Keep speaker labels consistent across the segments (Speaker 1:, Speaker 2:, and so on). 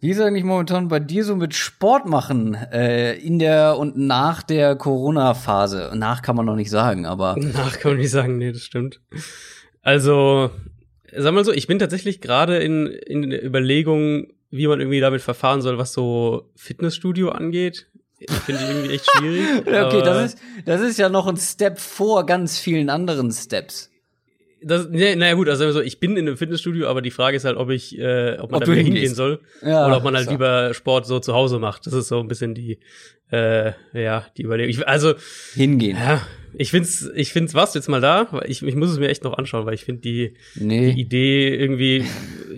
Speaker 1: Wie ist eigentlich momentan bei dir so mit Sport machen äh, in der und nach der Corona-Phase? Nach kann man noch nicht sagen, aber.
Speaker 2: Nach kann man nicht sagen, nee, das stimmt. Also, sag mal so, ich bin tatsächlich gerade in, in der Überlegung, wie man irgendwie damit verfahren soll, was so Fitnessstudio angeht. Finde ich irgendwie echt schwierig.
Speaker 1: okay, das ist, das ist ja noch ein Step vor ganz vielen anderen Steps.
Speaker 2: Das, naja gut, also ich bin in einem Fitnessstudio, aber die Frage ist halt, ob ich, äh, ob man ob da hingehen soll ja, oder ob man halt so. lieber Sport so zu Hause macht. Das ist so ein bisschen die, äh, ja, die Überlegung. Ich, also
Speaker 1: hingehen.
Speaker 2: Ja, ich find's, ich find's was jetzt mal da. Ich, ich muss es mir echt noch anschauen, weil ich finde die, nee. die Idee irgendwie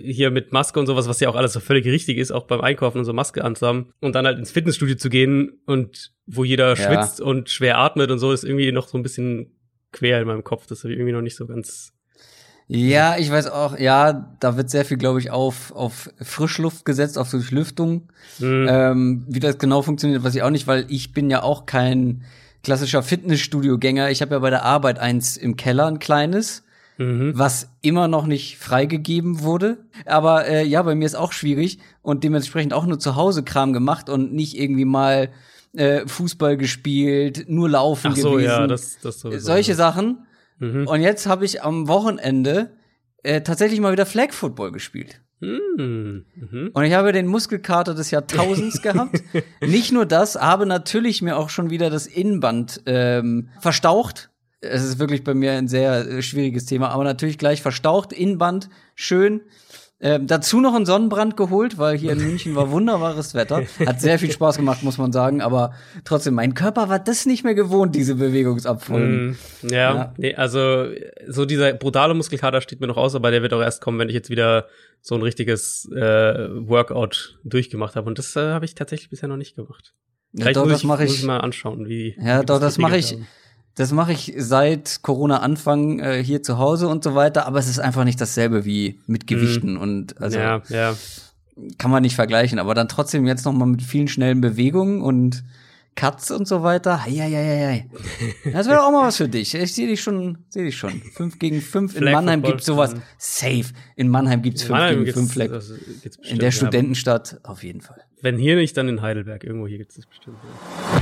Speaker 2: hier mit Maske und sowas, was ja auch alles so völlig richtig ist, auch beim Einkaufen und so Maske anzuhaben und dann halt ins Fitnessstudio zu gehen und wo jeder ja. schwitzt und schwer atmet und so, ist irgendwie noch so ein bisschen quer in meinem Kopf. Das habe ich irgendwie noch nicht so ganz.
Speaker 1: Ja, ich weiß auch, ja, da wird sehr viel, glaube ich, auf, auf Frischluft gesetzt, auf Durchlüftung. Mhm. Ähm, wie das genau funktioniert, weiß ich auch nicht, weil ich bin ja auch kein klassischer Fitnessstudio-Gänger. Ich habe ja bei der Arbeit eins im Keller, ein kleines, mhm. was immer noch nicht freigegeben wurde. Aber äh, ja, bei mir ist auch schwierig und dementsprechend auch nur zu Hause Kram gemacht und nicht irgendwie mal äh, Fußball gespielt, nur laufen Ach so, gewesen. Ja, das, das sowieso. Solche Sachen. Mhm. Und jetzt habe ich am Wochenende äh, tatsächlich mal wieder Flag Football gespielt. Mhm. Und ich habe den Muskelkater des Jahrtausends gehabt. Nicht nur das, habe natürlich mir auch schon wieder das Innenband ähm, verstaucht. Es ist wirklich bei mir ein sehr äh, schwieriges Thema, aber natürlich gleich verstaucht, Innenband, schön. Ähm, dazu noch einen Sonnenbrand geholt, weil hier in München war wunderbares Wetter. Hat sehr viel Spaß gemacht, muss man sagen. Aber trotzdem, mein Körper war das nicht mehr gewohnt, diese Bewegungsabfolgen.
Speaker 2: Mm, ja, ja, nee, also so dieser brutale Muskelkater steht mir noch aus, aber der wird auch erst kommen, wenn ich jetzt wieder so ein richtiges äh, Workout durchgemacht habe. Und das äh, habe ich tatsächlich bisher noch nicht gemacht.
Speaker 1: Ja, doch, das mache ich, muss
Speaker 2: ich mal anschauen, wie.
Speaker 1: Ja, wie doch, das mache ich. Haben. Das mache ich seit Corona-Anfang äh, hier zu Hause und so weiter, aber es ist einfach nicht dasselbe wie mit Gewichten mhm. und also
Speaker 2: ja, ja.
Speaker 1: kann man nicht vergleichen. Aber dann trotzdem jetzt noch mal mit vielen schnellen Bewegungen und Cuts und so weiter. Ja, ja, ja, ja. Das wäre auch mal was für dich. Ich sehe dich schon, sehe dich schon. Fünf gegen fünf. In Mannheim gibt's sowas. Safe. In Mannheim gibt's fünf Mannheim gegen fünf Fleck. In der Studentenstadt auf jeden Fall.
Speaker 2: Wenn hier nicht, dann in Heidelberg. Irgendwo hier gibt's das bestimmt. Ja.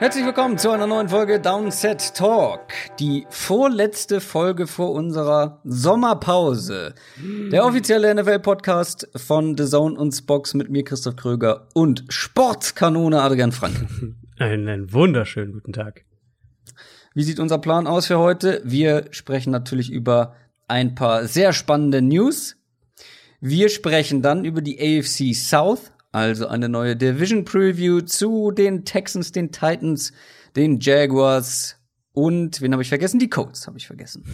Speaker 1: Herzlich willkommen zu einer neuen Folge Downset Talk. Die vorletzte Folge vor unserer Sommerpause. Der offizielle NFL-Podcast von The Zone und Spox mit mir, Christoph Kröger und Sportkanone Adrian Frank.
Speaker 2: Einen wunderschönen guten Tag.
Speaker 1: Wie sieht unser Plan aus für heute? Wir sprechen natürlich über ein paar sehr spannende News. Wir sprechen dann über die AFC South, also eine neue Division Preview zu den Texans, den Titans, den Jaguars und wen habe ich vergessen? Die Colts habe ich vergessen.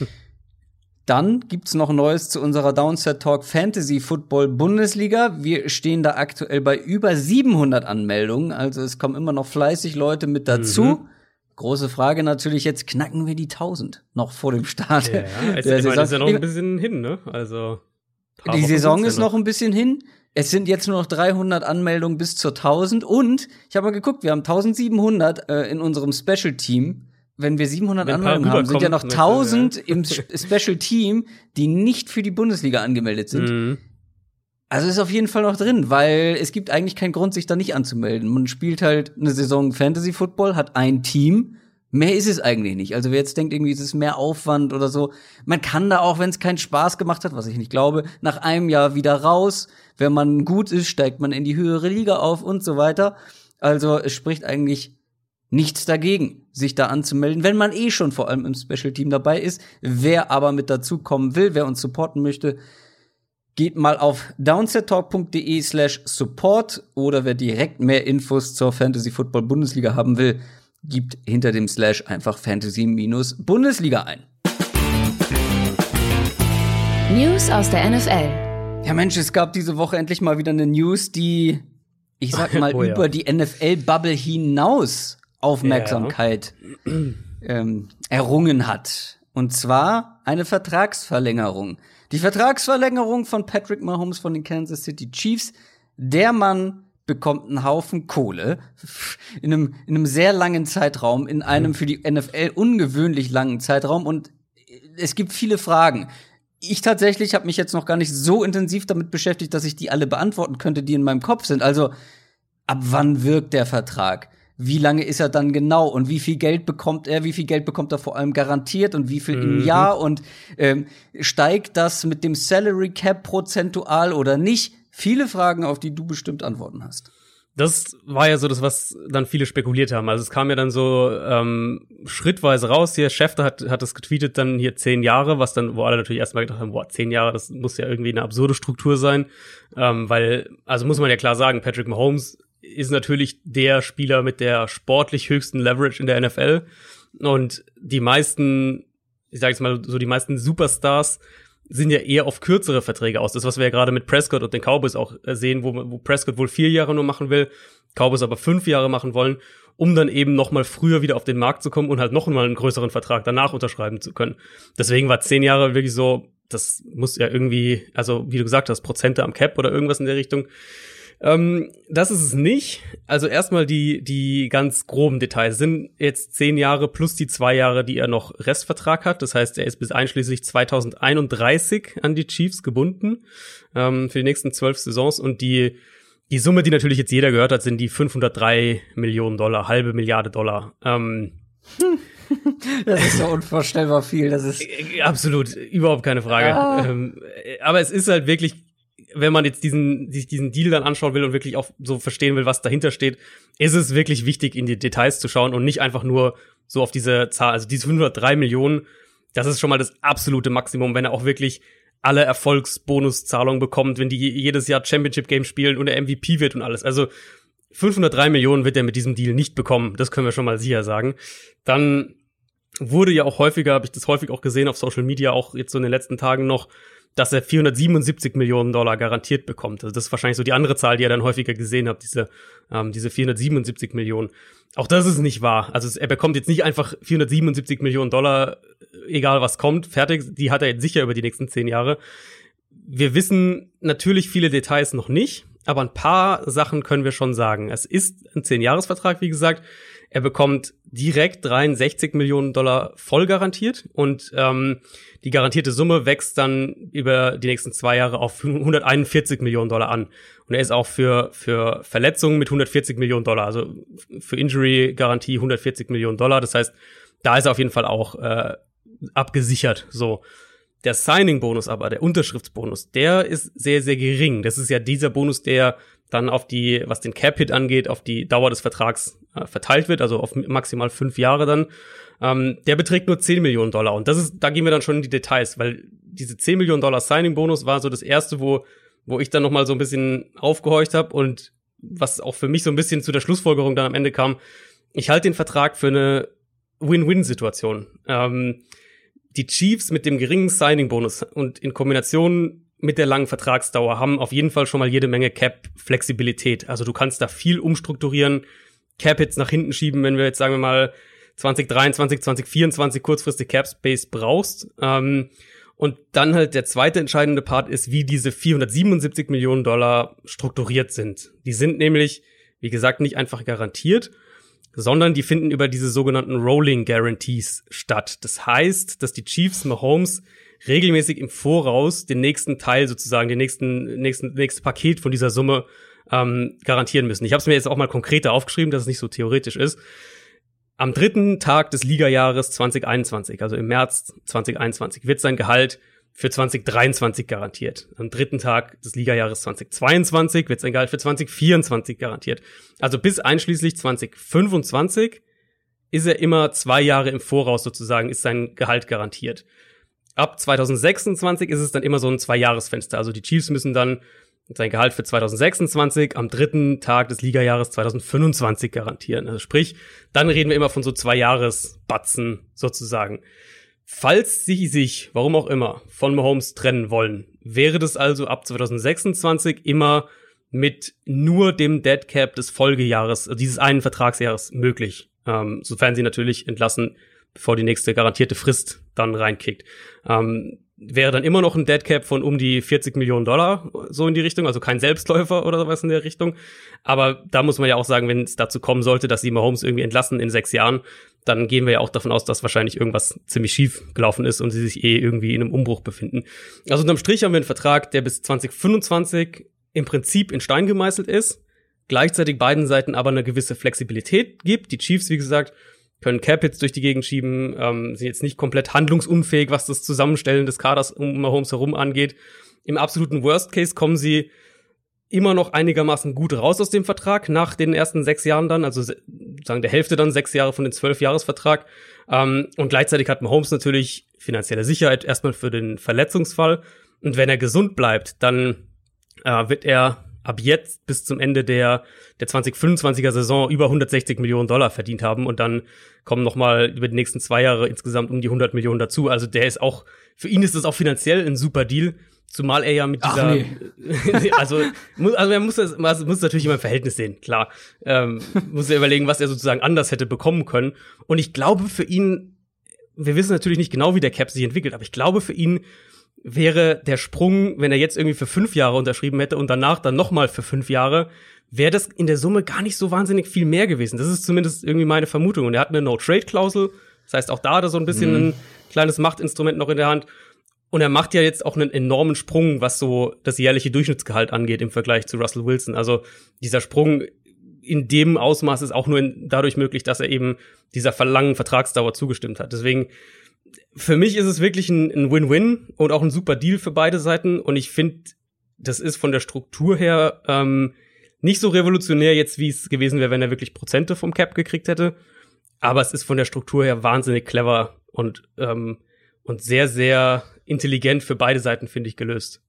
Speaker 1: Dann gibt's noch Neues zu unserer Downset Talk Fantasy Football Bundesliga. Wir stehen da aktuell bei über 700 Anmeldungen, also es kommen immer noch fleißig Leute mit dazu. Mhm. Große Frage natürlich jetzt, knacken wir die 1000 noch vor dem Start
Speaker 2: ja, der Saison? ist ja noch ein bisschen hin, ne? Also
Speaker 1: die Saison ist noch ein bisschen hin. Es sind jetzt nur noch 300 Anmeldungen bis zur 1000 und ich habe mal geguckt, wir haben 1700 äh, in unserem Special Team. Wenn wir 700 Wenn Anmeldungen haben, sind ja noch 1000 ja. im Special Team, die nicht für die Bundesliga angemeldet sind. Mhm. Also ist auf jeden Fall noch drin, weil es gibt eigentlich keinen Grund, sich da nicht anzumelden. Man spielt halt eine Saison Fantasy Football, hat ein Team Mehr ist es eigentlich nicht. Also wer jetzt denkt, irgendwie ist es mehr Aufwand oder so, man kann da auch, wenn es keinen Spaß gemacht hat, was ich nicht glaube, nach einem Jahr wieder raus. Wenn man gut ist, steigt man in die höhere Liga auf und so weiter. Also es spricht eigentlich nichts dagegen, sich da anzumelden, wenn man eh schon vor allem im Special Team dabei ist. Wer aber mit dazu kommen will, wer uns supporten möchte, geht mal auf downsettalk.de slash support oder wer direkt mehr Infos zur Fantasy Football Bundesliga haben will, gibt hinter dem Slash einfach Fantasy-Bundesliga ein.
Speaker 3: News aus der NFL.
Speaker 1: Ja, Mensch, es gab diese Woche endlich mal wieder eine News, die, ich sag mal, oh, ja. über die NFL-Bubble hinaus Aufmerksamkeit ja. ähm, errungen hat. Und zwar eine Vertragsverlängerung. Die Vertragsverlängerung von Patrick Mahomes von den Kansas City Chiefs. Der Mann bekommt einen Haufen Kohle in einem, in einem sehr langen Zeitraum, in einem für die NFL ungewöhnlich langen Zeitraum. Und es gibt viele Fragen. Ich tatsächlich habe mich jetzt noch gar nicht so intensiv damit beschäftigt, dass ich die alle beantworten könnte, die in meinem Kopf sind. Also, ab wann wirkt der Vertrag? Wie lange ist er dann genau und wie viel Geld bekommt er? Wie viel Geld bekommt er vor allem garantiert und wie viel mhm. im Jahr? Und ähm, steigt das mit dem Salary Cap prozentual oder nicht? Viele Fragen, auf die du bestimmt Antworten hast
Speaker 2: das war ja so das, was dann viele spekuliert haben. Also es kam ja dann so ähm, schrittweise raus. Hier, Schäfter hat, hat es getweetet, dann hier zehn Jahre, was dann, wo alle natürlich erstmal gedacht haben, boah, zehn Jahre, das muss ja irgendwie eine absurde Struktur sein. Ähm, weil, also muss man ja klar sagen, Patrick Mahomes ist natürlich der Spieler mit der sportlich höchsten Leverage in der NFL. Und die meisten, ich sage jetzt mal so, die meisten Superstars sind ja eher auf kürzere Verträge aus. Das, was wir ja gerade mit Prescott und den Cowboys auch äh, sehen, wo, wo Prescott wohl vier Jahre nur machen will, Cowboys aber fünf Jahre machen wollen, um dann eben noch mal früher wieder auf den Markt zu kommen und halt noch mal einen größeren Vertrag danach unterschreiben zu können. Deswegen war zehn Jahre wirklich so, das muss ja irgendwie, also wie du gesagt hast, Prozente am Cap oder irgendwas in der Richtung. Ähm, das ist es nicht. Also erstmal die, die ganz groben Details sind jetzt zehn Jahre plus die zwei Jahre, die er noch Restvertrag hat. Das heißt, er ist bis einschließlich 2031 an die Chiefs gebunden ähm, für die nächsten zwölf Saisons und die die Summe, die natürlich jetzt jeder gehört hat, sind die 503 Millionen Dollar, halbe Milliarde Dollar. Ähm,
Speaker 1: das ist ja unvorstellbar viel. Das ist
Speaker 2: äh, absolut überhaupt keine Frage. Ah. Ähm, aber es ist halt wirklich wenn man jetzt diesen, sich diesen Deal dann anschauen will und wirklich auch so verstehen will, was dahinter steht, ist es wirklich wichtig, in die Details zu schauen und nicht einfach nur so auf diese Zahl. Also diese 503 Millionen, das ist schon mal das absolute Maximum, wenn er auch wirklich alle Erfolgsbonuszahlungen bekommt, wenn die jedes Jahr Championship Game spielen und er MVP wird und alles. Also 503 Millionen wird er mit diesem Deal nicht bekommen. Das können wir schon mal sicher sagen. Dann wurde ja auch häufiger, habe ich das häufig auch gesehen auf Social Media, auch jetzt so in den letzten Tagen noch, dass er 477 Millionen Dollar garantiert bekommt. Also das ist wahrscheinlich so die andere Zahl, die ihr dann häufiger gesehen habt, diese, ähm, diese 477 Millionen. Auch das ist nicht wahr. Also er bekommt jetzt nicht einfach 477 Millionen Dollar, egal was kommt, fertig. Die hat er jetzt sicher über die nächsten zehn Jahre. Wir wissen natürlich viele Details noch nicht, aber ein paar Sachen können wir schon sagen. Es ist ein Zehn-Jahres-Vertrag, wie gesagt. Er bekommt direkt 63 Millionen Dollar voll garantiert und ähm, die garantierte Summe wächst dann über die nächsten zwei Jahre auf 141 Millionen Dollar an. Und er ist auch für, für Verletzungen mit 140 Millionen Dollar, also für Injury-Garantie 140 Millionen Dollar. Das heißt, da ist er auf jeden Fall auch äh, abgesichert. So. Der Signing-Bonus aber, der Unterschriftsbonus, der ist sehr, sehr gering. Das ist ja dieser Bonus, der dann auf die, was den Cap-Hit angeht, auf die Dauer des Vertrags verteilt wird, also auf maximal fünf Jahre dann. Ähm, der beträgt nur 10 Millionen Dollar. Und das ist, da gehen wir dann schon in die Details, weil diese 10 Millionen Dollar Signing-Bonus war so das erste, wo, wo ich dann noch mal so ein bisschen aufgehorcht habe und was auch für mich so ein bisschen zu der Schlussfolgerung dann am Ende kam. Ich halte den Vertrag für eine Win-Win-Situation. Ähm, die Chiefs mit dem geringen Signing-Bonus und in Kombination mit der langen Vertragsdauer haben auf jeden Fall schon mal jede Menge Cap-Flexibilität. Also du kannst da viel umstrukturieren, Cap-Hits nach hinten schieben, wenn wir jetzt sagen wir mal 2023, 2024 kurzfristig Cap-Space brauchst. Ähm, und dann halt der zweite entscheidende Part ist, wie diese 477 Millionen Dollar strukturiert sind. Die sind nämlich, wie gesagt, nicht einfach garantiert, sondern die finden über diese sogenannten Rolling Guarantees statt. Das heißt, dass die Chiefs Mahomes regelmäßig im Voraus den nächsten Teil sozusagen, den nächsten, nächsten, nächste Paket von dieser Summe ähm, garantieren müssen. Ich habe es mir jetzt auch mal konkreter aufgeschrieben, dass es nicht so theoretisch ist. Am dritten Tag des Ligajahres 2021, also im März 2021, wird sein Gehalt für 2023 garantiert. Am dritten Tag des Ligajahres 2022 wird sein Gehalt für 2024 garantiert. Also bis einschließlich 2025 ist er immer zwei Jahre im Voraus sozusagen, ist sein Gehalt garantiert. Ab 2026 ist es dann immer so ein Zwei-Jahres-Fenster. Also die Chiefs müssen dann sein Gehalt für 2026 am dritten Tag des Ligajahres 2025 garantieren. Also sprich, dann reden wir immer von so zwei Jahresbatzen sozusagen. Falls sie sich, warum auch immer, von Mahomes trennen wollen, wäre das also ab 2026 immer mit nur dem Dead Cap des Folgejahres, also dieses einen Vertragsjahres möglich. Ähm, sofern sie natürlich entlassen, bevor die nächste garantierte Frist dann reinkickt. Ähm, wäre dann immer noch ein Deadcap von um die 40 Millionen Dollar, so in die Richtung, also kein Selbstläufer oder was in der Richtung. Aber da muss man ja auch sagen, wenn es dazu kommen sollte, dass sie Mahomes irgendwie entlassen in sechs Jahren, dann gehen wir ja auch davon aus, dass wahrscheinlich irgendwas ziemlich schief gelaufen ist und sie sich eh irgendwie in einem Umbruch befinden. Also unterm Strich haben wir einen Vertrag, der bis 2025 im Prinzip in Stein gemeißelt ist, gleichzeitig beiden Seiten aber eine gewisse Flexibilität gibt. Die Chiefs, wie gesagt, können Cap-Hits durch die Gegend schieben, ähm, sind jetzt nicht komplett handlungsunfähig, was das Zusammenstellen des Kaders um Mahomes herum angeht. Im absoluten Worst Case kommen sie immer noch einigermaßen gut raus aus dem Vertrag nach den ersten sechs Jahren dann, also sagen der Hälfte dann sechs Jahre von den zwölf Jahresvertrag. Ähm, und gleichzeitig hat Mahomes natürlich finanzielle Sicherheit erstmal für den Verletzungsfall. Und wenn er gesund bleibt, dann äh, wird er ab jetzt bis zum Ende der, der 2025er Saison über 160 Millionen Dollar verdient haben und dann kommen noch mal über die nächsten zwei Jahre insgesamt um die 100 Millionen dazu. Also der ist auch, für ihn ist das auch finanziell ein super Deal. Zumal er ja mit dieser, nee. also, muss, also er muss das, also muss natürlich immer im Verhältnis sehen, klar. Ähm, muss er überlegen, was er sozusagen anders hätte bekommen können. Und ich glaube für ihn, wir wissen natürlich nicht genau, wie der Cap sich entwickelt, aber ich glaube für ihn wäre der Sprung, wenn er jetzt irgendwie für fünf Jahre unterschrieben hätte und danach dann nochmal für fünf Jahre, wäre das in der Summe gar nicht so wahnsinnig viel mehr gewesen. Das ist zumindest irgendwie meine Vermutung. Und er hat eine No-Trade-Klausel. Das heißt, auch da hat er so ein bisschen mhm. ein kleines Machtinstrument noch in der Hand. Und er macht ja jetzt auch einen enormen Sprung, was so das jährliche Durchschnittsgehalt angeht im Vergleich zu Russell Wilson. Also dieser Sprung in dem Ausmaß ist auch nur in, dadurch möglich, dass er eben dieser verlangen Vertragsdauer zugestimmt hat. Deswegen für mich ist es wirklich ein Win-Win und auch ein super Deal für beide Seiten. Und ich finde, das ist von der Struktur her ähm, nicht so revolutionär jetzt, wie es gewesen wäre, wenn er wirklich Prozente vom Cap gekriegt hätte. Aber es ist von der Struktur her wahnsinnig clever und, ähm, und sehr, sehr intelligent für beide Seiten, finde ich, gelöst.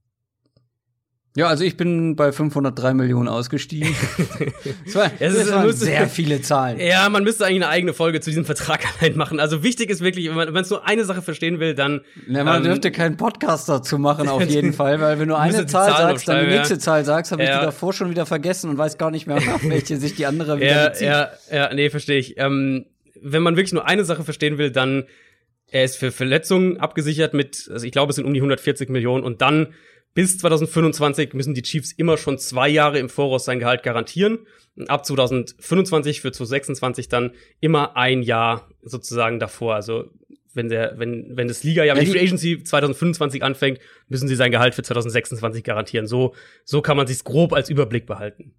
Speaker 1: Ja, also ich bin bei 503 Millionen ausgestiegen. das, war, das, das waren sehr viele Zahlen.
Speaker 2: Ja, man müsste eigentlich eine eigene Folge zu diesem Vertrag allein machen. Also wichtig ist wirklich, wenn man es nur eine Sache verstehen will, dann.
Speaker 1: Ja, man ähm, dürfte keinen Podcast dazu machen, auf jeden Fall, weil wenn du eine Zahl sagst, dann die nächste ja. Zahl sagst, habe ich ja. die davor schon wieder vergessen und weiß gar nicht mehr, auf welche sich die andere wieder
Speaker 2: ja, bezieht. Ja, ja, nee, verstehe ich. Ähm, wenn man wirklich nur eine Sache verstehen will, dann er ist für Verletzungen abgesichert mit, also ich glaube, es sind um die 140 Millionen und dann bis 2025 müssen die Chiefs immer schon zwei Jahre im Voraus sein Gehalt garantieren. Und ab 2025 für 2026 dann immer ein Jahr sozusagen davor. Also wenn der, wenn, wenn das Liga-Jahr ja, die Free Agency 2025 anfängt, müssen sie sein Gehalt für 2026 garantieren. So, so kann man sich's grob als Überblick behalten.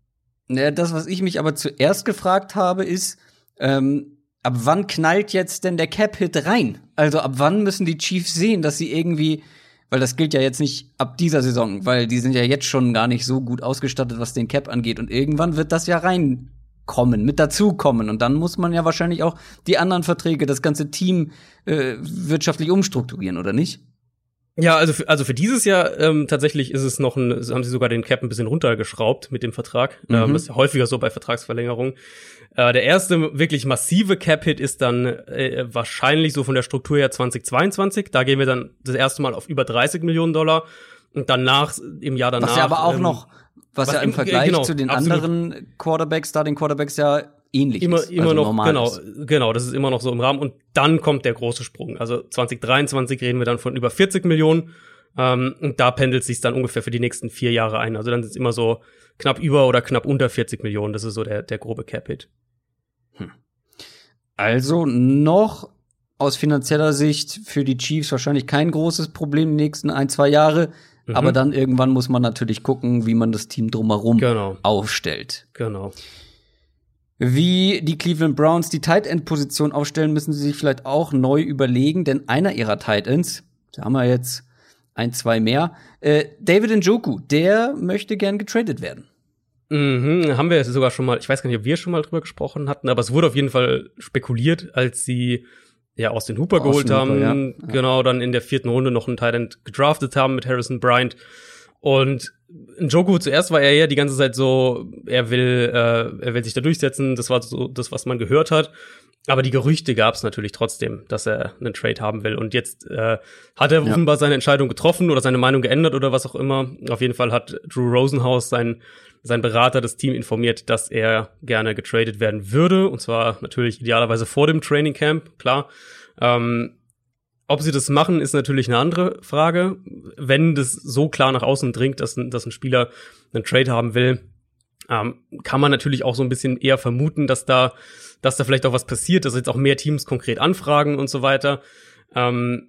Speaker 1: Ja, das, was ich mich aber zuerst gefragt habe, ist, ähm, ab wann knallt jetzt denn der Cap-Hit rein? Also ab wann müssen die Chiefs sehen, dass sie irgendwie weil das gilt ja jetzt nicht ab dieser Saison, weil die sind ja jetzt schon gar nicht so gut ausgestattet, was den Cap angeht. Und irgendwann wird das ja reinkommen, mit dazukommen. Und dann muss man ja wahrscheinlich auch die anderen Verträge, das ganze Team äh, wirtschaftlich umstrukturieren, oder nicht?
Speaker 2: Ja, also für, also für dieses Jahr ähm, tatsächlich ist es noch ein, haben sie sogar den Cap ein bisschen runtergeschraubt mit dem Vertrag. Mhm. Ähm, das ist ja häufiger so bei Vertragsverlängerungen. Äh, der erste wirklich massive Cap-Hit ist dann äh, wahrscheinlich so von der Struktur her 2022. Da gehen wir dann das erste Mal auf über 30 Millionen Dollar. Und danach, im Jahr danach.
Speaker 1: Was ja aber auch ähm, noch, was, was ja im Vergleich genau, zu den absolut. anderen Quarterbacks, Starting Quarterbacks ja ähnlich
Speaker 2: immer,
Speaker 1: ist.
Speaker 2: Immer also noch, genau, ist. genau, das ist immer noch so im Rahmen. Und dann kommt der große Sprung. Also 2023 reden wir dann von über 40 Millionen. Ähm, und da pendelt sich dann ungefähr für die nächsten vier Jahre ein. Also dann sind es immer so knapp über oder knapp unter 40 Millionen. Das ist so der, der grobe Cap-Hit.
Speaker 1: Hm. Also noch aus finanzieller Sicht für die Chiefs wahrscheinlich kein großes Problem die nächsten ein, zwei Jahre. Mhm. Aber dann irgendwann muss man natürlich gucken, wie man das Team drumherum genau. aufstellt.
Speaker 2: Genau.
Speaker 1: Wie die Cleveland Browns die Tight End Position aufstellen, müssen sie sich vielleicht auch neu überlegen, denn einer ihrer Tight Ends, da haben wir jetzt ein, zwei mehr, äh, David Njoku, der möchte gern getradet werden.
Speaker 2: Mhm, haben wir sogar schon mal, ich weiß gar nicht, ob wir schon mal drüber gesprochen hatten, aber es wurde auf jeden Fall spekuliert, als sie ja aus den Hooper geholt Hooper, haben, ja. genau, dann in der vierten Runde noch einen Tight End gedraftet haben mit Harrison Bryant. Und Njoku zuerst war er ja die ganze Zeit so, er will, äh, er will sich da durchsetzen. Das war so das, was man gehört hat. Aber die Gerüchte gab es natürlich trotzdem, dass er einen Trade haben will. Und jetzt äh, hat er ja. offenbar seine Entscheidung getroffen oder seine Meinung geändert oder was auch immer. Auf jeden Fall hat Drew Rosenhaus, sein sein Berater das Team informiert, dass er gerne getradet werden würde. Und zwar natürlich idealerweise vor dem Training Camp, klar. Ähm, ob sie das machen, ist natürlich eine andere Frage. Wenn das so klar nach außen dringt, dass, dass ein Spieler einen Trade haben will, ähm, kann man natürlich auch so ein bisschen eher vermuten, dass da, dass da vielleicht auch was passiert, dass jetzt auch mehr Teams konkret anfragen und so weiter. Ähm,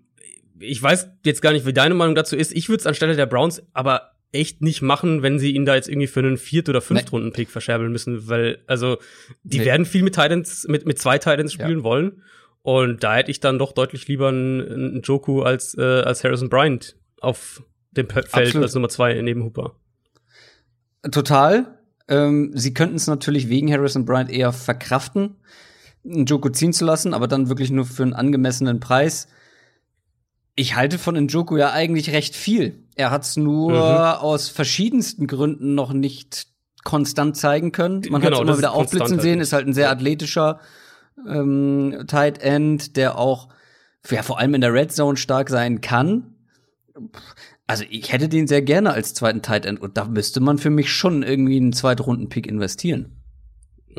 Speaker 2: ich weiß jetzt gar nicht, wie deine Meinung dazu ist. Ich würde es anstelle der Browns aber echt nicht machen, wenn sie ihn da jetzt irgendwie für einen Viert- oder Fünftrunden-Pick verscherbeln müssen, weil, also, die nee. werden viel mit Titans, mit, mit zwei Titans spielen ja. wollen. Und da hätte ich dann doch deutlich lieber einen, einen Joku als, äh, als Harrison Bryant auf dem Feld Absolut. als Nummer zwei neben Hooper.
Speaker 1: Total. Ähm, sie könnten es natürlich wegen Harrison Bryant eher verkraften, einen Joku ziehen zu lassen, aber dann wirklich nur für einen angemessenen Preis. Ich halte von Njoku ja eigentlich recht viel. Er hat es nur mhm. aus verschiedensten Gründen noch nicht konstant zeigen können. Man genau, hat es immer wieder aufblitzen sehen, ist halt ein sehr athletischer ähm, Tight End, der auch ja, vor allem in der Red Zone stark sein kann. Also ich hätte den sehr gerne als zweiten Tight End und da müsste man für mich schon irgendwie einen Zweitrunden-Pick investieren.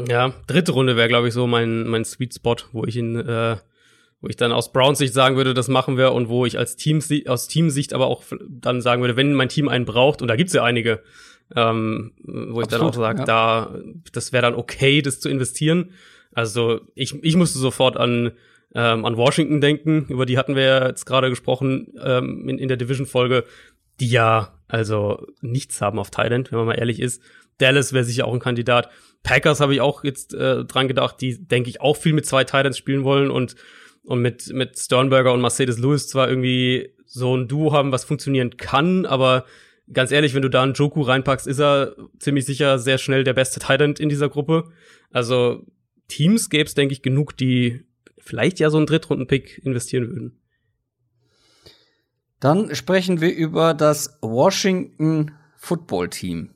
Speaker 2: Ja, dritte Runde wäre, glaube ich, so mein, mein Sweet Spot, wo ich ihn, äh, wo ich dann aus Browns Sicht sagen würde, das machen wir und wo ich als Team, aus Teamsicht aber auch dann sagen würde, wenn mein Team einen braucht, und da gibt's ja einige, ähm, wo ich Absolut, dann auch sage, ja. da, das wäre dann okay, das zu investieren. Also ich, ich musste sofort an, ähm, an Washington denken, über die hatten wir ja jetzt gerade gesprochen ähm, in, in der Division-Folge, die ja also nichts haben auf Thailand, wenn man mal ehrlich ist. Dallas wäre sicher auch ein Kandidat. Packers habe ich auch jetzt äh, dran gedacht, die, denke ich, auch viel mit zwei Titans spielen wollen und, und mit, mit Sternberger und Mercedes Lewis zwar irgendwie so ein Duo haben, was funktionieren kann, aber ganz ehrlich, wenn du da einen Joku reinpackst, ist er ziemlich sicher sehr schnell der beste Titan in dieser Gruppe. Also Teams gäbe es, denke ich, genug, die vielleicht ja so einen Drittrunden-Pick investieren würden.
Speaker 1: Dann sprechen wir über das Washington Football Team.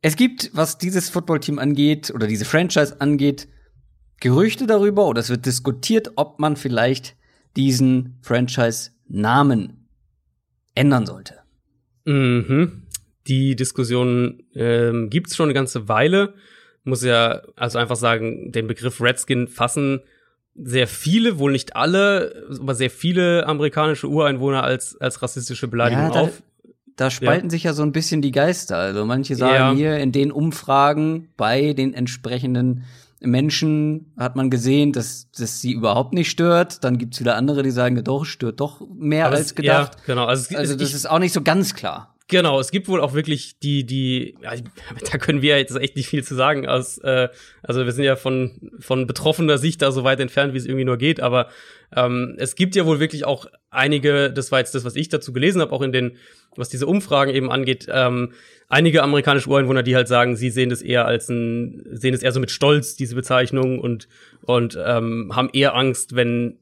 Speaker 1: Es gibt, was dieses Football Team angeht oder diese Franchise angeht, Gerüchte darüber oder es wird diskutiert, ob man vielleicht diesen Franchise-Namen ändern sollte.
Speaker 2: Mhm. Die Diskussion ähm, gibt es schon eine ganze Weile muss ja also einfach sagen, den Begriff Redskin fassen sehr viele, wohl nicht alle, aber sehr viele amerikanische Ureinwohner als, als rassistische Beleidigung ja, da, auf.
Speaker 1: Da spalten ja. sich ja so ein bisschen die Geister. Also manche sagen ja. hier in den Umfragen bei den entsprechenden Menschen hat man gesehen, dass das sie überhaupt nicht stört. Dann gibt's wieder andere, die sagen, doch, stört doch mehr aber als gedacht. Ja,
Speaker 2: genau.
Speaker 1: Also, also das ich, ist auch nicht so ganz klar.
Speaker 2: Genau, es gibt wohl auch wirklich die, die, ja, da können wir jetzt echt nicht viel zu sagen. Aus, äh, also wir sind ja von, von betroffener Sicht da so weit entfernt, wie es irgendwie nur geht, aber ähm, es gibt ja wohl wirklich auch einige, das war jetzt das, was ich dazu gelesen habe, auch in den, was diese Umfragen eben angeht, ähm, einige amerikanische Ureinwohner, die halt sagen, sie sehen das eher als ein, sehen es eher so mit Stolz, diese Bezeichnung, und, und ähm, haben eher Angst, wenn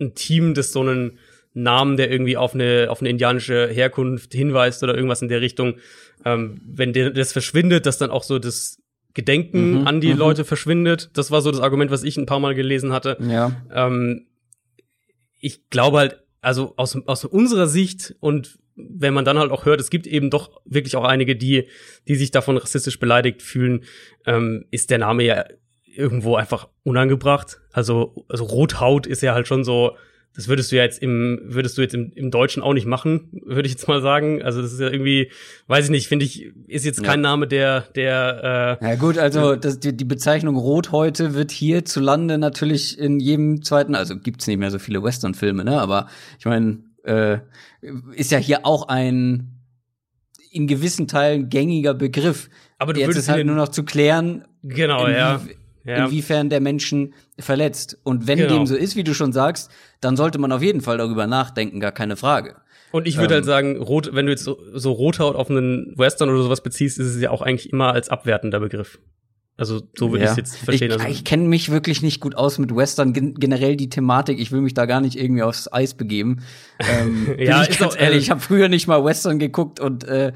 Speaker 2: ein Team, das so einen Namen, der irgendwie auf eine, auf eine indianische Herkunft hinweist oder irgendwas in der Richtung, ähm, wenn der, das verschwindet, dass dann auch so das Gedenken mhm, an die mhm. Leute verschwindet. Das war so das Argument, was ich ein paar Mal gelesen hatte.
Speaker 1: Ja.
Speaker 2: Ähm, ich glaube halt, also aus, aus unserer Sicht und wenn man dann halt auch hört, es gibt eben doch wirklich auch einige, die, die sich davon rassistisch beleidigt fühlen, ähm, ist der Name ja irgendwo einfach unangebracht. Also, also Rothaut ist ja halt schon so, das würdest du ja jetzt im, würdest du jetzt im, im Deutschen auch nicht machen, würde ich jetzt mal sagen. Also das ist ja irgendwie, weiß ich nicht, finde ich, ist jetzt kein ja. Name, der, der.
Speaker 1: Äh, ja gut, also das, die, die Bezeichnung Rot heute wird hierzulande natürlich in jedem zweiten, also gibt's nicht mehr so viele Western-Filme, ne? Aber ich meine, äh, ist ja hier auch ein in gewissen Teilen gängiger Begriff. Aber du Jetzt würdest ist halt nur noch zu klären.
Speaker 2: Genau, ja
Speaker 1: ja. inwiefern der Menschen verletzt. Und wenn genau. dem so ist, wie du schon sagst, dann sollte man auf jeden Fall darüber nachdenken, gar keine Frage.
Speaker 2: Und ich würde ähm, halt sagen, rot, wenn du jetzt so, so Rothaut auf einen Western oder sowas beziehst, ist es ja auch eigentlich immer als abwertender Begriff. Also so würde ja. ich es jetzt verstehen.
Speaker 1: Ich,
Speaker 2: also,
Speaker 1: ich kenne mich wirklich nicht gut aus mit Western, gen generell die Thematik. Ich will mich da gar nicht irgendwie aufs Eis begeben. Ähm, ja, ich ganz auch, ehrlich, ich habe früher nicht mal Western geguckt und äh,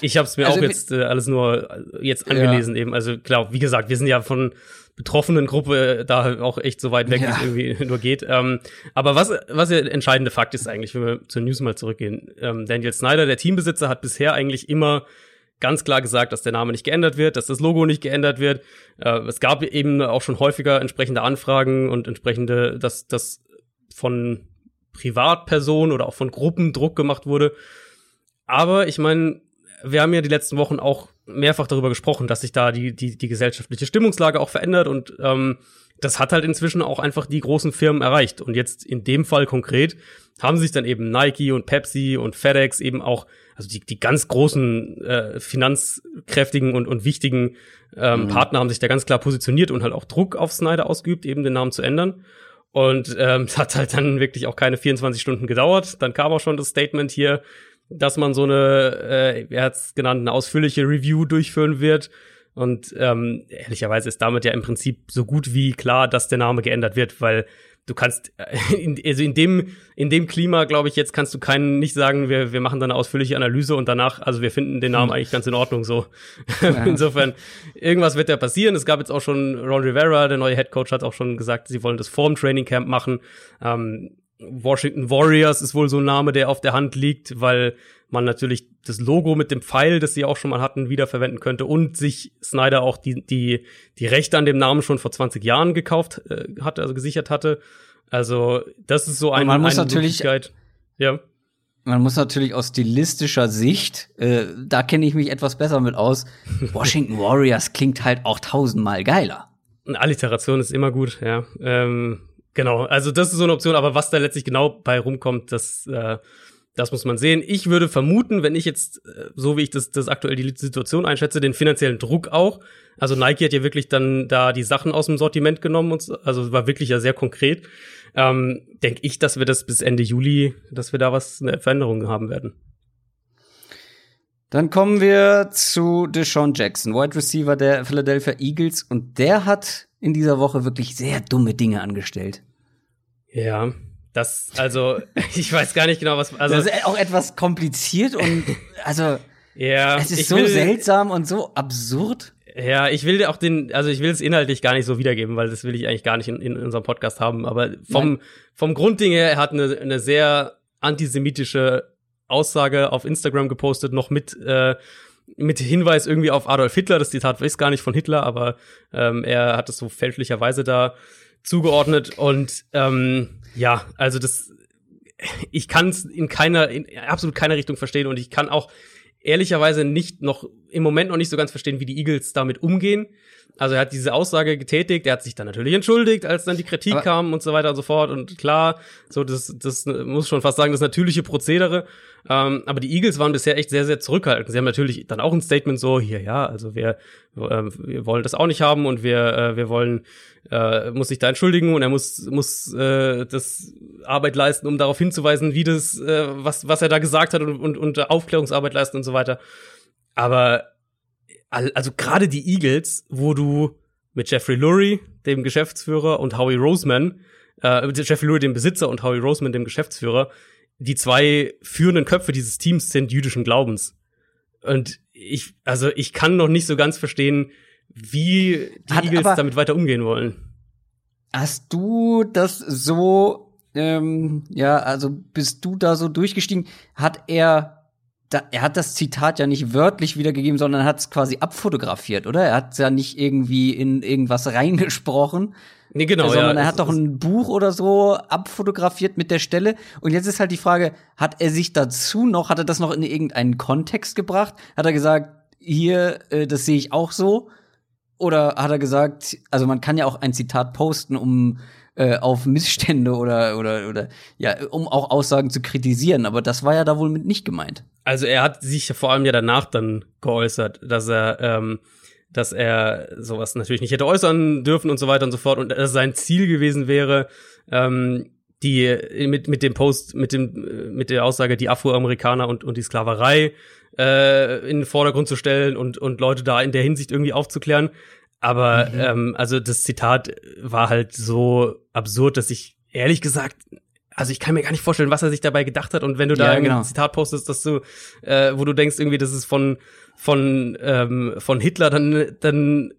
Speaker 2: ich habe es mir also, auch jetzt äh, alles nur jetzt angelesen ja. eben. Also klar, wie gesagt, wir sind ja von betroffenen Gruppe da auch echt so weit weg, ja. wie es irgendwie nur geht. Ähm, aber was, was der entscheidende Fakt ist eigentlich, wenn wir zur News mal zurückgehen. Ähm, Daniel Snyder, der Teambesitzer, hat bisher eigentlich immer ganz klar gesagt, dass der Name nicht geändert wird, dass das Logo nicht geändert wird. Äh, es gab eben auch schon häufiger entsprechende Anfragen und entsprechende, dass das von Privatpersonen oder auch von Gruppen Druck gemacht wurde. Aber ich meine, wir haben ja die letzten Wochen auch mehrfach darüber gesprochen, dass sich da die, die, die gesellschaftliche Stimmungslage auch verändert und ähm, das hat halt inzwischen auch einfach die großen Firmen erreicht. Und jetzt in dem Fall konkret haben sich dann eben Nike und Pepsi und FedEx eben auch, also die, die ganz großen äh, finanzkräftigen und, und wichtigen ähm, mhm. Partner haben sich da ganz klar positioniert und halt auch Druck auf Snyder ausgeübt, eben den Namen zu ändern. Und ähm, hat halt dann wirklich auch keine 24 Stunden gedauert. Dann kam auch schon das Statement hier, dass man so eine, äh, er hat es genannt, eine ausführliche Review durchführen wird. Und ähm, ehrlicherweise ist damit ja im Prinzip so gut wie klar, dass der Name geändert wird, weil du kannst, äh, in, also in dem, in dem Klima, glaube ich, jetzt kannst du keinen nicht sagen, wir, wir machen da eine ausführliche Analyse und danach, also wir finden den Namen hm. eigentlich ganz in Ordnung so. Ja. Insofern, irgendwas wird da passieren. Es gab jetzt auch schon Ron Rivera, der neue Head Coach, hat auch schon gesagt, sie wollen das vorm Training Camp machen. Ähm, Washington Warriors ist wohl so ein Name, der auf der Hand liegt, weil man natürlich das Logo mit dem Pfeil, das sie auch schon mal hatten, wiederverwenden könnte und sich Snyder auch die, die, die Rechte an dem Namen schon vor 20 Jahren gekauft äh, hatte, also gesichert hatte. Also, das ist so ein,
Speaker 1: man muss natürlich,
Speaker 2: ja.
Speaker 1: Man muss natürlich aus stilistischer Sicht, äh, da kenne ich mich etwas besser mit aus. Washington Warriors klingt halt auch tausendmal geiler.
Speaker 2: Eine Alliteration ist immer gut, ja. Ähm, Genau, also das ist so eine Option, aber was da letztlich genau bei rumkommt, das, äh, das muss man sehen. Ich würde vermuten, wenn ich jetzt, äh, so wie ich das, das aktuell die Situation einschätze, den finanziellen Druck auch. Also Nike hat ja wirklich dann da die Sachen aus dem Sortiment genommen und so, also war wirklich ja sehr konkret. Ähm, Denke ich, dass wir das bis Ende Juli, dass wir da was, eine Veränderung haben werden.
Speaker 1: Dann kommen wir zu Deshaun Jackson, Wide Receiver der Philadelphia Eagles, und der hat in dieser Woche wirklich sehr dumme Dinge angestellt.
Speaker 2: Ja, das, also, ich weiß gar nicht genau, was. Also,
Speaker 1: das ist auch etwas kompliziert und also. ja, es ist so will, seltsam und so absurd.
Speaker 2: Ja, ich will auch den, also ich will es inhaltlich gar nicht so wiedergeben, weil das will ich eigentlich gar nicht in, in unserem Podcast haben. Aber vom, vom Grundding her, er hat eine, eine sehr antisemitische Aussage auf Instagram gepostet, noch mit, äh, mit Hinweis irgendwie auf Adolf Hitler. Das Zitat weiß gar nicht von Hitler, aber ähm, er hat es so fälschlicherweise da zugeordnet und ähm, ja, also das ich kann es in keiner in absolut keiner Richtung verstehen und ich kann auch ehrlicherweise nicht noch im Moment noch nicht so ganz verstehen, wie die Eagles damit umgehen. Also er hat diese Aussage getätigt, er hat sich dann natürlich entschuldigt, als dann die Kritik Aber kam und so weiter und so fort. Und klar, so das, das muss schon fast sagen, das natürliche Prozedere. Ähm, aber die Eagles waren bisher echt sehr, sehr zurückhaltend. Sie haben natürlich dann auch ein Statement so, hier, ja, also wir, äh, wir wollen das auch nicht haben und wir, äh, wir wollen, äh, muss sich da entschuldigen und er muss, muss äh, das Arbeit leisten, um darauf hinzuweisen, wie das, äh, was, was er da gesagt hat und, und, und Aufklärungsarbeit leisten und so weiter. Aber also gerade die Eagles, wo du mit Jeffrey Lurie, dem Geschäftsführer, und Howie Roseman, äh, Jeffrey Lurie, dem Besitzer, und Howie Roseman, dem Geschäftsführer, die zwei führenden Köpfe dieses Teams sind jüdischen Glaubens. Und ich, also ich kann noch nicht so ganz verstehen, wie die Hat, Eagles damit weiter umgehen wollen.
Speaker 1: Hast du das so, ähm, ja, also bist du da so durchgestiegen? Hat er da, er hat das Zitat ja nicht wörtlich wiedergegeben, sondern hat es quasi abfotografiert, oder? Er hat ja nicht irgendwie in irgendwas reingesprochen.
Speaker 2: Nee, genau.
Speaker 1: Sondern ja, er hat doch ein Buch oder so abfotografiert mit der Stelle. Und jetzt ist halt die Frage, hat er sich dazu noch, hat er das noch in irgendeinen Kontext gebracht? Hat er gesagt, hier, äh, das sehe ich auch so? Oder hat er gesagt, also man kann ja auch ein Zitat posten, um äh, auf Missstände oder oder oder ja, um auch Aussagen zu kritisieren, aber das war ja da wohl mit nicht gemeint.
Speaker 2: Also er hat sich vor allem ja danach dann geäußert, dass er ähm, dass er sowas natürlich nicht hätte äußern dürfen und so weiter und so fort und dass sein Ziel gewesen wäre, ähm, die mit mit dem Post mit dem mit der Aussage die Afroamerikaner und und die Sklaverei äh, in den Vordergrund zu stellen und und Leute da in der Hinsicht irgendwie aufzuklären. Aber mhm. ähm, also das Zitat war halt so absurd, dass ich ehrlich gesagt, also ich kann mir gar nicht vorstellen, was er sich dabei gedacht hat. Und wenn du da ja, genau. ein Zitat postest, dass du, äh, wo du denkst irgendwie, das ist von von ähm, von Hitler, dann dann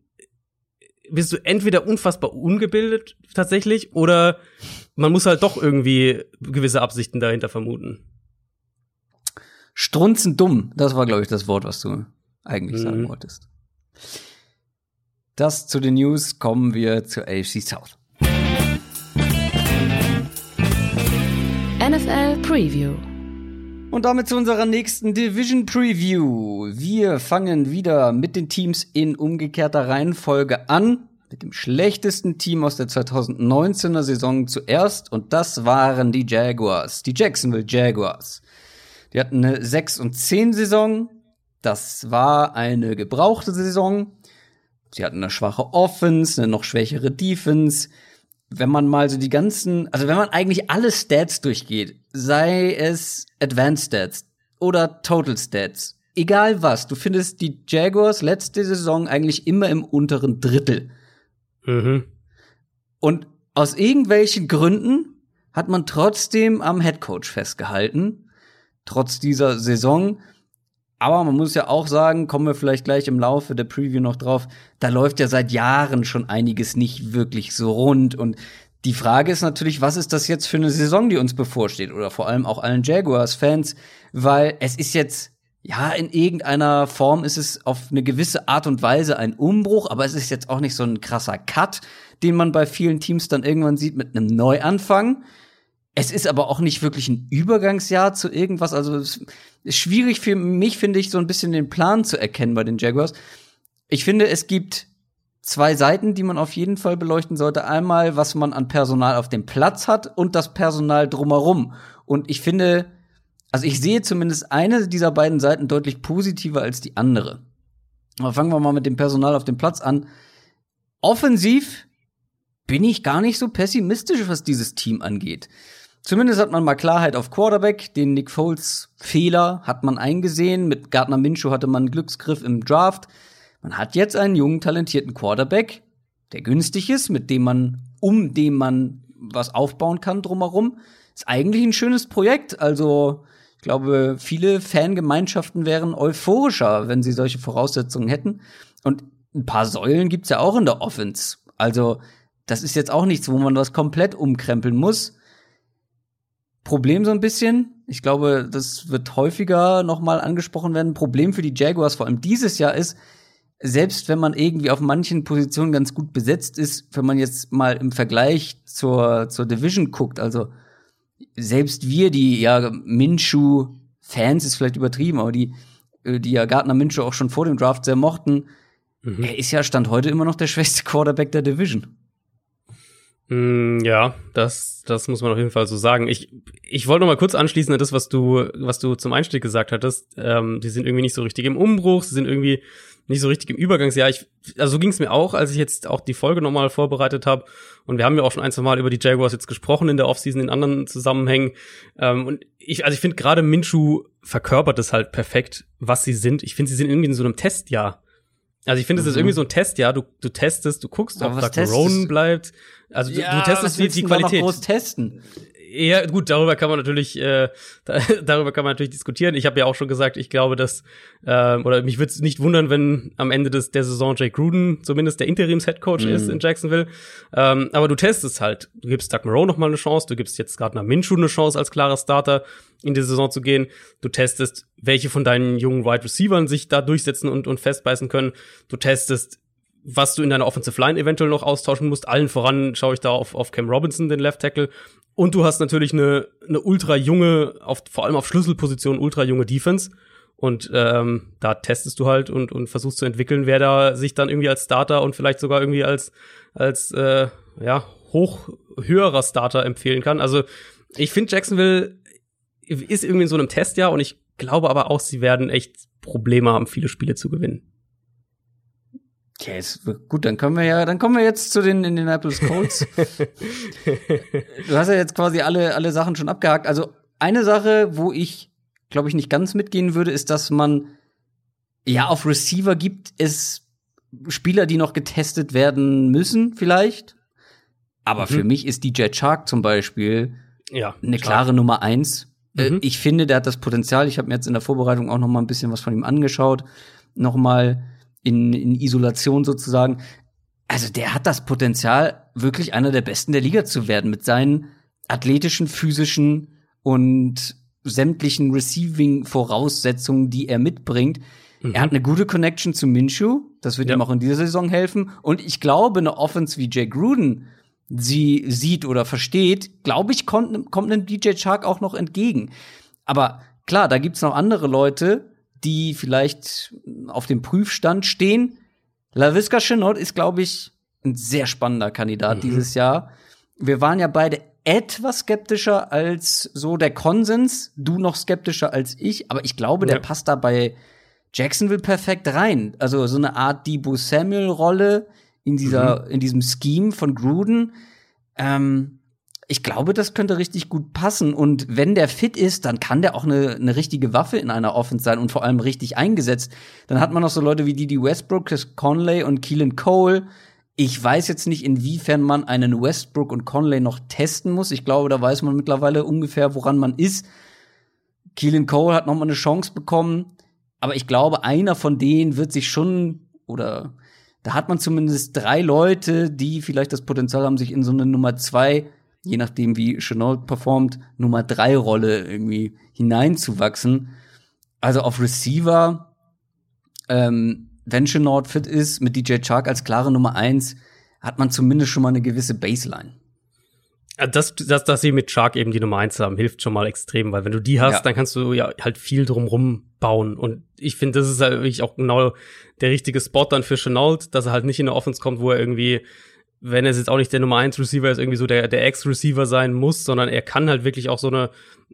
Speaker 2: bist du entweder unfassbar ungebildet tatsächlich oder man muss halt doch irgendwie gewisse Absichten dahinter vermuten.
Speaker 1: Strunzen dumm, das war glaube ich das Wort, was du eigentlich mhm. sagen wolltest. Das zu den News kommen wir zur AFC South.
Speaker 3: NFL Preview.
Speaker 1: Und damit zu unserer nächsten Division Preview. Wir fangen wieder mit den Teams in umgekehrter Reihenfolge an. Mit dem schlechtesten Team aus der 2019er Saison zuerst. Und das waren die Jaguars. Die Jacksonville Jaguars. Die hatten eine 6 und 10 Saison. Das war eine gebrauchte Saison. Sie hatten eine schwache Offense, eine noch schwächere Defense. Wenn man mal so die ganzen, also wenn man eigentlich alle Stats durchgeht, sei es Advanced Stats oder Total Stats, egal was, du findest die Jaguars letzte Saison eigentlich immer im unteren Drittel. Mhm. Und aus irgendwelchen Gründen hat man trotzdem am Headcoach festgehalten, trotz dieser Saison. Aber man muss ja auch sagen, kommen wir vielleicht gleich im Laufe der Preview noch drauf, da läuft ja seit Jahren schon einiges nicht wirklich so rund. Und die Frage ist natürlich, was ist das jetzt für eine Saison, die uns bevorsteht? Oder vor allem auch allen Jaguars-Fans, weil es ist jetzt, ja, in irgendeiner Form ist es auf eine gewisse Art und Weise ein Umbruch, aber es ist jetzt auch nicht so ein krasser Cut, den man bei vielen Teams dann irgendwann sieht mit einem Neuanfang. Es ist aber auch nicht wirklich ein Übergangsjahr zu irgendwas. Also es ist schwierig für mich, finde ich, so ein bisschen den Plan zu erkennen bei den Jaguars. Ich finde, es gibt zwei Seiten, die man auf jeden Fall beleuchten sollte. Einmal, was man an Personal auf dem Platz hat und das Personal drumherum. Und ich finde, also ich sehe zumindest eine dieser beiden Seiten deutlich positiver als die andere. Aber fangen wir mal mit dem Personal auf dem Platz an. Offensiv bin ich gar nicht so pessimistisch, was dieses Team angeht. Zumindest hat man mal Klarheit auf Quarterback. Den Nick Foles Fehler hat man eingesehen. Mit Gardner Minshew hatte man einen Glücksgriff im Draft. Man hat jetzt einen jungen, talentierten Quarterback, der günstig ist, mit dem man, um dem man was aufbauen kann drumherum. Ist eigentlich ein schönes Projekt. Also, ich glaube, viele Fangemeinschaften wären euphorischer, wenn sie solche Voraussetzungen hätten. Und ein paar Säulen gibt's ja auch in der Offense. Also, das ist jetzt auch nichts, wo man was komplett umkrempeln muss. Problem so ein bisschen. Ich glaube, das wird häufiger nochmal angesprochen werden. Problem für die Jaguars, vor allem dieses Jahr, ist, selbst wenn man irgendwie auf manchen Positionen ganz gut besetzt ist, wenn man jetzt mal im Vergleich zur, zur Division guckt, also selbst wir, die ja Minshu-Fans ist vielleicht übertrieben, aber die, äh, die ja Gardner Minshu auch schon vor dem Draft sehr mochten, mhm. er ist ja Stand heute immer noch der schwächste Quarterback der Division.
Speaker 2: Mm, ja, das, das muss man auf jeden Fall so sagen. Ich, ich wollte noch mal kurz anschließen an das, was du, was du zum Einstieg gesagt hattest. Ähm, die sind irgendwie nicht so richtig im Umbruch, sie sind irgendwie nicht so richtig im Übergangsjahr. Ich, also so ging es mir auch, als ich jetzt auch die Folge noch mal vorbereitet habe. Und wir haben ja auch schon ein, zwei Mal über die Jaguars jetzt gesprochen in der Offseason in anderen Zusammenhängen. Ähm, und ich, also ich finde gerade Minshu verkörpert es halt perfekt, was sie sind. Ich finde, sie sind irgendwie in so einem Testjahr. Also ich finde, es mhm. ist irgendwie so ein Testjahr. Du, du testest, du guckst, ob Doug Ronan bleibt. Also du,
Speaker 1: ja,
Speaker 2: du testest die, die Qualität.
Speaker 1: groß testen.
Speaker 2: Ja, gut, darüber kann man natürlich, äh, da, darüber kann man natürlich diskutieren. Ich habe ja auch schon gesagt, ich glaube, dass, äh, oder mich würde es nicht wundern, wenn am Ende des, der Saison Jake Gruden zumindest der Interims-Headcoach mhm. ist in Jacksonville. Ähm, aber du testest halt. Du gibst Doug Moreau noch mal eine Chance, du gibst jetzt Gardner Minshew eine Chance, als klarer Starter in die Saison zu gehen. Du testest, welche von deinen jungen Wide Receivern sich da durchsetzen und, und festbeißen können. Du testest, was du in deiner Offensive Line eventuell noch austauschen musst. Allen voran schaue ich da auf, auf Cam Robinson, den Left Tackle. Und du hast natürlich eine, eine ultra junge, auf, vor allem auf Schlüsselpositionen, ultra junge Defense. Und ähm, da testest du halt und, und versuchst zu entwickeln, wer da sich dann irgendwie als Starter und vielleicht sogar irgendwie als, als äh, ja, hoch höherer Starter empfehlen kann. Also ich finde, Jacksonville ist irgendwie in so einem Testjahr und ich glaube aber auch, sie werden echt Probleme haben, viele Spiele zu gewinnen.
Speaker 1: Okay, ist gut, dann kommen wir ja, dann kommen wir jetzt zu den Indianapolis Colts. du hast ja jetzt quasi alle, alle Sachen schon abgehakt. Also eine Sache, wo ich, glaube ich, nicht ganz mitgehen würde, ist, dass man ja auf Receiver gibt es Spieler, die noch getestet werden müssen, vielleicht. Aber mhm. für mich ist DJ Chark zum Beispiel ja, eine Chark. klare Nummer eins. Äh, mhm. Ich finde, der hat das Potenzial. Ich habe mir jetzt in der Vorbereitung auch noch mal ein bisschen was von ihm angeschaut. Noch mal in, in Isolation sozusagen. Also der hat das Potenzial, wirklich einer der Besten der Liga zu werden mit seinen athletischen, physischen und sämtlichen Receiving-Voraussetzungen, die er mitbringt. Mhm. Er hat eine gute Connection zu Minshew. Das wird ja. ihm auch in dieser Saison helfen. Und ich glaube, eine Offense wie Jay Gruden sie sieht oder versteht, glaube ich, kommt, kommt einem DJ Shark auch noch entgegen. Aber klar, da gibt's noch andere Leute, die vielleicht auf dem Prüfstand stehen. LaVisca Chenot ist, glaube ich, ein sehr spannender Kandidat mhm. dieses Jahr. Wir waren ja beide etwas skeptischer als so der Konsens, du noch skeptischer als ich, aber ich glaube, ja. der passt da bei Jacksonville perfekt rein. Also so eine Art Debo Samuel Rolle in dieser mhm. in diesem Scheme von Gruden. Ähm, ich glaube, das könnte richtig gut passen. Und wenn der fit ist, dann kann der auch eine, eine richtige Waffe in einer Offense sein und vor allem richtig eingesetzt. Dann hat man noch so Leute wie Didi Westbrook, Chris Conley und Keelan Cole, ich weiß jetzt nicht, inwiefern man einen Westbrook und Conley noch testen muss. Ich glaube, da weiß man mittlerweile ungefähr, woran man ist. Keelan Cole hat noch mal eine Chance bekommen, aber ich glaube, einer von denen wird sich schon oder da hat man zumindest drei Leute, die vielleicht das Potenzial haben, sich in so eine Nummer zwei, je nachdem wie Chenault performt, Nummer drei Rolle irgendwie hineinzuwachsen. Also auf Receiver ähm, wenn Chenault fit ist, mit DJ Chark als klare Nummer eins, hat man zumindest schon mal eine gewisse Baseline.
Speaker 2: Das, das, dass sie mit Shark eben die Nummer eins haben, hilft schon mal extrem, weil wenn du die hast, ja. dann kannst du ja halt viel drumrum bauen. Und ich finde, das ist halt wirklich auch genau der richtige Spot dann für Chenault, dass er halt nicht in eine Offense kommt, wo er irgendwie, wenn er jetzt auch nicht der Nummer eins Receiver ist, irgendwie so der, der Ex-Receiver sein muss, sondern er kann halt wirklich auch so eine,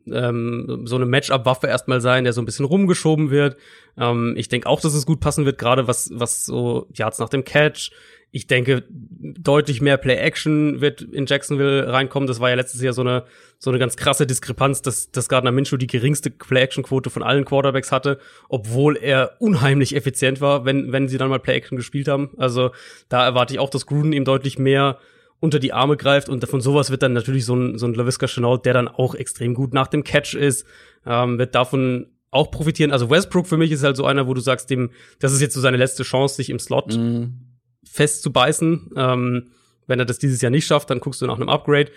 Speaker 2: ähm, so eine Matchup-Waffe erstmal sein, der so ein bisschen rumgeschoben wird. Ähm, ich denke auch, dass es gut passen wird, gerade was, was so Yards nach dem Catch. Ich denke, deutlich mehr Play-Action wird in Jacksonville reinkommen. Das war ja letztes Jahr so eine, so eine ganz krasse Diskrepanz, dass, dass Gardner Minshew die geringste Play-Action-Quote von allen Quarterbacks hatte, obwohl er unheimlich effizient war, wenn, wenn sie dann mal Play-Action gespielt haben. Also da erwarte ich auch, dass Gruden ihm deutlich mehr unter die Arme greift und von sowas wird dann natürlich so ein, so ein LaVisca Chenault, der dann auch extrem gut nach dem Catch ist, ähm, wird davon auch profitieren. Also Westbrook für mich ist halt so einer, wo du sagst, dem, das ist jetzt so seine letzte Chance, sich im Slot mhm. Festzubeißen. Ähm, wenn er das dieses Jahr nicht schafft, dann guckst du nach einem Upgrade.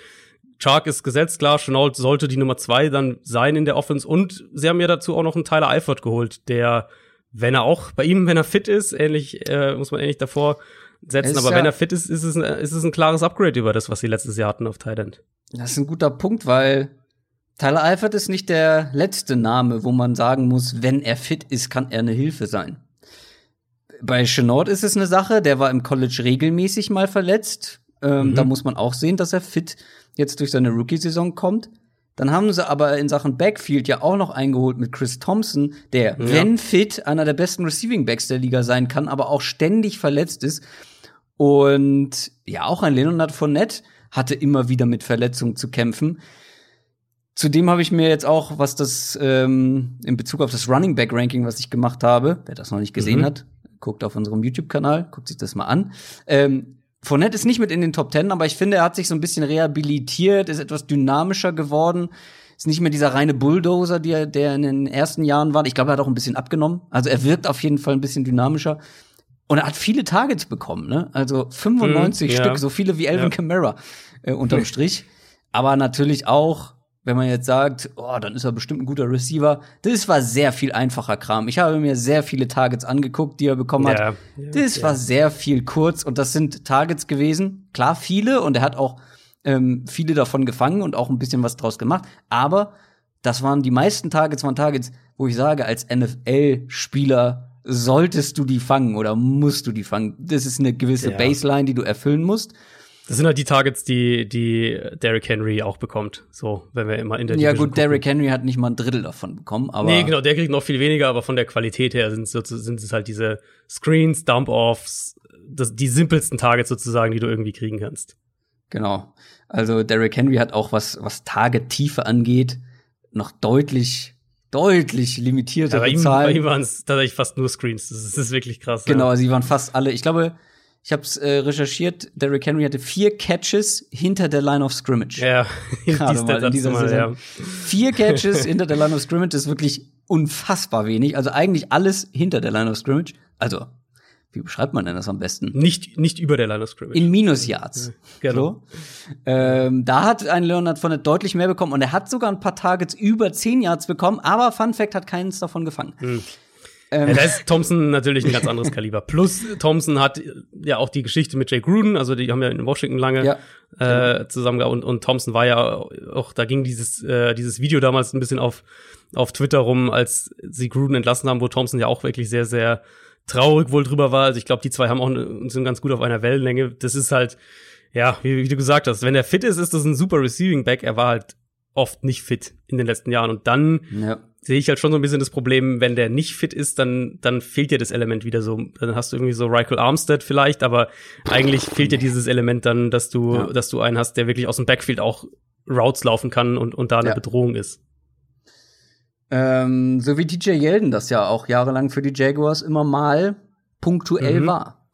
Speaker 2: Chark ist gesetzt, klar, Chenault sollte die Nummer zwei dann sein in der Offense und sie haben ja dazu auch noch einen Tyler Eifert geholt, der, wenn er auch bei ihm, wenn er fit ist, ähnlich, äh, muss man ähnlich davor setzen, aber ja, wenn er fit ist, ist es, ein, ist es ein klares Upgrade über das, was sie letztes Jahr hatten auf Thailand.
Speaker 1: Das ist ein guter Punkt, weil Tyler Eifert ist nicht der letzte Name, wo man sagen muss, wenn er fit ist, kann er eine Hilfe sein. Bei Chenault ist es eine Sache, der war im College regelmäßig mal verletzt. Ähm, mhm. Da muss man auch sehen, dass er fit jetzt durch seine Rookie-Saison kommt. Dann haben sie aber in Sachen Backfield ja auch noch eingeholt mit Chris Thompson, der, ja. wenn fit, einer der besten Receiving Backs der Liga sein kann, aber auch ständig verletzt ist. Und ja, auch ein Leonard Fournette hatte immer wieder mit Verletzungen zu kämpfen. Zudem habe ich mir jetzt auch, was das ähm, in Bezug auf das Running Back Ranking, was ich gemacht habe, wer das noch nicht gesehen mhm. hat, guckt auf unserem YouTube-Kanal, guckt sich das mal an. Ähm, Fournette ist nicht mit in den Top Ten, aber ich finde, er hat sich so ein bisschen rehabilitiert, ist etwas dynamischer geworden. Ist nicht mehr dieser reine Bulldozer, der, der in den ersten Jahren war. Ich glaube, er hat auch ein bisschen abgenommen. Also er wirkt auf jeden Fall ein bisschen dynamischer. Und er hat viele Targets bekommen, ne? Also 95 hm, Stück, ja. so viele wie Elvin ja. Kamara äh, unterm Strich. Aber natürlich auch wenn man jetzt sagt, oh, dann ist er bestimmt ein guter Receiver. Das war sehr viel einfacher Kram. Ich habe mir sehr viele Targets angeguckt, die er bekommen hat. Ja, das ja. war sehr viel kurz und das sind Targets gewesen. Klar, viele und er hat auch ähm, viele davon gefangen und auch ein bisschen was draus gemacht. Aber das waren die meisten Targets, waren Targets, wo ich sage, als NFL-Spieler solltest du die fangen oder musst du die fangen. Das ist eine gewisse ja. Baseline, die du erfüllen musst.
Speaker 2: Das sind halt die Targets, die, die Derrick Henry auch bekommt. So, wenn wir immer in der
Speaker 1: Ja, Division gut. Derrick Henry hat nicht mal ein Drittel davon bekommen, aber. Nee,
Speaker 2: genau, der kriegt noch viel weniger, aber von der Qualität her sind, so, sind es halt diese Screens, Dump-Offs, die simpelsten Targets sozusagen, die du irgendwie kriegen kannst.
Speaker 1: Genau. Also Derrick Henry hat auch was, was Target-Tiefe angeht, noch deutlich deutlich limitiertere ja, bei ihm, Zahlen.
Speaker 2: Bei ihm waren es tatsächlich fast nur Screens. Das ist, das ist wirklich krass.
Speaker 1: Genau, ja. sie waren fast alle. Ich glaube, ich habe es äh, recherchiert, Derrick Henry hatte vier Catches hinter der Line of Scrimmage.
Speaker 2: Ja,
Speaker 1: gerade mal in dieser mal, Saison. Ja. Vier Catches hinter der Line of Scrimmage ist wirklich unfassbar wenig. Also eigentlich alles hinter der Line of Scrimmage. Also wie beschreibt man denn das am besten?
Speaker 2: Nicht, nicht über der Line of Scrimmage.
Speaker 1: In Minus-Yards.
Speaker 2: Ja, genau.
Speaker 1: So. Ähm, da hat ein Leonard Fournette deutlich mehr bekommen und er hat sogar ein paar Targets über 10 Yards bekommen, aber Fun Fact hat keins davon gefangen.
Speaker 2: Hm. Ähm. Ja, da ist Thompson natürlich ein ganz anderes Kaliber. Plus Thompson hat ja auch die Geschichte mit Jay Gruden, also die haben ja in Washington lange ja. äh, zusammengearbeitet und, und Thompson war ja auch, da ging dieses, äh, dieses Video damals ein bisschen auf, auf Twitter rum, als sie Gruden entlassen haben, wo Thompson ja auch wirklich sehr, sehr traurig wohl drüber war. Also ich glaube, die zwei haben auch sind ganz gut auf einer Wellenlänge. Das ist halt, ja, wie, wie, du gesagt hast, wenn er fit ist, ist das ein super Receiving Back. Er war halt oft nicht fit in den letzten Jahren. Und dann ja. Sehe ich halt schon so ein bisschen das Problem, wenn der nicht fit ist, dann, dann fehlt dir das Element wieder so. Dann hast du irgendwie so Michael Armstead vielleicht, aber eigentlich fehlt dir dieses Element dann, dass du, ja. dass du einen hast, der wirklich aus dem Backfield auch Routes laufen kann und, und da eine ja. Bedrohung ist.
Speaker 1: Ähm, so wie DJ Yeldon das ja auch jahrelang für die Jaguars immer mal punktuell mhm. war.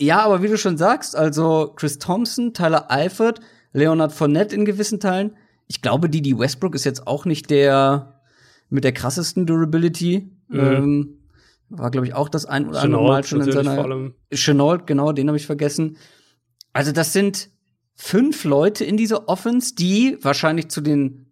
Speaker 1: Ja, aber wie du schon sagst, also Chris Thompson, Tyler Eifert, Leonard Fournette in gewissen Teilen. Ich glaube, Didi Westbrook ist jetzt auch nicht der mit der krassesten Durability. Mhm. Ähm, war, glaube ich, auch das ein oder andere Mal schon in seiner. Chenault, genau, den habe ich vergessen. Also, das sind fünf Leute in dieser Offense, die wahrscheinlich zu den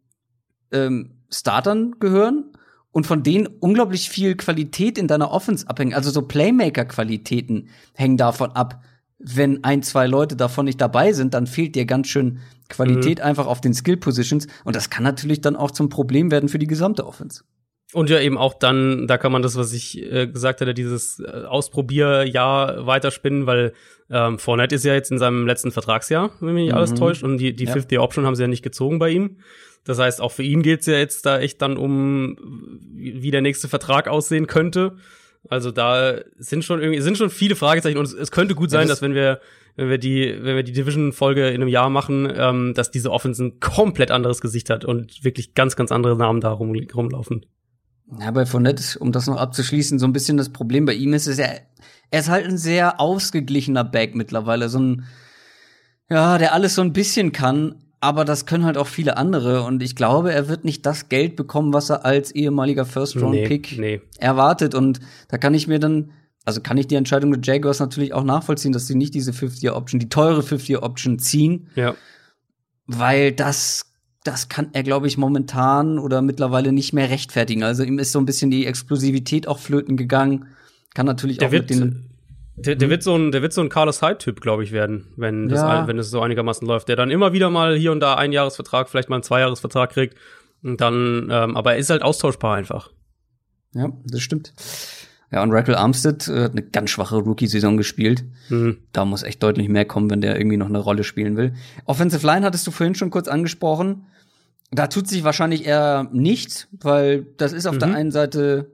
Speaker 1: ähm, Startern gehören und von denen unglaublich viel Qualität in deiner Offense abhängen. Also so Playmaker-Qualitäten hängen davon ab. Wenn ein, zwei Leute davon nicht dabei sind, dann fehlt dir ganz schön Qualität mhm. einfach auf den Skill-Positions. Und das kann natürlich dann auch zum Problem werden für die gesamte Offense.
Speaker 2: Und ja eben auch dann, da kann man das, was ich äh, gesagt hatte, dieses äh, Ausprobierjahr weiterspinnen, weil ähm, Fournette ist ja jetzt in seinem letzten Vertragsjahr, wenn mich mhm. alles täuscht, und die, die ja. Fifth Year Option haben sie ja nicht gezogen bei ihm. Das heißt, auch für ihn geht's ja jetzt da echt dann um, wie der nächste Vertrag aussehen könnte. Also da sind schon irgendwie, sind schon viele Fragezeichen und es, es könnte gut sein, ja, das dass wenn wir, wenn wir die, wenn wir die Division-Folge in einem Jahr machen, ähm, dass diese Offense ein komplett anderes Gesicht hat und wirklich ganz, ganz andere Namen da rum, rumlaufen.
Speaker 1: Ja, bei Fournette, um das noch abzuschließen, so ein bisschen das Problem bei ihm ist, ist er, er ist halt ein sehr ausgeglichener Back mittlerweile, so ein, ja, der alles so ein bisschen kann, aber das können halt auch viele andere und ich glaube, er wird nicht das Geld bekommen, was er als ehemaliger First-Round-Pick nee, nee. erwartet und da kann ich mir dann, also kann ich die Entscheidung der Jaguars natürlich auch nachvollziehen, dass sie nicht diese Fifth-Year-Option, die teure Fifth-Year-Option ziehen.
Speaker 2: Ja.
Speaker 1: Weil das das kann er, glaube ich, momentan oder mittlerweile nicht mehr rechtfertigen. Also ihm ist so ein bisschen die Explosivität auch flöten gegangen. Kann natürlich
Speaker 2: der
Speaker 1: auch
Speaker 2: wird,
Speaker 1: mit den
Speaker 2: der, der, hm? wird so ein, der wird so ein Carlos Hyde-Typ, glaube ich, werden, wenn das, ja. wenn es so einigermaßen läuft. Der dann immer wieder mal hier und da einen Jahresvertrag, vielleicht mal einen Zweijahresvertrag kriegt. Und dann, ähm, aber er ist halt austauschbar einfach.
Speaker 1: Ja, das stimmt. Ja, und Rackle Armstead äh, hat eine ganz schwache Rookie-Saison gespielt. Mhm. Da muss echt deutlich mehr kommen, wenn der irgendwie noch eine Rolle spielen will. Offensive Line hattest du vorhin schon kurz angesprochen. Da tut sich wahrscheinlich eher nichts, weil das ist auf mhm. der einen Seite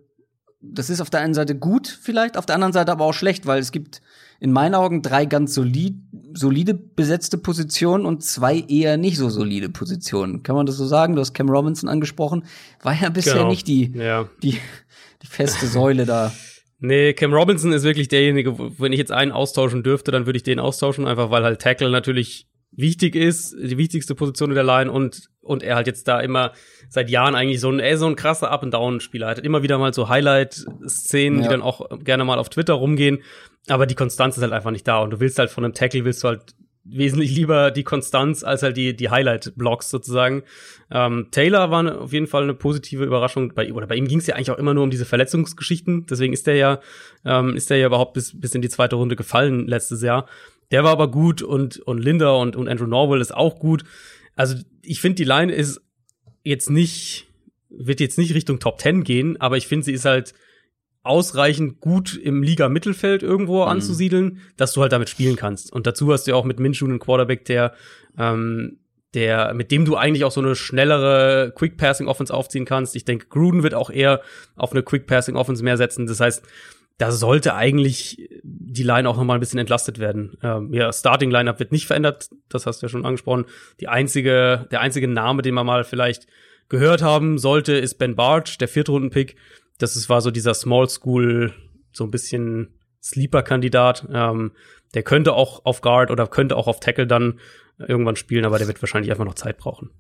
Speaker 1: das ist auf der einen Seite gut vielleicht, auf der anderen Seite aber auch schlecht, weil es gibt in meinen Augen drei ganz solid, solide besetzte Positionen und zwei eher nicht so solide Positionen. Kann man das so sagen? Du hast Cam Robinson angesprochen. War ja bisher genau. nicht die, ja. die, die feste Säule da.
Speaker 2: Nee, Cam Robinson ist wirklich derjenige, wenn ich jetzt einen austauschen dürfte, dann würde ich den austauschen, einfach weil halt Tackle natürlich wichtig ist, die wichtigste Position in der Line und, und er halt jetzt da immer seit Jahren eigentlich so ein, ey, so ein krasser Up-and-Down-Spieler. Er hat immer wieder mal so Highlight-Szenen, ja. die dann auch gerne mal auf Twitter rumgehen, aber die Konstanz ist halt einfach nicht da und du willst halt von einem Tackle willst du halt wesentlich lieber die Konstanz als halt die, die Highlight-Blocks sozusagen. Ähm, Taylor war ne, auf jeden Fall eine positive Überraschung. Bei, oder bei ihm ging es ja eigentlich auch immer nur um diese Verletzungsgeschichten. Deswegen ist der ja, ähm, ist der ja überhaupt bis, bis in die zweite Runde gefallen letztes Jahr. Der war aber gut und, und Linda und, und Andrew Norwell ist auch gut. Also ich finde, die Line ist jetzt nicht, wird jetzt nicht Richtung Top 10 gehen, aber ich finde, sie ist halt ausreichend gut im Liga-Mittelfeld irgendwo mhm. anzusiedeln, dass du halt damit spielen kannst. Und dazu hast du ja auch mit Minshew einen Quarterback, der, ähm, der, mit dem du eigentlich auch so eine schnellere Quick-Passing-Offense aufziehen kannst. Ich denke, Gruden wird auch eher auf eine Quick-Passing-Offense mehr setzen. Das heißt, da sollte eigentlich die Line auch noch mal ein bisschen entlastet werden. Ähm, ja, Starting Lineup wird nicht verändert, das hast du ja schon angesprochen. Die einzige, der einzige Name, den man mal vielleicht gehört haben sollte, ist Ben Barge, der Viertrunden-Pick. Das ist, war so dieser Small School, so ein bisschen Sleeper-Kandidat. Ähm, der könnte auch auf Guard oder könnte auch auf Tackle dann irgendwann spielen, aber der wird wahrscheinlich einfach noch Zeit brauchen.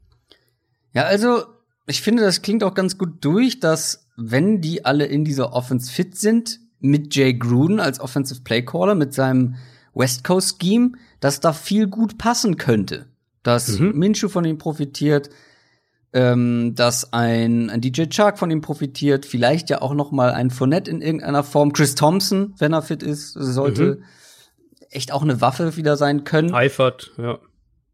Speaker 1: Ja, also ich finde, das klingt auch ganz gut durch, dass wenn die alle in dieser Offense fit sind, mit Jay Gruden als Offensive Play Caller, mit seinem West Coast Scheme, dass da viel gut passen könnte. Dass mhm. Minshew von ihm profitiert, ähm, dass ein, ein DJ Chark von ihm profitiert, vielleicht ja auch noch mal ein Fournette in irgendeiner Form. Chris Thompson, wenn er fit ist, sollte mhm. echt auch eine Waffe wieder sein können.
Speaker 2: Eifert, ja.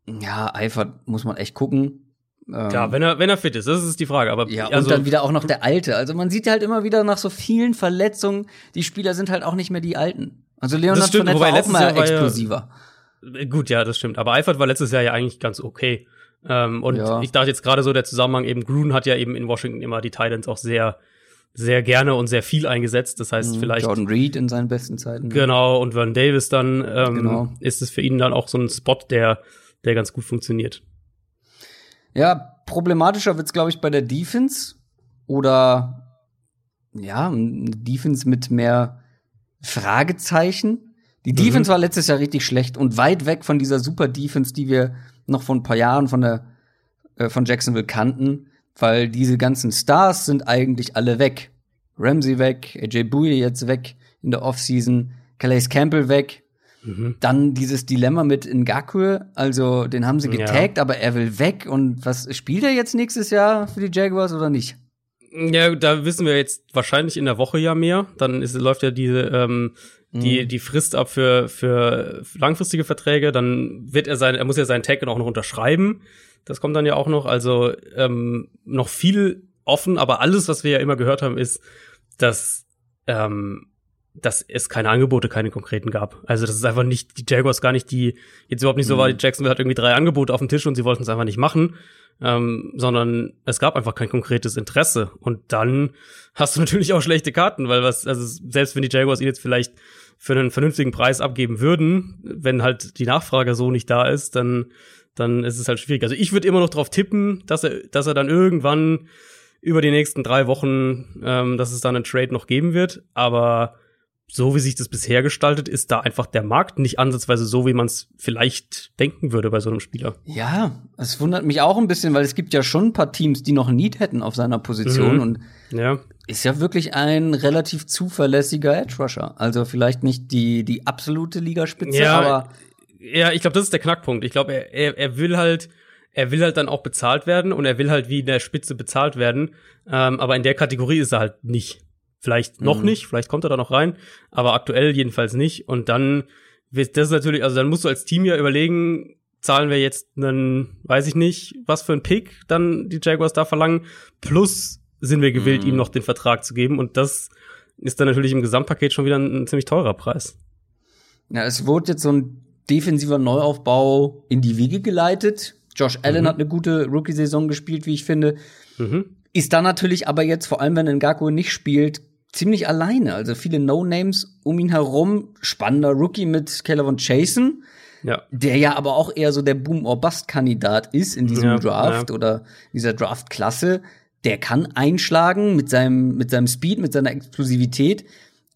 Speaker 1: Ja, Eifert muss man echt gucken.
Speaker 2: Ähm, ja, wenn er, wenn er fit ist, das ist die Frage. Aber
Speaker 1: ja, also, und dann wieder auch noch der Alte. Also man sieht halt immer wieder nach so vielen Verletzungen, die Spieler sind halt auch nicht mehr die Alten. Also Leonard
Speaker 2: stimmt, Fournette war auch mal
Speaker 1: Jahr explosiver.
Speaker 2: Ja, gut, ja, das stimmt. Aber Eifert war letztes Jahr ja eigentlich ganz okay. Ähm, und ja. ich dachte jetzt gerade so der Zusammenhang eben, Gruden hat ja eben in Washington immer die Titans auch sehr, sehr gerne und sehr viel eingesetzt. Das heißt, mhm, vielleicht.
Speaker 1: Jordan Reed in seinen besten Zeiten.
Speaker 2: Genau, und Vernon Davis dann, ähm, genau. ist es für ihn dann auch so ein Spot, der, der ganz gut funktioniert.
Speaker 1: Ja, problematischer wird's, glaube ich, bei der Defense. Oder ja, eine Defense mit mehr Fragezeichen. Die mhm. Defense war letztes Jahr richtig schlecht und weit weg von dieser super Defense, die wir noch vor ein paar Jahren von der äh, von Jacksonville kannten, weil diese ganzen Stars sind eigentlich alle weg. Ramsey weg, AJ Bouye jetzt weg in der Offseason, Calais Campbell weg. Mhm. Dann dieses Dilemma mit Ngakwe, also den haben sie getaggt, ja. aber er will weg und was spielt er jetzt nächstes Jahr für die Jaguars oder nicht?
Speaker 2: Ja, da wissen wir jetzt wahrscheinlich in der Woche ja mehr. Dann ist, läuft ja diese ähm, die, mhm. die Frist ab für, für langfristige Verträge, dann wird er sein, er muss ja seinen Tag auch noch unterschreiben. Das kommt dann ja auch noch. Also ähm, noch viel offen, aber alles, was wir ja immer gehört haben, ist, dass, ähm, dass es keine Angebote, keine konkreten gab. Also das ist einfach nicht, die Jaguars gar nicht die, jetzt überhaupt nicht so war, die mhm. Jacksonville hat irgendwie drei Angebote auf dem Tisch und sie wollten es einfach nicht machen, ähm, sondern es gab einfach kein konkretes Interesse. Und dann hast du natürlich auch schlechte Karten, weil was, also selbst wenn die Jaguars ihn jetzt vielleicht für einen vernünftigen Preis abgeben würden, wenn halt die Nachfrage so nicht da ist, dann, dann ist es halt schwierig. Also ich würde immer noch darauf tippen, dass er, dass er dann irgendwann über die nächsten drei Wochen, ähm, dass es dann einen Trade noch geben wird. Aber so wie sich das bisher gestaltet, ist da einfach der Markt nicht ansatzweise so, wie man es vielleicht denken würde bei so einem Spieler.
Speaker 1: Ja, es wundert mich auch ein bisschen, weil es gibt ja schon ein paar Teams, die noch ein Need hätten auf seiner Position mhm. und ja. ist ja wirklich ein relativ zuverlässiger Edge Rusher. Also vielleicht nicht die die absolute Ligaspitze, ja, aber
Speaker 2: ja, ich glaube, das ist der Knackpunkt. Ich glaube, er, er, er will halt er will halt dann auch bezahlt werden und er will halt wie in der Spitze bezahlt werden, ähm, aber in der Kategorie ist er halt nicht. Vielleicht noch mhm. nicht, vielleicht kommt er da noch rein, aber aktuell jedenfalls nicht. Und dann wird das natürlich, also dann musst du als Team ja überlegen, zahlen wir jetzt einen, weiß ich nicht, was für ein Pick dann die Jaguars da verlangen, plus sind wir gewillt, mhm. ihm noch den Vertrag zu geben. Und das ist dann natürlich im Gesamtpaket schon wieder ein, ein ziemlich teurer Preis.
Speaker 1: Ja, es wurde jetzt so ein defensiver Neuaufbau in die Wiege geleitet. Josh Allen mhm. hat eine gute Rookie-Saison gespielt, wie ich finde. Mhm. Ist da natürlich aber jetzt, vor allem wenn Ngaku nicht spielt, ziemlich alleine. Also viele No-Names um ihn herum. Spannender Rookie mit Caleb Jason. Ja. Der ja aber auch eher so der Boom-or-Bust-Kandidat ist in diesem ja, Draft ja. oder dieser Draft-Klasse. Der kann einschlagen mit seinem, mit seinem Speed, mit seiner Explosivität.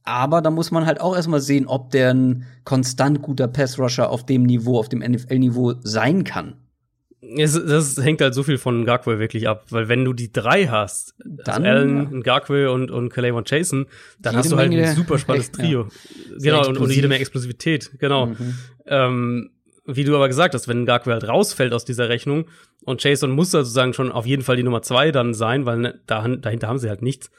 Speaker 1: Aber da muss man halt auch erstmal sehen, ob der ein konstant guter Pass-Rusher auf dem Niveau, auf dem NFL-Niveau sein kann
Speaker 2: es, das hängt halt so viel von Garquay wirklich ab, weil wenn du die drei hast, also dann also Allen, Garquay und, und Calais Jason, dann hast du halt Menge, ein super spannendes Trio. Ja. Genau, und, und, jede Menge Explosivität, genau. Mhm. Ähm, wie du aber gesagt hast, wenn Garquay halt rausfällt aus dieser Rechnung und Jason muss sozusagen schon auf jeden Fall die Nummer zwei dann sein, weil ne, da, dahinter haben sie halt nichts,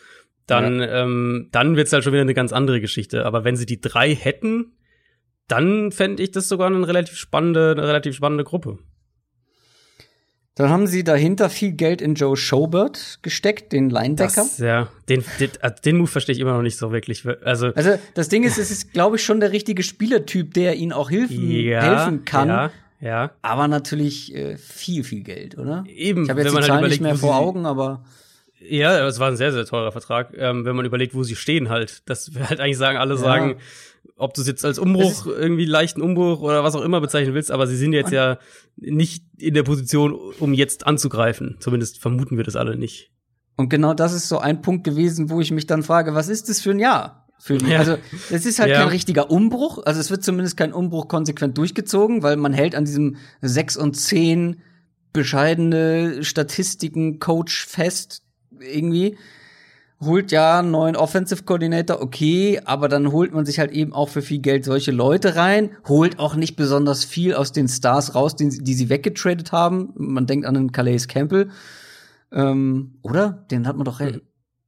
Speaker 2: dann, ja. ähm, dann wird's halt schon wieder eine ganz andere Geschichte. Aber wenn sie die drei hätten, dann fände ich das sogar eine relativ spannende, eine relativ spannende Gruppe.
Speaker 1: Dann haben sie dahinter viel Geld in Joe Schobert gesteckt, den Linebacker. Das,
Speaker 2: ja, den, den, äh, den Move verstehe ich immer noch nicht so wirklich. Also,
Speaker 1: also das Ding ist, es ist, glaube ich, schon der richtige Spielertyp, der ihnen auch helfen, ja, helfen kann. Ja, ja. Aber natürlich äh, viel, viel Geld, oder?
Speaker 2: Eben,
Speaker 1: ich habe jetzt die halt überlegt, nicht mehr vor Augen, aber
Speaker 2: ja, es war ein sehr, sehr teurer Vertrag, ähm, wenn man überlegt, wo sie stehen halt. Das wir halt eigentlich sagen, alle ja. sagen, ob du es jetzt als Umbruch, irgendwie leichten Umbruch oder was auch immer bezeichnen willst, aber sie sind jetzt ja nicht in der Position, um jetzt anzugreifen. Zumindest vermuten wir das alle nicht.
Speaker 1: Und genau das ist so ein Punkt gewesen, wo ich mich dann frage, was ist das für ein Jahr? Für die? Ja. Also, es ist halt ja. kein richtiger Umbruch. Also, es wird zumindest kein Umbruch konsequent durchgezogen, weil man hält an diesem 6 und 10 bescheidene Statistiken Coach fest irgendwie. Holt ja einen neuen Offensive Coordinator, okay, aber dann holt man sich halt eben auch für viel Geld solche Leute rein, holt auch nicht besonders viel aus den Stars raus, die, die sie weggetradet haben. Man denkt an den Calais Campbell. Ähm, oder? Den hat man doch
Speaker 2: mhm.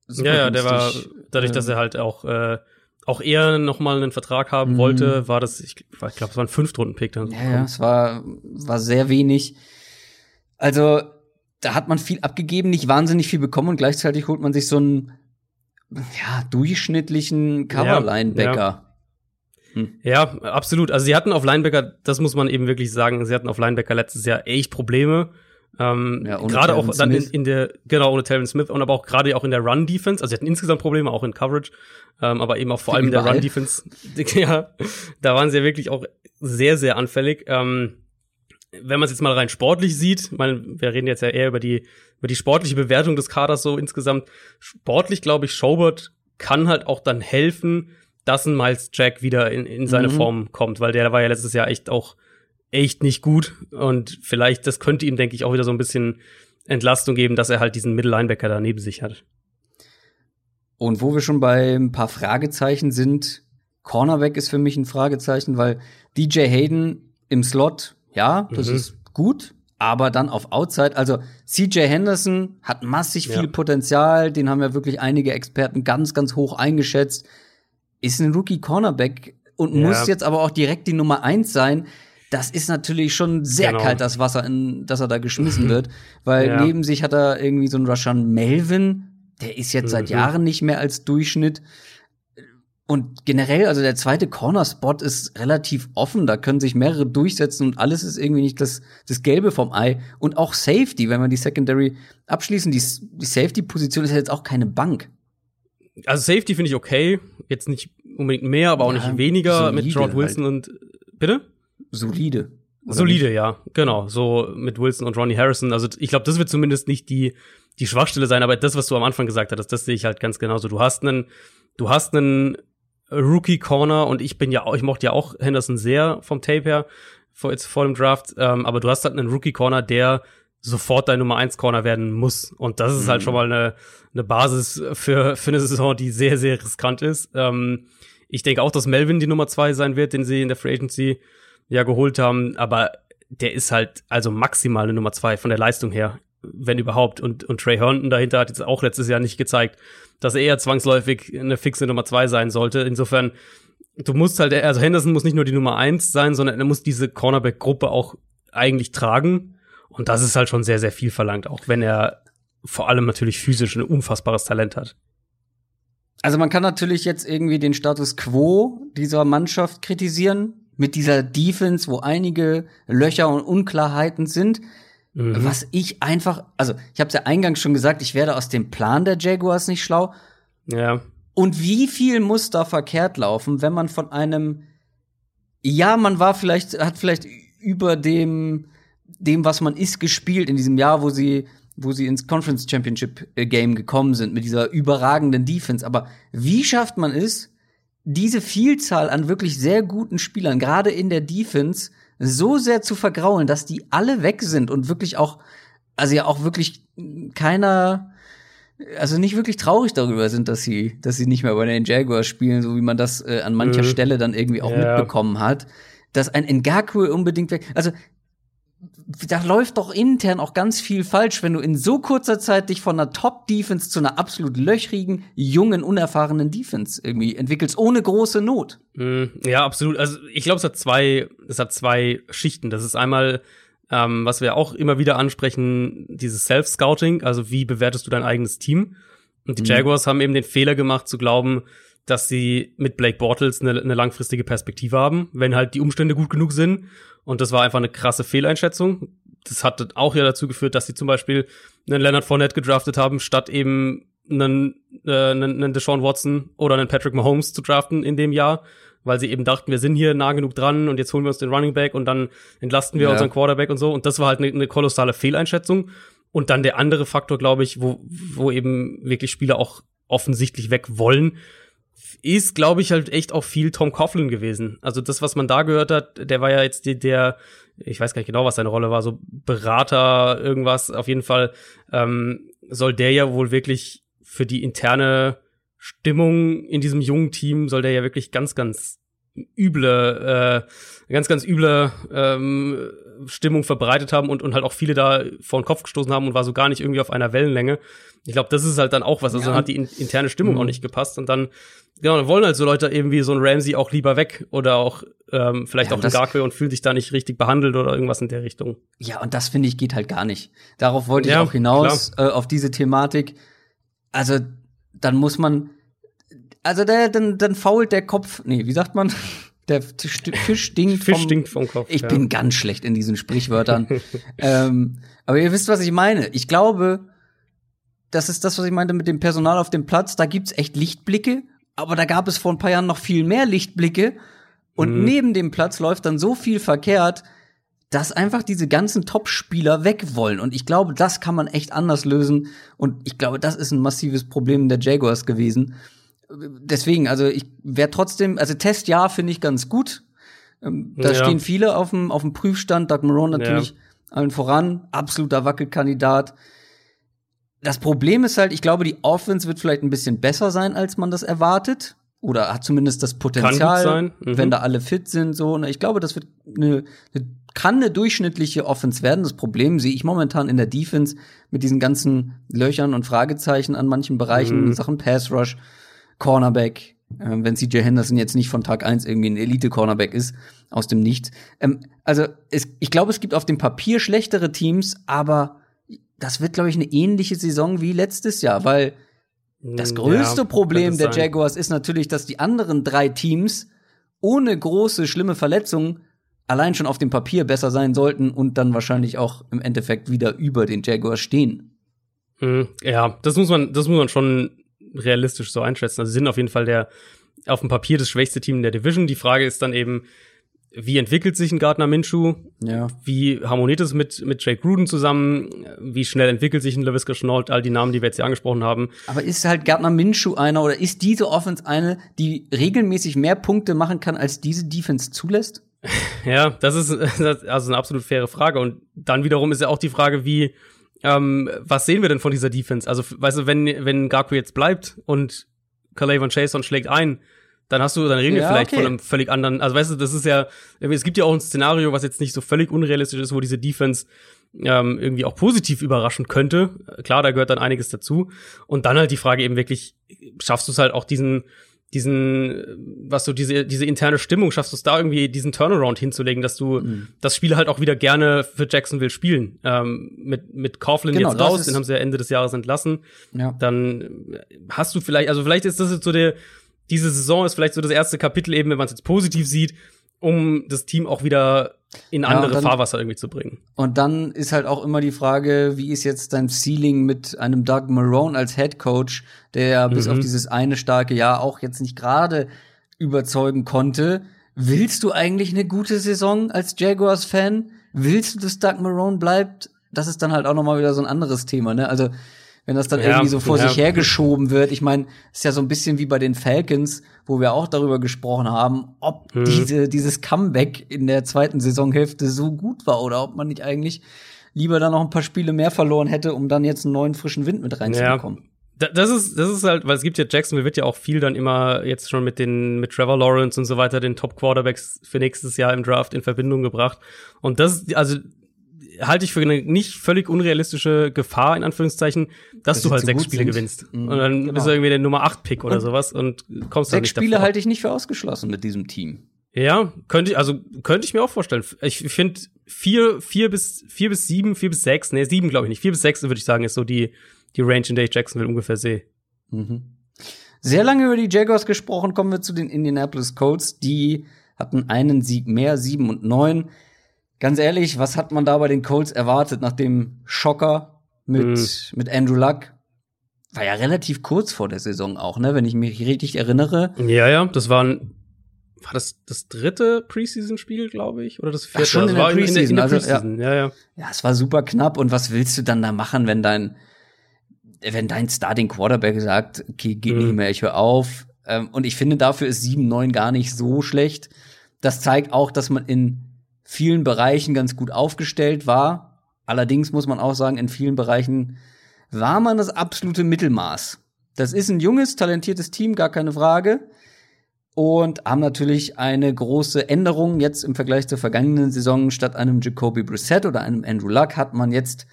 Speaker 2: Ja, ja, der war dadurch, dass er halt auch äh, auch eher noch mal einen Vertrag haben mhm. wollte, war das, ich, ich glaube, es war ein Fünftrunden-Pick dann.
Speaker 1: Ja, ja, es war, war sehr wenig. Also, da hat man viel abgegeben, nicht wahnsinnig viel bekommen und gleichzeitig holt man sich so einen, ja, durchschnittlichen Cover-Linebacker.
Speaker 2: Ja, ja. Hm. ja, absolut. Also sie hatten auf Linebacker, das muss man eben wirklich sagen, sie hatten auf Linebacker letztes Jahr echt Probleme. Ähm, ja, gerade auch dann in, in, der, genau, ohne Talvin Smith und aber auch gerade auch in der Run-Defense. Also sie hatten insgesamt Probleme, auch in Coverage, ähm, aber eben auch vor allem in der Run-Defense. ja, da waren sie ja wirklich auch sehr, sehr anfällig. Ähm, wenn man es jetzt mal rein sportlich sieht, meine, wir reden jetzt ja eher über die, über die sportliche Bewertung des Kaders so insgesamt. Sportlich, glaube ich, Schobert kann halt auch dann helfen, dass ein Miles Jack wieder in, in seine mhm. Form kommt, weil der war ja letztes Jahr echt auch echt nicht gut. Und vielleicht, das könnte ihm, denke ich, auch wieder so ein bisschen Entlastung geben, dass er halt diesen Mittellinebacker da neben sich hat.
Speaker 1: Und wo wir schon bei ein paar Fragezeichen sind, Cornerback ist für mich ein Fragezeichen, weil DJ Hayden im Slot, ja, das mhm. ist gut, aber dann auf Outside, also CJ Henderson hat massig viel ja. Potenzial, den haben ja wirklich einige Experten ganz, ganz hoch eingeschätzt, ist ein Rookie Cornerback und ja. muss jetzt aber auch direkt die Nummer eins sein das ist natürlich schon sehr genau. kalt, das Wasser, in das er da geschmissen wird. Weil ja. neben sich hat er irgendwie so einen Rashan Melvin, der ist jetzt mhm. seit Jahren nicht mehr als Durchschnitt. Und generell, also der zweite Corner-Spot ist relativ offen, da können sich mehrere durchsetzen und alles ist irgendwie nicht das, das Gelbe vom Ei. Und auch Safety, wenn wir die Secondary abschließen, die, die Safety-Position ist ja jetzt auch keine Bank.
Speaker 2: Also Safety finde ich okay, jetzt nicht unbedingt mehr, aber auch ja, nicht weniger mit Rod Wilson halt. und bitte?
Speaker 1: solide.
Speaker 2: Solide, nicht? ja, genau. So mit Wilson und Ronnie Harrison. Also ich glaube, das wird zumindest nicht die die Schwachstelle sein, aber das, was du am Anfang gesagt hattest, das sehe ich halt ganz genauso. Du hast einen, du hast einen Rookie Corner und ich bin ja auch, ich mochte ja auch Henderson sehr vom Tape her vor, jetzt vor dem Draft, ähm, aber du hast halt einen Rookie Corner, der sofort dein Nummer eins Corner werden muss und das ist halt mhm. halt schon mal eine, eine Basis für für eine Saison, die sehr sehr riskant ist. Ähm, ich denke auch, dass Melvin die Nummer zwei sein wird, den sie in der Free Agency ja geholt haben, aber der ist halt also maximal eine Nummer zwei von der Leistung her, wenn überhaupt. Und, und Trey Herndon dahinter hat jetzt auch letztes Jahr nicht gezeigt, dass er eher zwangsläufig eine fixe Nummer zwei sein sollte. Insofern, du musst halt, also Henderson muss nicht nur die Nummer eins sein, sondern er muss diese Cornerback-Gruppe auch eigentlich tragen. Und das ist halt schon sehr, sehr viel verlangt, auch wenn er vor allem natürlich physisch ein unfassbares Talent hat.
Speaker 1: Also man kann natürlich jetzt irgendwie den Status quo dieser Mannschaft kritisieren, mit dieser Defense, wo einige Löcher und Unklarheiten sind. Mhm. Was ich einfach, also ich habe es ja eingangs schon gesagt, ich werde aus dem Plan der Jaguars nicht schlau.
Speaker 2: Ja.
Speaker 1: Und wie viel muss da verkehrt laufen, wenn man von einem, ja, man war vielleicht, hat vielleicht über dem, dem, was man ist, gespielt in diesem Jahr, wo sie, wo sie ins Conference Championship äh, Game gekommen sind mit dieser überragenden Defense. Aber wie schafft man es, diese Vielzahl an wirklich sehr guten Spielern, gerade in der Defense, so sehr zu vergraulen, dass die alle weg sind und wirklich auch, also ja auch wirklich keiner, also nicht wirklich traurig darüber sind, dass sie, dass sie nicht mehr bei den Jaguars spielen, so wie man das äh, an mancher mhm. Stelle dann irgendwie auch ja. mitbekommen hat. Dass ein Ngakwe unbedingt weg, also da läuft doch intern auch ganz viel falsch, wenn du in so kurzer Zeit dich von einer Top-Defense zu einer absolut löchrigen, jungen, unerfahrenen Defense irgendwie entwickelst, ohne große Not.
Speaker 2: Mm, ja, absolut. Also ich glaube, es hat zwei, es hat zwei Schichten. Das ist einmal, ähm, was wir auch immer wieder ansprechen, dieses Self-Scouting, also wie bewertest du dein eigenes Team? Und die mhm. Jaguars haben eben den Fehler gemacht, zu glauben, dass sie mit Blake Bortles eine, eine langfristige Perspektive haben, wenn halt die Umstände gut genug sind und das war einfach eine krasse Fehleinschätzung. Das hat auch ja dazu geführt, dass sie zum Beispiel einen Leonard Fournette gedraftet haben, statt eben einen, äh, einen, einen Deshaun Watson oder einen Patrick Mahomes zu draften in dem Jahr, weil sie eben dachten, wir sind hier nah genug dran und jetzt holen wir uns den Running Back und dann entlasten wir ja. unseren Quarterback und so. Und das war halt eine, eine kolossale Fehleinschätzung. Und dann der andere Faktor, glaube ich, wo, wo eben wirklich Spieler auch offensichtlich weg wollen, ist, glaube ich, halt echt auch viel Tom Coughlin gewesen. Also das, was man da gehört hat, der war ja jetzt die, der, ich weiß gar nicht genau, was seine Rolle war, so Berater, irgendwas. Auf jeden Fall ähm, soll der ja wohl wirklich für die interne Stimmung in diesem jungen Team soll der ja wirklich ganz, ganz üble, äh, ganz, ganz üble ähm, Stimmung verbreitet haben und, und halt auch viele da vor den Kopf gestoßen haben und war so gar nicht irgendwie auf einer Wellenlänge. Ich glaube, das ist halt dann auch was. Also ja. dann hat die in, interne Stimmung mhm. auch nicht gepasst und dann, genau, dann wollen halt so Leute eben wie so ein Ramsey auch lieber weg oder auch ähm, vielleicht ja, auch ein Garque und fühlen sich da nicht richtig behandelt oder irgendwas in der Richtung.
Speaker 1: Ja, und das finde ich geht halt gar nicht. Darauf wollte ja, ich auch hinaus, äh, auf diese Thematik. Also, dann muss man, also der, dann, dann fault der Kopf, nee, wie sagt man? Der Fisch stinkt,
Speaker 2: Fisch vom, stinkt vom Kopf.
Speaker 1: Ich ja. bin ganz schlecht in diesen Sprichwörtern. ähm, aber ihr wisst, was ich meine. Ich glaube, das ist das, was ich meinte mit dem Personal auf dem Platz. Da gibt's echt Lichtblicke, aber da gab es vor ein paar Jahren noch viel mehr Lichtblicke. Und mhm. neben dem Platz läuft dann so viel verkehrt, dass einfach diese ganzen Top-Spieler weg wollen. Und ich glaube, das kann man echt anders lösen. Und ich glaube, das ist ein massives Problem der Jaguars gewesen. Deswegen, also ich wäre trotzdem, also Testjahr finde ich ganz gut. Ähm, da ja. stehen viele auf dem, auf dem Prüfstand. Doug Marone natürlich ja. allen voran, absoluter Wackelkandidat. Das Problem ist halt, ich glaube, die Offense wird vielleicht ein bisschen besser sein, als man das erwartet oder hat zumindest das Potenzial, mhm. wenn da alle fit sind. So, ne? ich glaube, das wird eine, eine kann eine durchschnittliche Offense werden. Das Problem sehe ich momentan in der Defense mit diesen ganzen Löchern und Fragezeichen an manchen Bereichen, mhm. Sachen Pass Rush, Cornerback, äh, wenn CJ Henderson jetzt nicht von Tag eins irgendwie ein Elite-Cornerback ist, aus dem Nichts. Ähm, also es, ich glaube, es gibt auf dem Papier schlechtere Teams, aber das wird, glaube ich, eine ähnliche Saison wie letztes Jahr, weil das hm, größte ja, Problem der Jaguars ist natürlich, dass die anderen drei Teams ohne große, schlimme Verletzungen allein schon auf dem Papier besser sein sollten und dann wahrscheinlich auch im Endeffekt wieder über den Jaguars stehen.
Speaker 2: Hm, ja, das muss man, das muss man schon realistisch so einschätzen. Also sie sind auf jeden Fall der auf dem Papier das schwächste Team in der Division. Die Frage ist dann eben, wie entwickelt sich ein Gardner Minshew?
Speaker 1: Ja.
Speaker 2: Wie harmoniert es mit, mit Jake Gruden zusammen? Wie schnell entwickelt sich ein LaVisca Chenault? All die Namen, die wir jetzt hier angesprochen haben.
Speaker 1: Aber ist halt Gardner Minshew einer oder ist diese Offense eine, die regelmäßig mehr Punkte machen kann, als diese Defense zulässt?
Speaker 2: Ja, das ist, das ist also eine absolut faire Frage. Und dann wiederum ist ja auch die Frage, wie, ähm, was sehen wir denn von dieser Defense? Also, weißt du, wenn, wenn Gaku jetzt bleibt und Calais Chason schlägt ein, dann hast du, dann reden wir vielleicht okay. von einem völlig anderen, also weißt du, das ist ja, es gibt ja auch ein Szenario, was jetzt nicht so völlig unrealistisch ist, wo diese Defense ähm, irgendwie auch positiv überraschen könnte. Klar, da gehört dann einiges dazu. Und dann halt die Frage eben wirklich, schaffst du es halt auch diesen, diesen, was so diese, diese interne Stimmung, schaffst du es da irgendwie diesen Turnaround hinzulegen, dass du mhm. das Spiel halt auch wieder gerne für Jacksonville spielen. Ähm, mit, mit Coughlin genau, jetzt raus, den haben sie ja Ende des Jahres entlassen. Ja. Dann hast du vielleicht, also vielleicht ist das jetzt so der, diese Saison ist vielleicht so das erste Kapitel eben, wenn man es jetzt positiv sieht, um das Team auch wieder in andere ja, dann, Fahrwasser irgendwie zu bringen.
Speaker 1: Und dann ist halt auch immer die Frage, wie ist jetzt dein Ceiling mit einem Doug Marone als Head Coach, der ja mhm. bis auf dieses eine starke Jahr auch jetzt nicht gerade überzeugen konnte. Willst du eigentlich eine gute Saison als Jaguars-Fan? Willst du, dass Doug Marone bleibt? Das ist dann halt auch noch mal wieder so ein anderes Thema, ne? Also wenn das dann ja, irgendwie so vor ja. sich hergeschoben wird. Ich meine, ist ja so ein bisschen wie bei den Falcons, wo wir auch darüber gesprochen haben, ob mhm. diese, dieses Comeback in der zweiten Saisonhälfte so gut war oder ob man nicht eigentlich lieber da noch ein paar Spiele mehr verloren hätte, um dann jetzt einen neuen frischen Wind mit reinzubekommen. Ja.
Speaker 2: Das ist, das ist halt, weil es gibt ja Jacksonville wird ja auch viel dann immer jetzt schon mit den, mit Trevor Lawrence und so weiter, den Top Quarterbacks für nächstes Jahr im Draft in Verbindung gebracht. Und das, also halte ich für eine nicht völlig unrealistische Gefahr, in Anführungszeichen, dass das du halt sechs Spiele sind. gewinnst. Mhm. Und dann genau. bist du irgendwie der Nummer acht Pick oder und sowas und kommst
Speaker 1: dann nicht Spiele davor. halte ich nicht für ausgeschlossen mit diesem Team.
Speaker 2: Ja, könnte ich, also könnte ich mir auch vorstellen. Ich finde vier, vier bis, vier bis sieben, vier bis sechs, nee, sieben glaube ich nicht. Vier bis sechs würde ich sagen, ist so die, die Range, in der ich Jacksonville ungefähr sehe.
Speaker 1: Mhm. Sehr lange über die Jaguars gesprochen, kommen wir zu den Indianapolis Colts. Die hatten einen Sieg mehr, sieben und neun. Ganz ehrlich, was hat man da bei den Colts erwartet nach dem Schocker mit, mhm. mit Andrew Luck? War ja relativ kurz vor der Saison auch, ne, wenn ich mich richtig erinnere.
Speaker 2: Ja, ja, das war ein war das das dritte Preseason-Spiel, glaube ich, oder das vierte? Ach,
Speaker 1: schon
Speaker 2: in
Speaker 1: der, Preseason. In, der, in der
Speaker 2: Preseason. Also, ja. ja, ja.
Speaker 1: Ja, es war super knapp. Und was willst du dann da machen, wenn dein, wenn dein Starting Quarterback sagt, okay, geht mhm. nicht mehr, ich höre auf. Ähm, und ich finde, dafür ist 7-9 gar nicht so schlecht. Das zeigt auch, dass man in vielen Bereichen ganz gut aufgestellt war. Allerdings muss man auch sagen, in vielen Bereichen war man das absolute Mittelmaß. Das ist ein junges, talentiertes Team, gar keine Frage. Und haben natürlich eine große Änderung jetzt im Vergleich zur vergangenen Saison. Statt einem Jacoby Brissett oder einem Andrew Luck hat man jetzt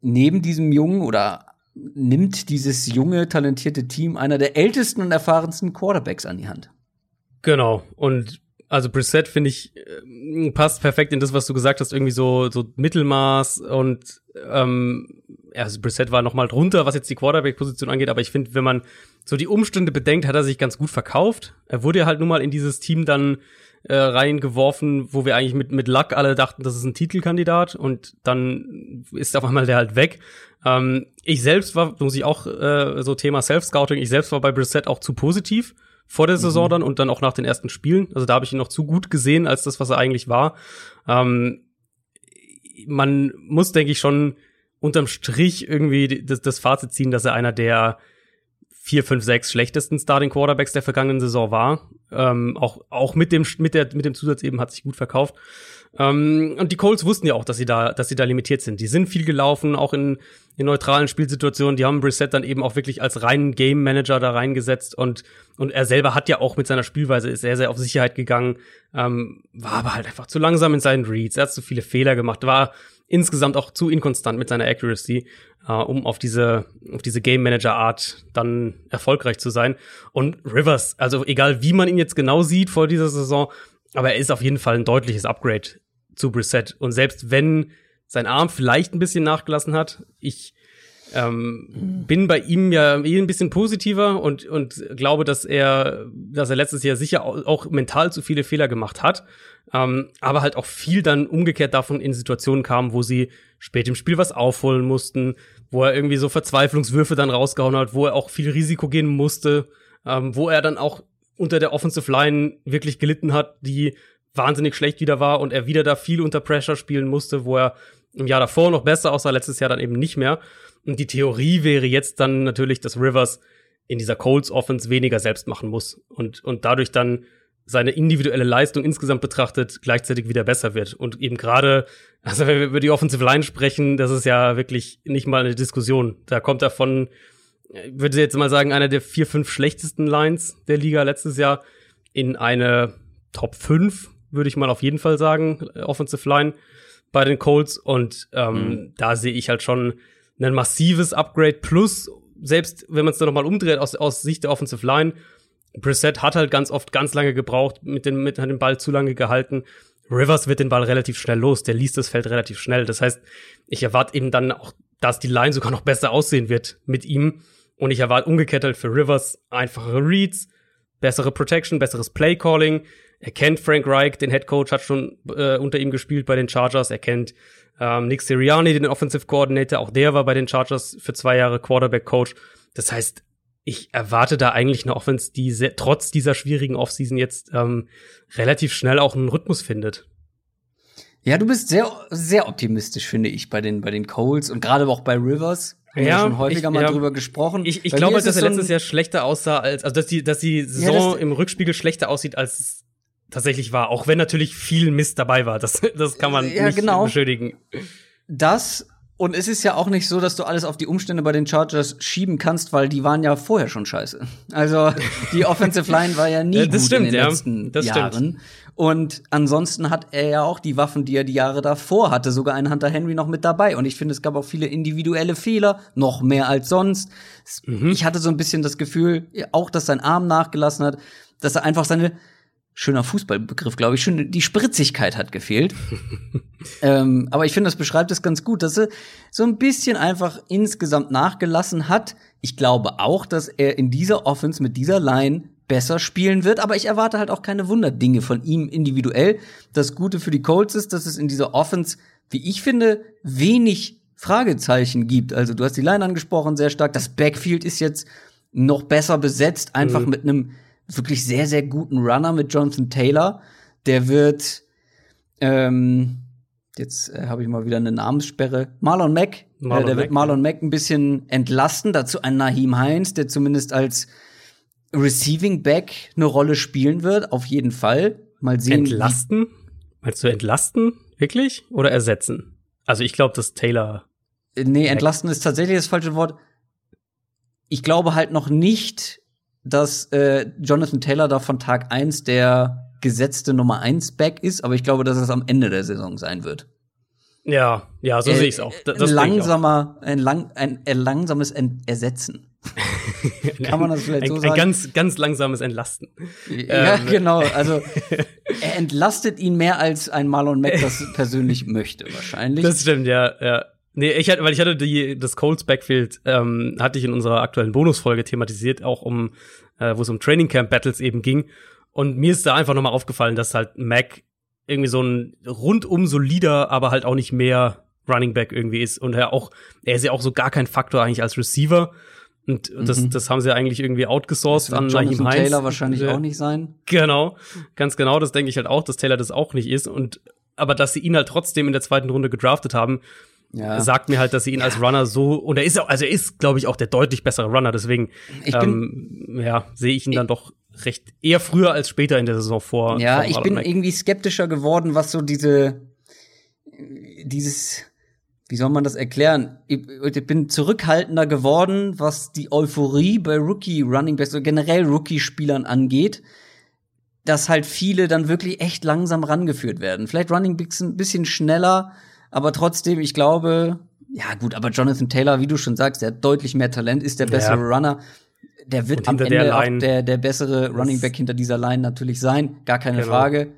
Speaker 1: neben diesem jungen oder nimmt dieses junge, talentierte Team einer der ältesten und erfahrensten Quarterbacks an die Hand.
Speaker 2: Genau. Und also Brissett finde ich äh, passt perfekt in das, was du gesagt hast, irgendwie so so Mittelmaß und ähm, also Brissett war noch mal drunter, was jetzt die Quarterback-Position angeht, aber ich finde, wenn man so die Umstände bedenkt, hat er sich ganz gut verkauft. Er wurde halt nun mal in dieses Team dann äh, reingeworfen, wo wir eigentlich mit mit Luck alle dachten, das ist ein Titelkandidat und dann ist auf einmal der halt weg. Ähm, ich selbst war, muss ich auch äh, so Thema Self-Scouting, ich selbst war bei Brissett auch zu positiv vor der Saison mhm. dann und dann auch nach den ersten Spielen. Also da habe ich ihn noch zu gut gesehen als das, was er eigentlich war. Ähm, man muss, denke ich, schon unterm Strich irgendwie das, das Fazit ziehen, dass er einer der vier, fünf, sechs schlechtesten Starting Quarterbacks der vergangenen Saison war. Ähm, auch auch mit dem mit der mit dem Zusatz eben hat sich gut verkauft. Ähm, und die Colts wussten ja auch, dass sie da, dass sie da limitiert sind. Die sind viel gelaufen, auch in, in neutralen Spielsituationen. Die haben Brissett dann eben auch wirklich als reinen Game Manager da reingesetzt und und er selber hat ja auch mit seiner Spielweise ist sehr sehr auf Sicherheit gegangen, ähm, war aber halt einfach zu langsam in seinen Reads. Er hat zu viele Fehler gemacht, war insgesamt auch zu inkonstant mit seiner Accuracy, äh, um auf diese auf diese Game Manager Art dann erfolgreich zu sein. Und Rivers, also egal wie man ihn jetzt genau sieht vor dieser Saison, aber er ist auf jeden Fall ein deutliches Upgrade zu Brissett. Und selbst wenn sein Arm vielleicht ein bisschen nachgelassen hat, ich ähm, bin bei ihm ja eh ein bisschen positiver und, und glaube, dass er, dass er letztes Jahr sicher auch, auch mental zu viele Fehler gemacht hat. Ähm, aber halt auch viel dann umgekehrt davon in Situationen kam, wo sie spät im Spiel was aufholen mussten, wo er irgendwie so Verzweiflungswürfe dann rausgehauen hat, wo er auch viel Risiko gehen musste, ähm, wo er dann auch unter der Offensive Line wirklich gelitten hat, die wahnsinnig schlecht wieder war und er wieder da viel unter Pressure spielen musste, wo er im Jahr davor noch besser aussah, letztes Jahr dann eben nicht mehr. Und die Theorie wäre jetzt dann natürlich, dass Rivers in dieser Colts Offense weniger selbst machen muss und, und dadurch dann seine individuelle Leistung insgesamt betrachtet gleichzeitig wieder besser wird. Und eben gerade, also wenn wir über die Offensive Line sprechen, das ist ja wirklich nicht mal eine Diskussion. Da kommt er von, ich würde jetzt mal sagen, einer der vier, fünf schlechtesten Lines der Liga letztes Jahr in eine Top 5 würde ich mal auf jeden Fall sagen, äh, Offensive Line bei den Colts. Und ähm, mhm. da sehe ich halt schon ein massives Upgrade. Plus, selbst wenn man es dann nochmal umdreht aus, aus Sicht der Offensive Line, Brissett hat halt ganz oft ganz lange gebraucht, mit dem, mit dem Ball zu lange gehalten. Rivers wird den Ball relativ schnell los, der liest das Feld relativ schnell. Das heißt, ich erwarte eben dann auch, dass die Line sogar noch besser aussehen wird mit ihm. Und ich erwarte umgekehrt halt für Rivers einfachere Reads, bessere Protection, besseres Play Calling. Er kennt Frank Reich, den Head Coach, hat schon äh, unter ihm gespielt bei den Chargers. Er kennt ähm, Nick Sirianni, den Offensive Coordinator. Auch der war bei den Chargers für zwei Jahre Quarterback Coach. Das heißt, ich erwarte da eigentlich eine Offense, die sehr, trotz dieser schwierigen Offseason jetzt ähm, relativ schnell auch einen Rhythmus findet.
Speaker 1: Ja, du bist sehr, sehr optimistisch, finde ich, bei den, bei den Coles und gerade auch bei Rivers. Haben ja, wir schon häufiger ich, mal ja, drüber gesprochen.
Speaker 2: Ich, ich glaube, dass er letztes Jahr schlechter aussah als, also dass die, dass die Saison ja, im Rückspiegel schlechter aussieht als tatsächlich war, auch wenn natürlich viel Mist dabei war. Das, das kann man ja, nicht genau. beschuldigen.
Speaker 1: Das und es ist ja auch nicht so, dass du alles auf die Umstände bei den Chargers schieben kannst, weil die waren ja vorher schon scheiße. Also die Offensive Line war ja nie ja, gut stimmt, in den ja. letzten das Jahren. Stimmt. Und ansonsten hat er ja auch die Waffen, die er die Jahre davor hatte, sogar einen Hunter Henry noch mit dabei. Und ich finde, es gab auch viele individuelle Fehler, noch mehr als sonst. Mhm. Ich hatte so ein bisschen das Gefühl, auch dass sein Arm nachgelassen hat, dass er einfach seine schöner Fußballbegriff, glaube ich, schon die Spritzigkeit hat gefehlt. ähm, aber ich finde, das beschreibt es ganz gut, dass er so ein bisschen einfach insgesamt nachgelassen hat. Ich glaube auch, dass er in dieser Offense mit dieser Line besser spielen wird, aber ich erwarte halt auch keine Wunderdinge von ihm individuell. Das Gute für die Colts ist, dass es in dieser Offense, wie ich finde, wenig Fragezeichen gibt. Also du hast die Line angesprochen, sehr stark. Das Backfield ist jetzt noch besser besetzt, einfach mhm. mit einem wirklich sehr, sehr guten Runner mit Jonathan Taylor. Der wird, ähm, jetzt äh, habe ich mal wieder eine Namenssperre, Marlon Mack. Marlon äh, der Mack, wird Marlon Mack ein bisschen entlasten. Dazu ein Nahim Heinz, der zumindest als Receiving Back eine Rolle spielen wird, auf jeden Fall. Mal sehen.
Speaker 2: Entlasten? Meinst du entlasten? Wirklich? Oder ersetzen? Also ich glaube, dass Taylor.
Speaker 1: Äh, nee, entlasten ist tatsächlich das falsche Wort. ich glaube halt noch nicht, dass äh, Jonathan Taylor da von Tag eins der gesetzte Nummer eins Back ist, aber ich glaube, dass es am Ende der Saison sein wird.
Speaker 2: Ja, ja, so äh, sehe ich es auch.
Speaker 1: Das, langsamer, ein, lang, ein, ein langsames Ersetzen.
Speaker 2: Kann man das vielleicht ein, so sagen? Ein ganz, ganz langsames Entlasten.
Speaker 1: Ja, ähm. genau. Also er entlastet ihn mehr als ein Marlon Mack das persönlich möchte, wahrscheinlich.
Speaker 2: Das stimmt, ja, ja. Nee, ich hatte, weil ich hatte die, das Colts Backfield, ähm, hatte ich in unserer aktuellen Bonusfolge thematisiert, auch um, äh, wo es um Training Camp Battles eben ging. Und mir ist da einfach nochmal aufgefallen, dass halt Mac irgendwie so ein rundum solider, aber halt auch nicht mehr Running Back irgendwie ist. Und er auch, er ist ja auch so gar kein Faktor eigentlich als Receiver. Und das, mhm. das haben sie eigentlich irgendwie outgesourced
Speaker 1: an Jonathan Heinz. Taylor wahrscheinlich ja. auch nicht sein.
Speaker 2: Genau, ganz genau. Das denke ich halt auch, dass Taylor das auch nicht ist. Und aber dass sie ihn halt trotzdem in der zweiten Runde gedraftet haben, ja. sagt mir halt, dass sie ihn ja. als Runner so und er ist auch, also er ist, glaube ich, auch der deutlich bessere Runner. Deswegen, ähm, ja, sehe ich ihn dann doch recht eher früher als später in der Saison vor.
Speaker 1: Ja, ich bin Mac. irgendwie skeptischer geworden, was so diese dieses wie soll man das erklären? Ich, ich bin zurückhaltender geworden, was die Euphorie bei Rookie Running Backs oder generell Rookie Spielern angeht, dass halt viele dann wirklich echt langsam rangeführt werden. Vielleicht Running Backs ein bisschen schneller, aber trotzdem, ich glaube, ja gut, aber Jonathan Taylor, wie du schon sagst, der hat deutlich mehr Talent, ist der bessere ja. Runner. Der wird am Ende der auch der, der bessere Running Back hinter dieser Line natürlich sein, gar keine genau. Frage.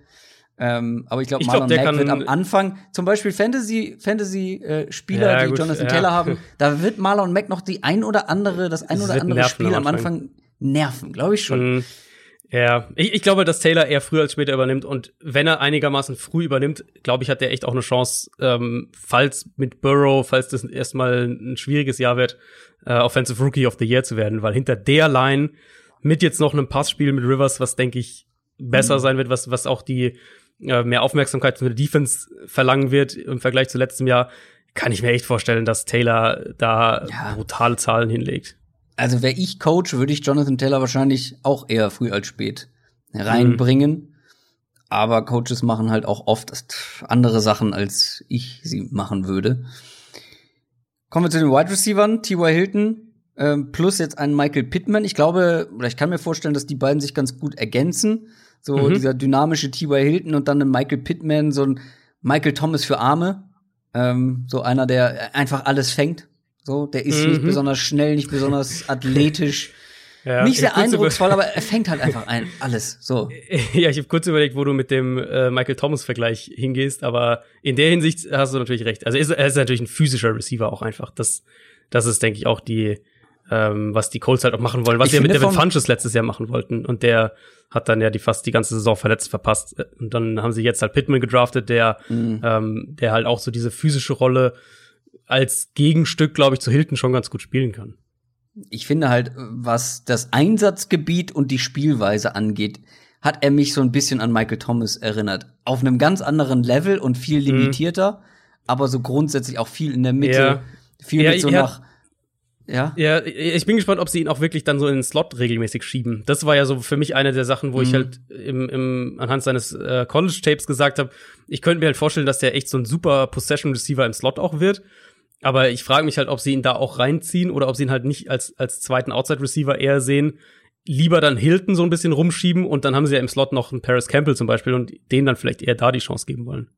Speaker 1: Ähm, aber ich glaube, Marlon glaub, Mack wird am Anfang, zum Beispiel Fantasy, Fantasy-Spieler, äh, ja, die gut, Jonathan ja. Taylor haben, da wird Marlon Mack noch die ein oder andere, das ein oder andere Spiel am Anfang nerven, glaube ich schon. Mhm.
Speaker 2: Ja, ich, ich glaube, dass Taylor eher früher als später übernimmt und wenn er einigermaßen früh übernimmt, glaube ich, hat er echt auch eine Chance, ähm, falls mit Burrow, falls das erstmal ein schwieriges Jahr wird, äh, Offensive Rookie of the Year zu werden, weil hinter der Line mit jetzt noch einem Passspiel mit Rivers, was denke ich besser mhm. sein wird, was was auch die äh, mehr Aufmerksamkeit von der Defense verlangen wird im Vergleich zu letztem Jahr, kann ich mir echt vorstellen, dass Taylor da ja. brutale Zahlen hinlegt.
Speaker 1: Also wäre ich Coach, würde ich Jonathan Taylor wahrscheinlich auch eher früh als spät reinbringen. Mhm. Aber Coaches machen halt auch oft andere Sachen, als ich sie machen würde. Kommen wir zu den Wide Receivers. T.Y. Hilton ähm, plus jetzt einen Michael Pittman. Ich glaube, oder ich kann mir vorstellen, dass die beiden sich ganz gut ergänzen. So mhm. dieser dynamische T.Y. Hilton und dann ein Michael Pittman, so ein Michael Thomas für Arme. Ähm, so einer, der einfach alles fängt. So, der ist mhm. nicht besonders schnell, nicht besonders athletisch. Ja, nicht sehr eindrucksvoll, aber er fängt halt einfach ein, alles. So.
Speaker 2: Ja, ich habe kurz überlegt, wo du mit dem äh, Michael Thomas-Vergleich hingehst, aber in der Hinsicht hast du natürlich recht. Also er ist, er ist natürlich ein physischer Receiver auch einfach. Das, das ist, denke ich, auch die, ähm, was die Colts halt auch machen wollen, was sie ja mit Devin Funches letztes Jahr machen wollten. Und der hat dann ja die fast die ganze Saison verletzt verpasst. Und dann haben sie jetzt halt Pittman gedraftet, der, mhm. ähm, der halt auch so diese physische Rolle als Gegenstück, glaube ich, zu Hilton schon ganz gut spielen kann.
Speaker 1: Ich finde halt, was das Einsatzgebiet und die Spielweise angeht, hat er mich so ein bisschen an Michael Thomas erinnert. Auf einem ganz anderen Level und viel mhm. limitierter, mhm. aber so grundsätzlich auch viel in der Mitte. Ja. Viel ja, mit so nach
Speaker 2: ja. Ja, ich bin gespannt, ob sie ihn auch wirklich dann so in den Slot regelmäßig schieben. Das war ja so für mich eine der Sachen, wo mhm. ich halt im, im, anhand seines äh, College-Tapes gesagt habe, ich könnte mir halt vorstellen, dass der echt so ein super Possession-Receiver im Slot auch wird. Aber ich frage mich halt, ob sie ihn da auch reinziehen oder ob sie ihn halt nicht als, als zweiten Outside-Receiver eher sehen. Lieber dann Hilton so ein bisschen rumschieben und dann haben sie ja im Slot noch einen Paris Campbell zum Beispiel und denen dann vielleicht eher da die Chance geben wollen.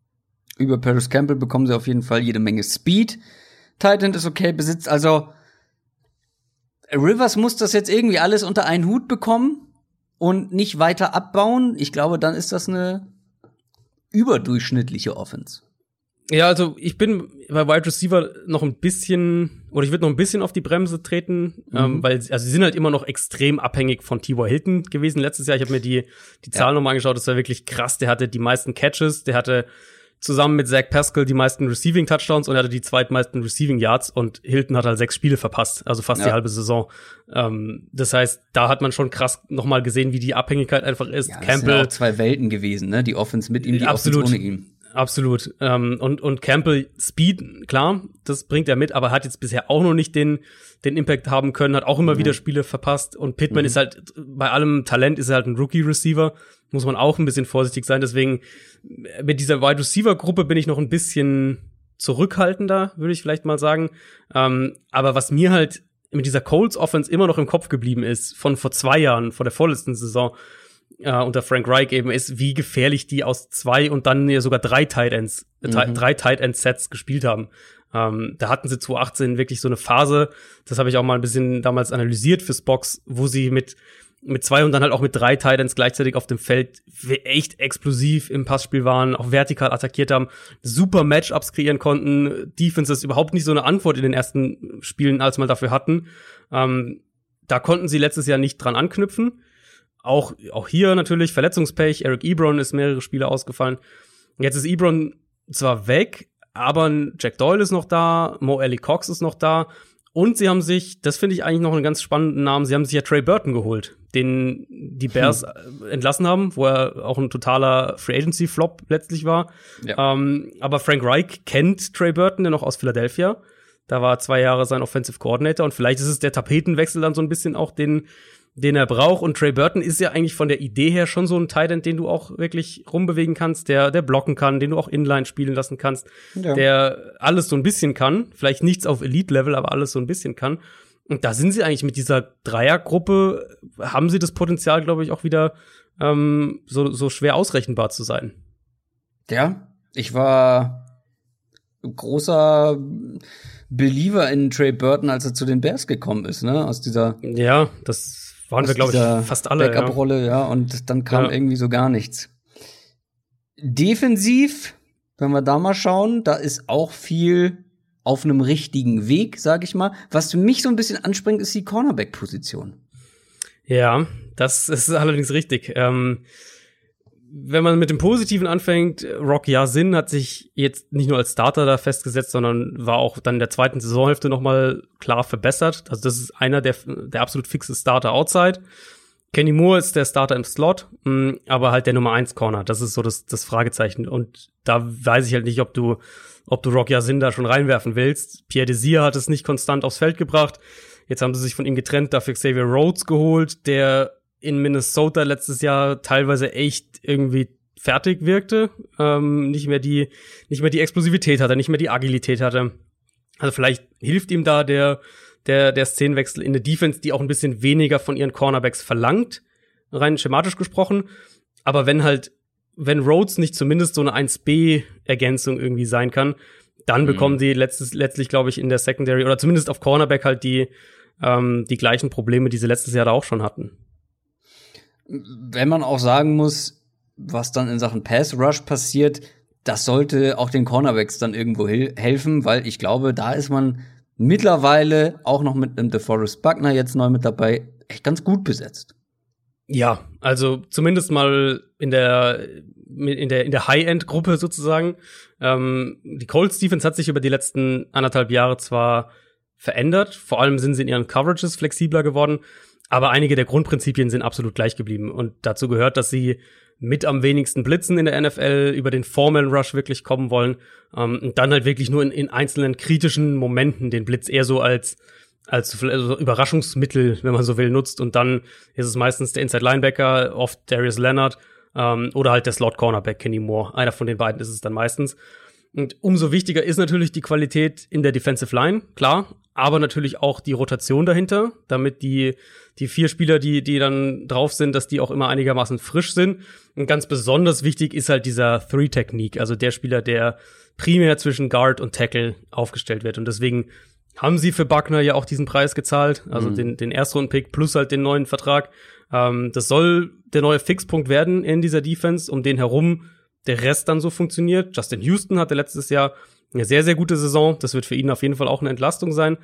Speaker 1: Über Paris Campbell bekommen sie auf jeden Fall jede Menge Speed. Titan ist okay, besitzt also Rivers muss das jetzt irgendwie alles unter einen Hut bekommen und nicht weiter abbauen. Ich glaube, dann ist das eine überdurchschnittliche Offense.
Speaker 2: Ja, also ich bin bei Wide Receiver noch ein bisschen, oder ich würde noch ein bisschen auf die Bremse treten, mhm. ähm, weil also sie sind halt immer noch extrem abhängig von T.Y. Hilton gewesen letztes Jahr. Ich habe mir die, die Zahlen ja. nochmal angeschaut, das war wirklich krass. Der hatte die meisten Catches, der hatte zusammen mit Zach Pascal die meisten Receiving Touchdowns und er hatte die zweitmeisten Receiving Yards und Hilton hat halt sechs Spiele verpasst, also fast ja. die halbe Saison. Ähm, das heißt, da hat man schon krass nochmal gesehen, wie die Abhängigkeit einfach ist.
Speaker 1: Ja, das Campbell sind auch zwei Welten gewesen, ne? Die Offense mit ihm, die absolut, Offense ohne ihn.
Speaker 2: Absolut. Ähm, und, und Campbell Speed, klar, das bringt er mit, aber hat jetzt bisher auch noch nicht den, den Impact haben können, hat auch immer mhm. wieder Spiele verpasst. Und Pittman mhm. ist halt, bei allem Talent ist er halt ein Rookie-Receiver. Muss man auch ein bisschen vorsichtig sein. Deswegen, mit dieser Wide Receiver-Gruppe bin ich noch ein bisschen zurückhaltender, würde ich vielleicht mal sagen. Ähm, aber was mir halt mit dieser Colts Offense immer noch im Kopf geblieben ist, von vor zwei Jahren, vor der vorletzten Saison, äh, unter Frank Reich eben ist, wie gefährlich die aus zwei und dann ja sogar drei Tight Ends, äh, mhm. drei Tight End Sets gespielt haben. Ähm, da hatten sie 2018 wirklich so eine Phase, das habe ich auch mal ein bisschen damals analysiert fürs Box, wo sie mit mit zwei und dann halt auch mit drei Titans gleichzeitig auf dem Feld echt explosiv im Passspiel waren, auch vertikal attackiert haben, super Matchups kreieren konnten, Defenses überhaupt nicht so eine Antwort in den ersten Spielen als mal dafür hatten. Ähm, da konnten sie letztes Jahr nicht dran anknüpfen. Auch, auch hier natürlich Verletzungspech. Eric Ebron ist mehrere Spiele ausgefallen. Jetzt ist Ebron zwar weg, aber Jack Doyle ist noch da, Mo Ellie Cox ist noch da. Und sie haben sich, das finde ich eigentlich noch einen ganz spannenden Namen, sie haben sich ja Trey Burton geholt, den die Bears hm. entlassen haben, wo er auch ein totaler Free Agency Flop letztlich war. Ja. Ähm, aber Frank Reich kennt Trey Burton ja noch aus Philadelphia. Da war zwei Jahre sein Offensive Coordinator und vielleicht ist es der Tapetenwechsel dann so ein bisschen auch den, den er braucht. Und Trey Burton ist ja eigentlich von der Idee her schon so ein Tight End, den du auch wirklich rumbewegen kannst, der, der blocken kann, den du auch inline spielen lassen kannst, ja. der alles so ein bisschen kann. Vielleicht nichts auf Elite-Level, aber alles so ein bisschen kann. Und da sind sie eigentlich mit dieser Dreiergruppe, haben sie das Potenzial, glaube ich, auch wieder ähm, so, so schwer ausrechenbar zu sein.
Speaker 1: Ja, ich war großer Believer in Trey Burton, als er zu den Bears gekommen ist, ne? Aus dieser
Speaker 2: Ja, das waren wir, glaube ich, fast alle.
Speaker 1: Backup-Rolle, ja. ja. Und dann kam ja. irgendwie so gar nichts. Defensiv, wenn wir da mal schauen, da ist auch viel auf einem richtigen Weg, sag ich mal. Was für mich so ein bisschen anspringt, ist die Cornerback-Position.
Speaker 2: Ja, das ist allerdings richtig. Ähm, wenn man mit dem Positiven anfängt, Rock Yasin hat sich jetzt nicht nur als Starter da festgesetzt, sondern war auch dann in der zweiten Saisonhälfte noch mal klar verbessert. Also das ist einer der, der absolut fixe Starter outside. Kenny Moore ist der Starter im Slot, mm, aber halt der Nummer eins Corner. Das ist so das, das Fragezeichen. Und da weiß ich halt nicht, ob du, ob du Rock Yasin da schon reinwerfen willst. Pierre Desir hat es nicht konstant aufs Feld gebracht. Jetzt haben sie sich von ihm getrennt, dafür Xavier Rhodes geholt, der in Minnesota letztes Jahr teilweise echt irgendwie fertig wirkte, ähm, nicht mehr die, nicht mehr die Explosivität hatte, nicht mehr die Agilität hatte. Also vielleicht hilft ihm da der, der, der Szenenwechsel in der Defense, die auch ein bisschen weniger von ihren Cornerbacks verlangt, rein schematisch gesprochen. Aber wenn halt, wenn Rhodes nicht zumindest so eine 1B-Ergänzung irgendwie sein kann, dann mhm. bekommen die letztes, letztlich, glaube ich, in der Secondary oder zumindest auf Cornerback halt die, ähm, die gleichen Probleme, die sie letztes Jahr da auch schon hatten
Speaker 1: wenn man auch sagen muss, was dann in Sachen Pass Rush passiert, das sollte auch den Cornerbacks dann irgendwo helfen, weil ich glaube, da ist man mittlerweile auch noch mit einem DeForest Buckner jetzt neu mit dabei echt ganz gut besetzt.
Speaker 2: Ja, also zumindest mal in der in der in der High-End Gruppe sozusagen. Ähm, die Colts Defense hat sich über die letzten anderthalb Jahre zwar verändert, vor allem sind sie in ihren Coverages flexibler geworden, aber einige der Grundprinzipien sind absolut gleich geblieben. Und dazu gehört, dass sie mit am wenigsten Blitzen in der NFL über den Formel Rush wirklich kommen wollen. Ähm, und dann halt wirklich nur in, in einzelnen kritischen Momenten den Blitz eher so als als also Überraschungsmittel, wenn man so will, nutzt. Und dann ist es meistens der Inside Linebacker, oft Darius Leonard ähm, oder halt der Slot Cornerback Kenny Moore. Einer von den beiden ist es dann meistens. Und umso wichtiger ist natürlich die Qualität in der Defensive Line, klar, aber natürlich auch die Rotation dahinter, damit die, die vier Spieler, die, die dann drauf sind, dass die auch immer einigermaßen frisch sind. Und ganz besonders wichtig ist halt dieser Three-Technique, also der Spieler, der primär zwischen Guard und Tackle aufgestellt wird. Und deswegen haben sie für Buckner ja auch diesen Preis gezahlt, also mhm. den, den Erstrunden-Pick plus halt den neuen Vertrag. Ähm, das soll der neue Fixpunkt werden in dieser Defense, um den herum der Rest dann so funktioniert. Justin Houston hatte letztes Jahr eine sehr, sehr gute Saison. Das wird für ihn auf jeden Fall auch eine Entlastung sein.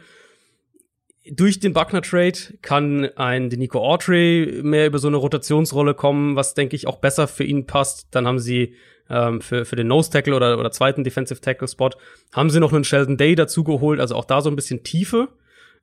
Speaker 2: Durch den Buckner Trade kann ein Nico Autry mehr über so eine Rotationsrolle kommen, was denke ich auch besser für ihn passt. Dann haben sie ähm, für, für den Nose Tackle oder, oder zweiten Defensive Tackle Spot haben sie noch einen Sheldon Day dazu geholt, also auch da so ein bisschen Tiefe.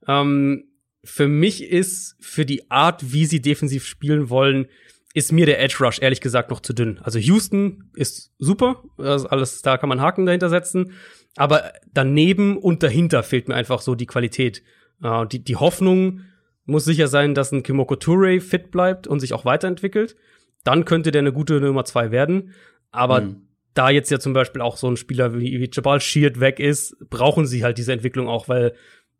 Speaker 2: Ähm, für mich ist für die Art, wie sie defensiv spielen wollen, ist mir der Edge Rush ehrlich gesagt noch zu dünn. Also Houston ist super, also alles, da kann man Haken dahinter setzen. Aber daneben und dahinter fehlt mir einfach so die Qualität. Äh, die, die Hoffnung muss sicher sein, dass ein Kimoko Toure fit bleibt und sich auch weiterentwickelt. Dann könnte der eine gute Nummer zwei werden. Aber mhm. da jetzt ja zum Beispiel auch so ein Spieler wie, wie Jabal Sheard weg ist, brauchen sie halt diese Entwicklung auch, weil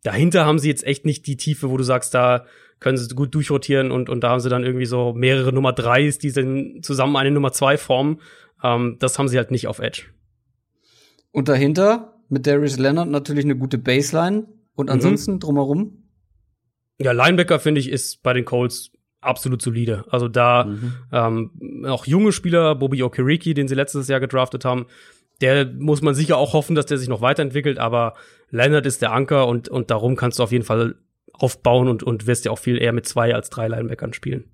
Speaker 2: dahinter haben sie jetzt echt nicht die Tiefe, wo du sagst, da können sie gut durchrotieren und, und da haben sie dann irgendwie so mehrere Nummer Dreis, die dann zusammen eine Nummer zwei formen. Ähm, das haben sie halt nicht auf Edge.
Speaker 1: Und dahinter mit Darius Leonard natürlich eine gute Baseline und mhm. ansonsten mhm. drumherum?
Speaker 2: Ja, Linebacker finde ich ist bei den Colts absolut solide. Also da mhm. ähm, auch junge Spieler, Bobby Okereke, den sie letztes Jahr gedraftet haben, der muss man sicher auch hoffen, dass der sich noch weiterentwickelt, aber Leonard ist der Anker und, und darum kannst du auf jeden Fall aufbauen und, und wirst ja auch viel eher mit zwei als drei Linebackern spielen.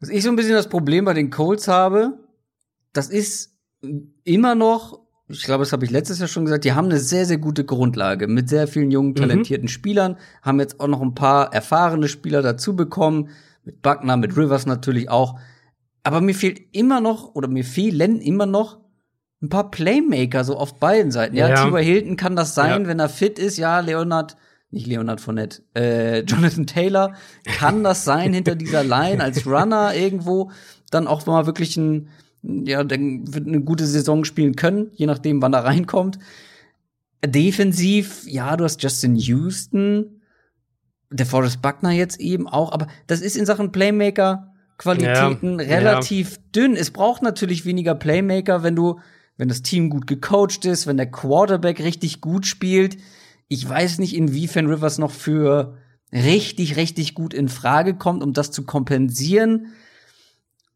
Speaker 1: Was ich so ein bisschen das Problem bei den Colts habe, das ist immer noch, ich glaube, das habe ich letztes Jahr schon gesagt, die haben eine sehr, sehr gute Grundlage mit sehr vielen jungen, mhm. talentierten mhm. Spielern, haben jetzt auch noch ein paar erfahrene Spieler dazu bekommen, mit Buckner, mit Rivers natürlich auch. Aber mir fehlt immer noch, oder mir fehlen immer noch ein paar Playmaker so auf beiden Seiten. Ja, ja. T.Y. Hilton kann das sein, ja. wenn er fit ist. Ja, Leonard, nicht Leonard Fournette, äh, Jonathan Taylor kann das sein hinter dieser Line als Runner irgendwo dann auch mal wirklich ein, ja, wird eine gute Saison spielen können, je nachdem, wann er reinkommt. Defensiv, ja, du hast Justin Houston, der Forrest Buckner jetzt eben auch, aber das ist in Sachen Playmaker Qualitäten ja, relativ ja. dünn. Es braucht natürlich weniger Playmaker, wenn du wenn das Team gut gecoacht ist, wenn der Quarterback richtig gut spielt. Ich weiß nicht, inwiefern Rivers noch für richtig, richtig gut in Frage kommt, um das zu kompensieren.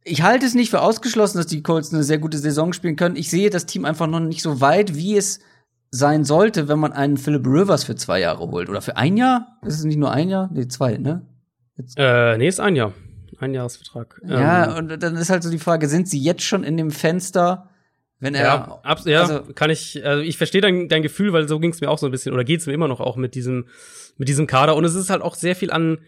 Speaker 1: Ich halte es nicht für ausgeschlossen, dass die Colts eine sehr gute Saison spielen können. Ich sehe das Team einfach noch nicht so weit, wie es sein sollte, wenn man einen Philip Rivers für zwei Jahre holt. Oder für ein Jahr? Ist es nicht nur ein Jahr? Nee, zwei, ne?
Speaker 2: Jetzt. Äh, nee, ist ein Jahr. Ein Jahresvertrag.
Speaker 1: Ja, ähm. und dann ist halt so die Frage, sind sie jetzt schon in dem Fenster, wenn er.
Speaker 2: Ja, ab, ja also, kann ich, also ich verstehe dein, dein Gefühl, weil so ging es mir auch so ein bisschen, oder geht es mir immer noch auch mit diesem, mit diesem Kader. Und es ist halt auch sehr viel an,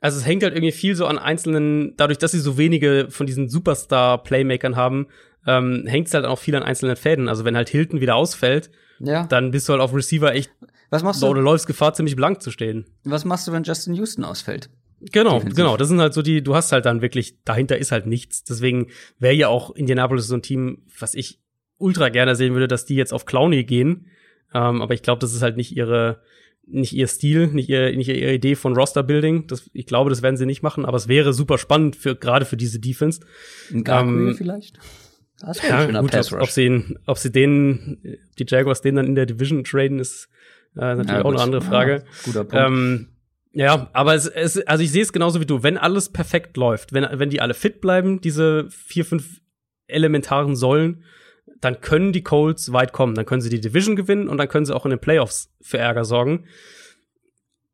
Speaker 2: also es hängt halt irgendwie viel so an einzelnen, dadurch, dass sie so wenige von diesen Superstar-Playmakern haben, ähm, hängt es halt auch viel an einzelnen Fäden. Also wenn halt Hilton wieder ausfällt, ja. dann bist du halt auf Receiver echt,
Speaker 1: was machst du?
Speaker 2: Oder läufst Gefahr, ziemlich blank zu stehen.
Speaker 1: Was machst du, wenn Justin Houston ausfällt?
Speaker 2: Genau, Defensiv. genau. Das sind halt so die, du hast halt dann wirklich, dahinter ist halt nichts. Deswegen wäre ja auch Indianapolis so ein Team, was ich ultra gerne sehen würde, dass die jetzt auf Clowny gehen. Ähm, aber ich glaube, das ist halt nicht ihre, nicht ihr Stil, nicht, ihr, nicht ihre Idee von Roster-Building. ich glaube, das werden sie nicht machen, aber es wäre super spannend für gerade für diese Defense.
Speaker 1: Ein ähm, vielleicht?
Speaker 2: Das wäre ja, gut, ob, ob, sie, ob sie den, die Jaguars den dann in der Division traden, ist äh, natürlich ja, auch eine andere Frage. Ja, guter Punkt. Ähm, ja, aber es, es, also ich sehe es genauso wie du. Wenn alles perfekt läuft, wenn, wenn die alle fit bleiben, diese vier, fünf elementaren Säulen, dann können die Colts weit kommen. Dann können sie die Division gewinnen und dann können sie auch in den Playoffs für Ärger sorgen.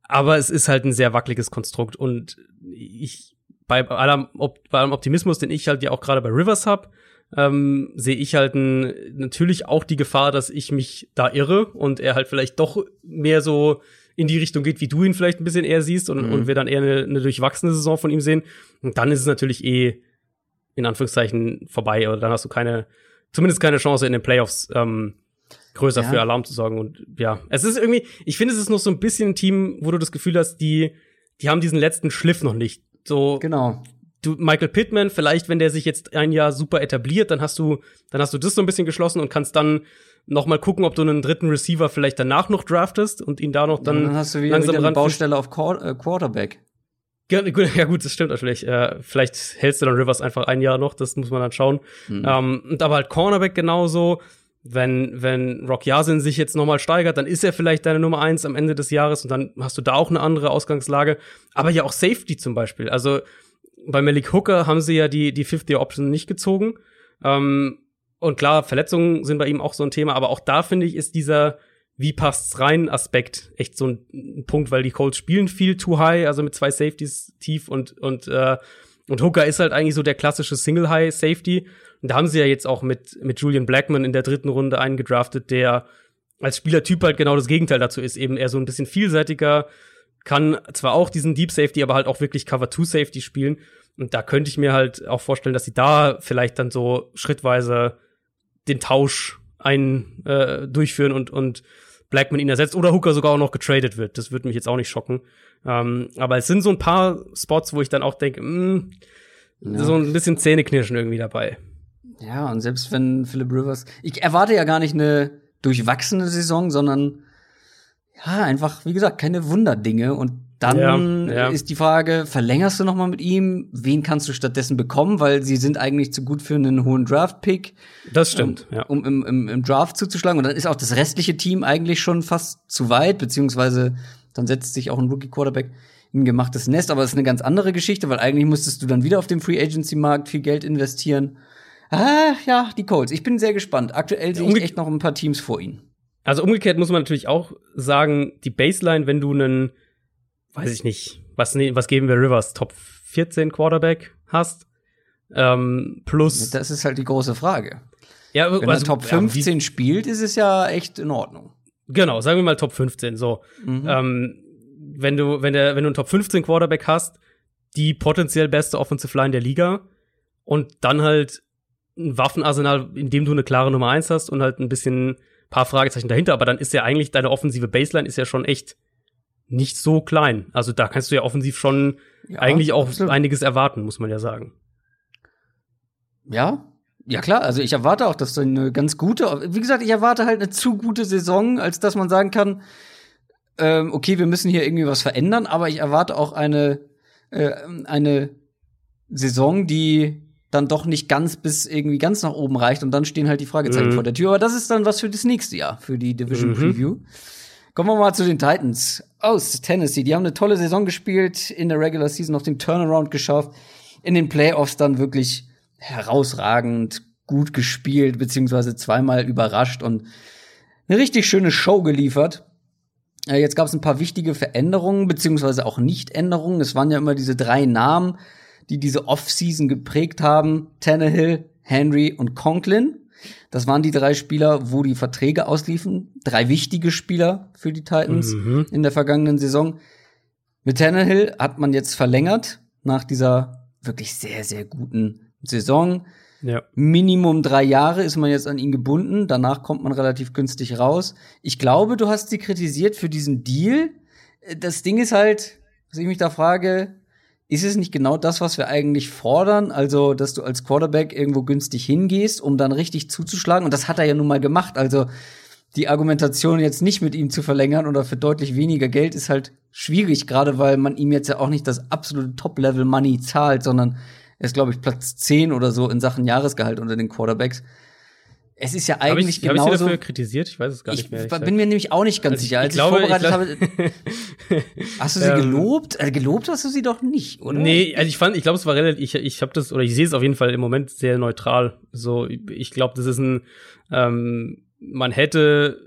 Speaker 2: Aber es ist halt ein sehr wackeliges Konstrukt und ich bei allem, bei allem Optimismus, den ich halt ja auch gerade bei Rivers hab, ähm, sehe ich halt ein, natürlich auch die Gefahr, dass ich mich da irre und er halt vielleicht doch mehr so in die Richtung geht, wie du ihn vielleicht ein bisschen eher siehst und, mhm. und wir dann eher eine, eine durchwachsene Saison von ihm sehen. Und dann ist es natürlich eh in Anführungszeichen vorbei oder dann hast du keine zumindest keine Chance in den Playoffs ähm, größer ja. für Alarm zu sorgen. Und ja, es ist irgendwie, ich finde, es ist noch so ein bisschen ein Team, wo du das Gefühl hast, die, die haben diesen letzten Schliff noch nicht. So,
Speaker 1: genau.
Speaker 2: Du, Michael Pittman, vielleicht, wenn der sich jetzt ein Jahr super etabliert, dann hast du, dann hast du das so ein bisschen geschlossen und kannst dann noch mal gucken, ob du einen dritten Receiver vielleicht danach noch draftest und ihn da noch dann,
Speaker 1: ja, dann hast du wieder, langsam wieder eine Baustelle auf äh, Quarterback.
Speaker 2: Ja, gut, das stimmt natürlich. Äh, vielleicht hältst du dann Rivers einfach ein Jahr noch, das muss man dann schauen. Mhm. Ähm, und aber halt Cornerback genauso. Wenn, wenn Rock Yasin sich jetzt nochmal steigert, dann ist er vielleicht deine Nummer eins am Ende des Jahres und dann hast du da auch eine andere Ausgangslage. Aber ja auch Safety zum Beispiel. Also bei Malik Hooker haben sie ja die, die Fifth-Year-Option nicht gezogen. Ähm, und klar, Verletzungen sind bei ihm auch so ein Thema, aber auch da finde ich, ist dieser, wie passt's rein? Aspekt echt so ein, Punkt, weil die Colts spielen viel too high, also mit zwei Safeties tief und und äh, und Hooker ist halt eigentlich so der klassische Single High Safety. Und da haben sie ja jetzt auch mit mit Julian Blackman in der dritten Runde einen gedraftet, der als Spielertyp halt genau das Gegenteil dazu ist, eben eher so ein bisschen vielseitiger, kann zwar auch diesen Deep Safety, aber halt auch wirklich Cover 2 Safety spielen. Und da könnte ich mir halt auch vorstellen, dass sie da vielleicht dann so schrittweise den Tausch ein äh, durchführen und und Blackman ihn ersetzt oder Hooker sogar auch noch getradet wird. Das würde mich jetzt auch nicht schocken. Ähm, aber es sind so ein paar Spots, wo ich dann auch denke, mh, mm, ja. so ein bisschen Zähneknirschen irgendwie dabei.
Speaker 1: Ja, und selbst wenn Philip Rivers, ich erwarte ja gar nicht eine durchwachsene Saison, sondern ja, einfach, wie gesagt, keine Wunderdinge. Und dann ja, ja. ist die Frage, verlängerst du noch mal mit ihm? Wen kannst du stattdessen bekommen? Weil sie sind eigentlich zu gut für einen hohen Draft-Pick.
Speaker 2: Das stimmt,
Speaker 1: um, ja. Um im, im, im Draft zuzuschlagen. Und dann ist auch das restliche Team eigentlich schon fast zu weit, beziehungsweise dann setzt sich auch ein Rookie-Quarterback ein gemachtes Nest. Aber das ist eine ganz andere Geschichte, weil eigentlich musstest du dann wieder auf dem Free-Agency-Markt viel Geld investieren. Ah, ja, die Colts. Ich bin sehr gespannt. Aktuell sehe ich echt noch ein paar Teams vor ihnen.
Speaker 2: Also umgekehrt muss man natürlich auch sagen, die Baseline, wenn du einen, weiß ich nicht, was, was geben wir Rivers, Top 14 Quarterback hast, ähm, plus.
Speaker 1: Das ist halt die große Frage. Ja, wenn also, er Top 15 ja, spielt, ist es ja echt in Ordnung.
Speaker 2: Genau, sagen wir mal Top 15. So, mhm. ähm, wenn du, wenn der, wenn du einen Top 15 Quarterback hast, die potenziell beste Offensive Line der Liga und dann halt ein Waffenarsenal, in dem du eine klare Nummer 1 hast und halt ein bisschen paar Fragezeichen dahinter, aber dann ist ja eigentlich deine offensive Baseline ist ja schon echt nicht so klein. Also da kannst du ja offensiv schon ja, eigentlich auch absolut. einiges erwarten, muss man ja sagen.
Speaker 1: Ja, ja klar, also ich erwarte auch, dass du eine ganz gute, wie gesagt, ich erwarte halt eine zu gute Saison, als dass man sagen kann, ähm, okay, wir müssen hier irgendwie was verändern, aber ich erwarte auch eine, äh, eine Saison, die dann doch nicht ganz bis irgendwie ganz nach oben reicht und dann stehen halt die Fragezeichen mhm. vor der Tür. Aber das ist dann was für das nächste Jahr, für die Division mhm. Preview. Kommen wir mal zu den Titans aus Tennessee. Die haben eine tolle Saison gespielt, in der Regular Season auf den Turnaround geschafft, in den Playoffs dann wirklich herausragend gut gespielt, beziehungsweise zweimal überrascht und eine richtig schöne Show geliefert. Jetzt gab es ein paar wichtige Veränderungen, beziehungsweise auch Nicht-Änderungen. Es waren ja immer diese drei Namen, die diese Offseason geprägt haben. Tannehill, Henry und Conklin. Das waren die drei Spieler, wo die Verträge ausliefen. Drei wichtige Spieler für die Titans mhm. in der vergangenen Saison. Mit Tannehill hat man jetzt verlängert nach dieser wirklich sehr, sehr guten Saison. Ja. Minimum drei Jahre ist man jetzt an ihn gebunden. Danach kommt man relativ günstig raus. Ich glaube, du hast sie kritisiert für diesen Deal. Das Ding ist halt, dass ich mich da frage, ist es nicht genau das, was wir eigentlich fordern? Also, dass du als Quarterback irgendwo günstig hingehst, um dann richtig zuzuschlagen. Und das hat er ja nun mal gemacht. Also, die Argumentation jetzt nicht mit ihm zu verlängern oder für deutlich weniger Geld ist halt schwierig, gerade weil man ihm jetzt ja auch nicht das absolute Top-Level-Money zahlt, sondern er ist, glaube ich, Platz 10 oder so in Sachen Jahresgehalt unter den Quarterbacks es ist ja eigentlich hab ich. Hab ich
Speaker 2: dafür kritisiert? Ich weiß es gar nicht mehr.
Speaker 1: Ich bin mir nämlich auch nicht ganz also sicher. Als ich, glaube, ich vorbereitet ich habe, hast du sie ähm, gelobt? Also gelobt hast du sie doch nicht, oder?
Speaker 2: Nee, also ich fand, ich glaube, es war relativ, ich, ich habe das, oder ich sehe es auf jeden Fall im Moment sehr neutral. So, ich glaube, das ist ein, ähm, man hätte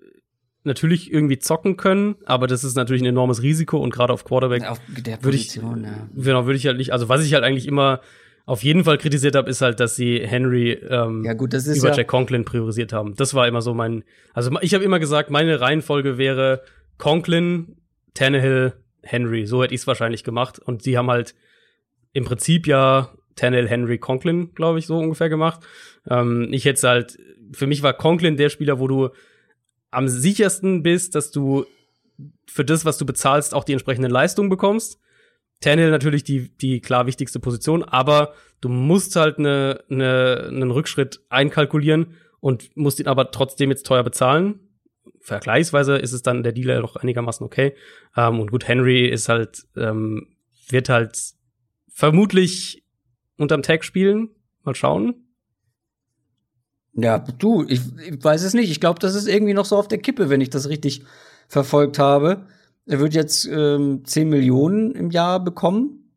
Speaker 2: natürlich irgendwie zocken können, aber das ist natürlich ein enormes Risiko und gerade auf Quarterback
Speaker 1: auf der Position,
Speaker 2: würde ich, ja. Genau, würde ich halt nicht, also was ich halt eigentlich immer auf jeden Fall kritisiert habe, ist halt, dass sie Henry ähm,
Speaker 1: ja, gut,
Speaker 2: über
Speaker 1: ja
Speaker 2: Jack Conklin priorisiert haben. Das war immer so mein, also ich habe immer gesagt, meine Reihenfolge wäre Conklin, Tannehill, Henry. So hätte ich es wahrscheinlich gemacht. Und sie haben halt im Prinzip ja Tannehill, Henry, Conklin, glaube ich, so ungefähr gemacht. Ähm, ich hätte halt, für mich war Conklin der Spieler, wo du am sichersten bist, dass du für das, was du bezahlst, auch die entsprechende Leistung bekommst. Tannehill natürlich die, die klar wichtigste Position, aber du musst halt ne, ne, einen Rückschritt einkalkulieren und musst ihn aber trotzdem jetzt teuer bezahlen. Vergleichsweise ist es dann der Dealer noch einigermaßen okay. Ähm, und gut, Henry ist halt, ähm, wird halt vermutlich unterm Tag spielen. Mal schauen.
Speaker 1: Ja, du, ich, ich weiß es nicht. Ich glaube, das ist irgendwie noch so auf der Kippe, wenn ich das richtig verfolgt habe. Er wird jetzt ähm, 10 Millionen im Jahr bekommen.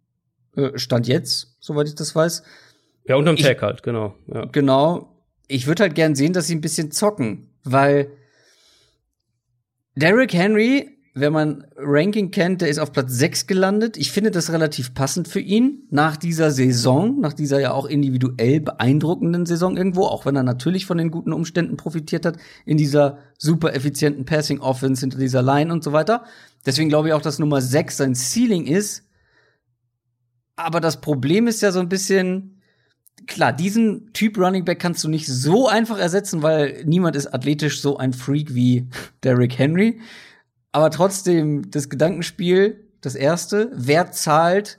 Speaker 1: Äh, Stand jetzt, soweit ich das weiß.
Speaker 2: Ja, unterm Tag halt, genau. Ja.
Speaker 1: Genau. Ich würde halt gern sehen, dass sie ein bisschen zocken, weil Derrick Henry wenn man Ranking kennt, der ist auf Platz 6 gelandet. Ich finde das relativ passend für ihn nach dieser Saison, nach dieser ja auch individuell beeindruckenden Saison irgendwo, auch wenn er natürlich von den guten Umständen profitiert hat, in dieser super effizienten Passing Offense hinter dieser Line und so weiter. Deswegen glaube ich auch, dass Nummer 6 sein Ceiling ist. Aber das Problem ist ja so ein bisschen, klar, diesen Typ Running Back kannst du nicht so einfach ersetzen, weil niemand ist athletisch so ein Freak wie Derrick Henry. Aber trotzdem, das Gedankenspiel, das erste, wer zahlt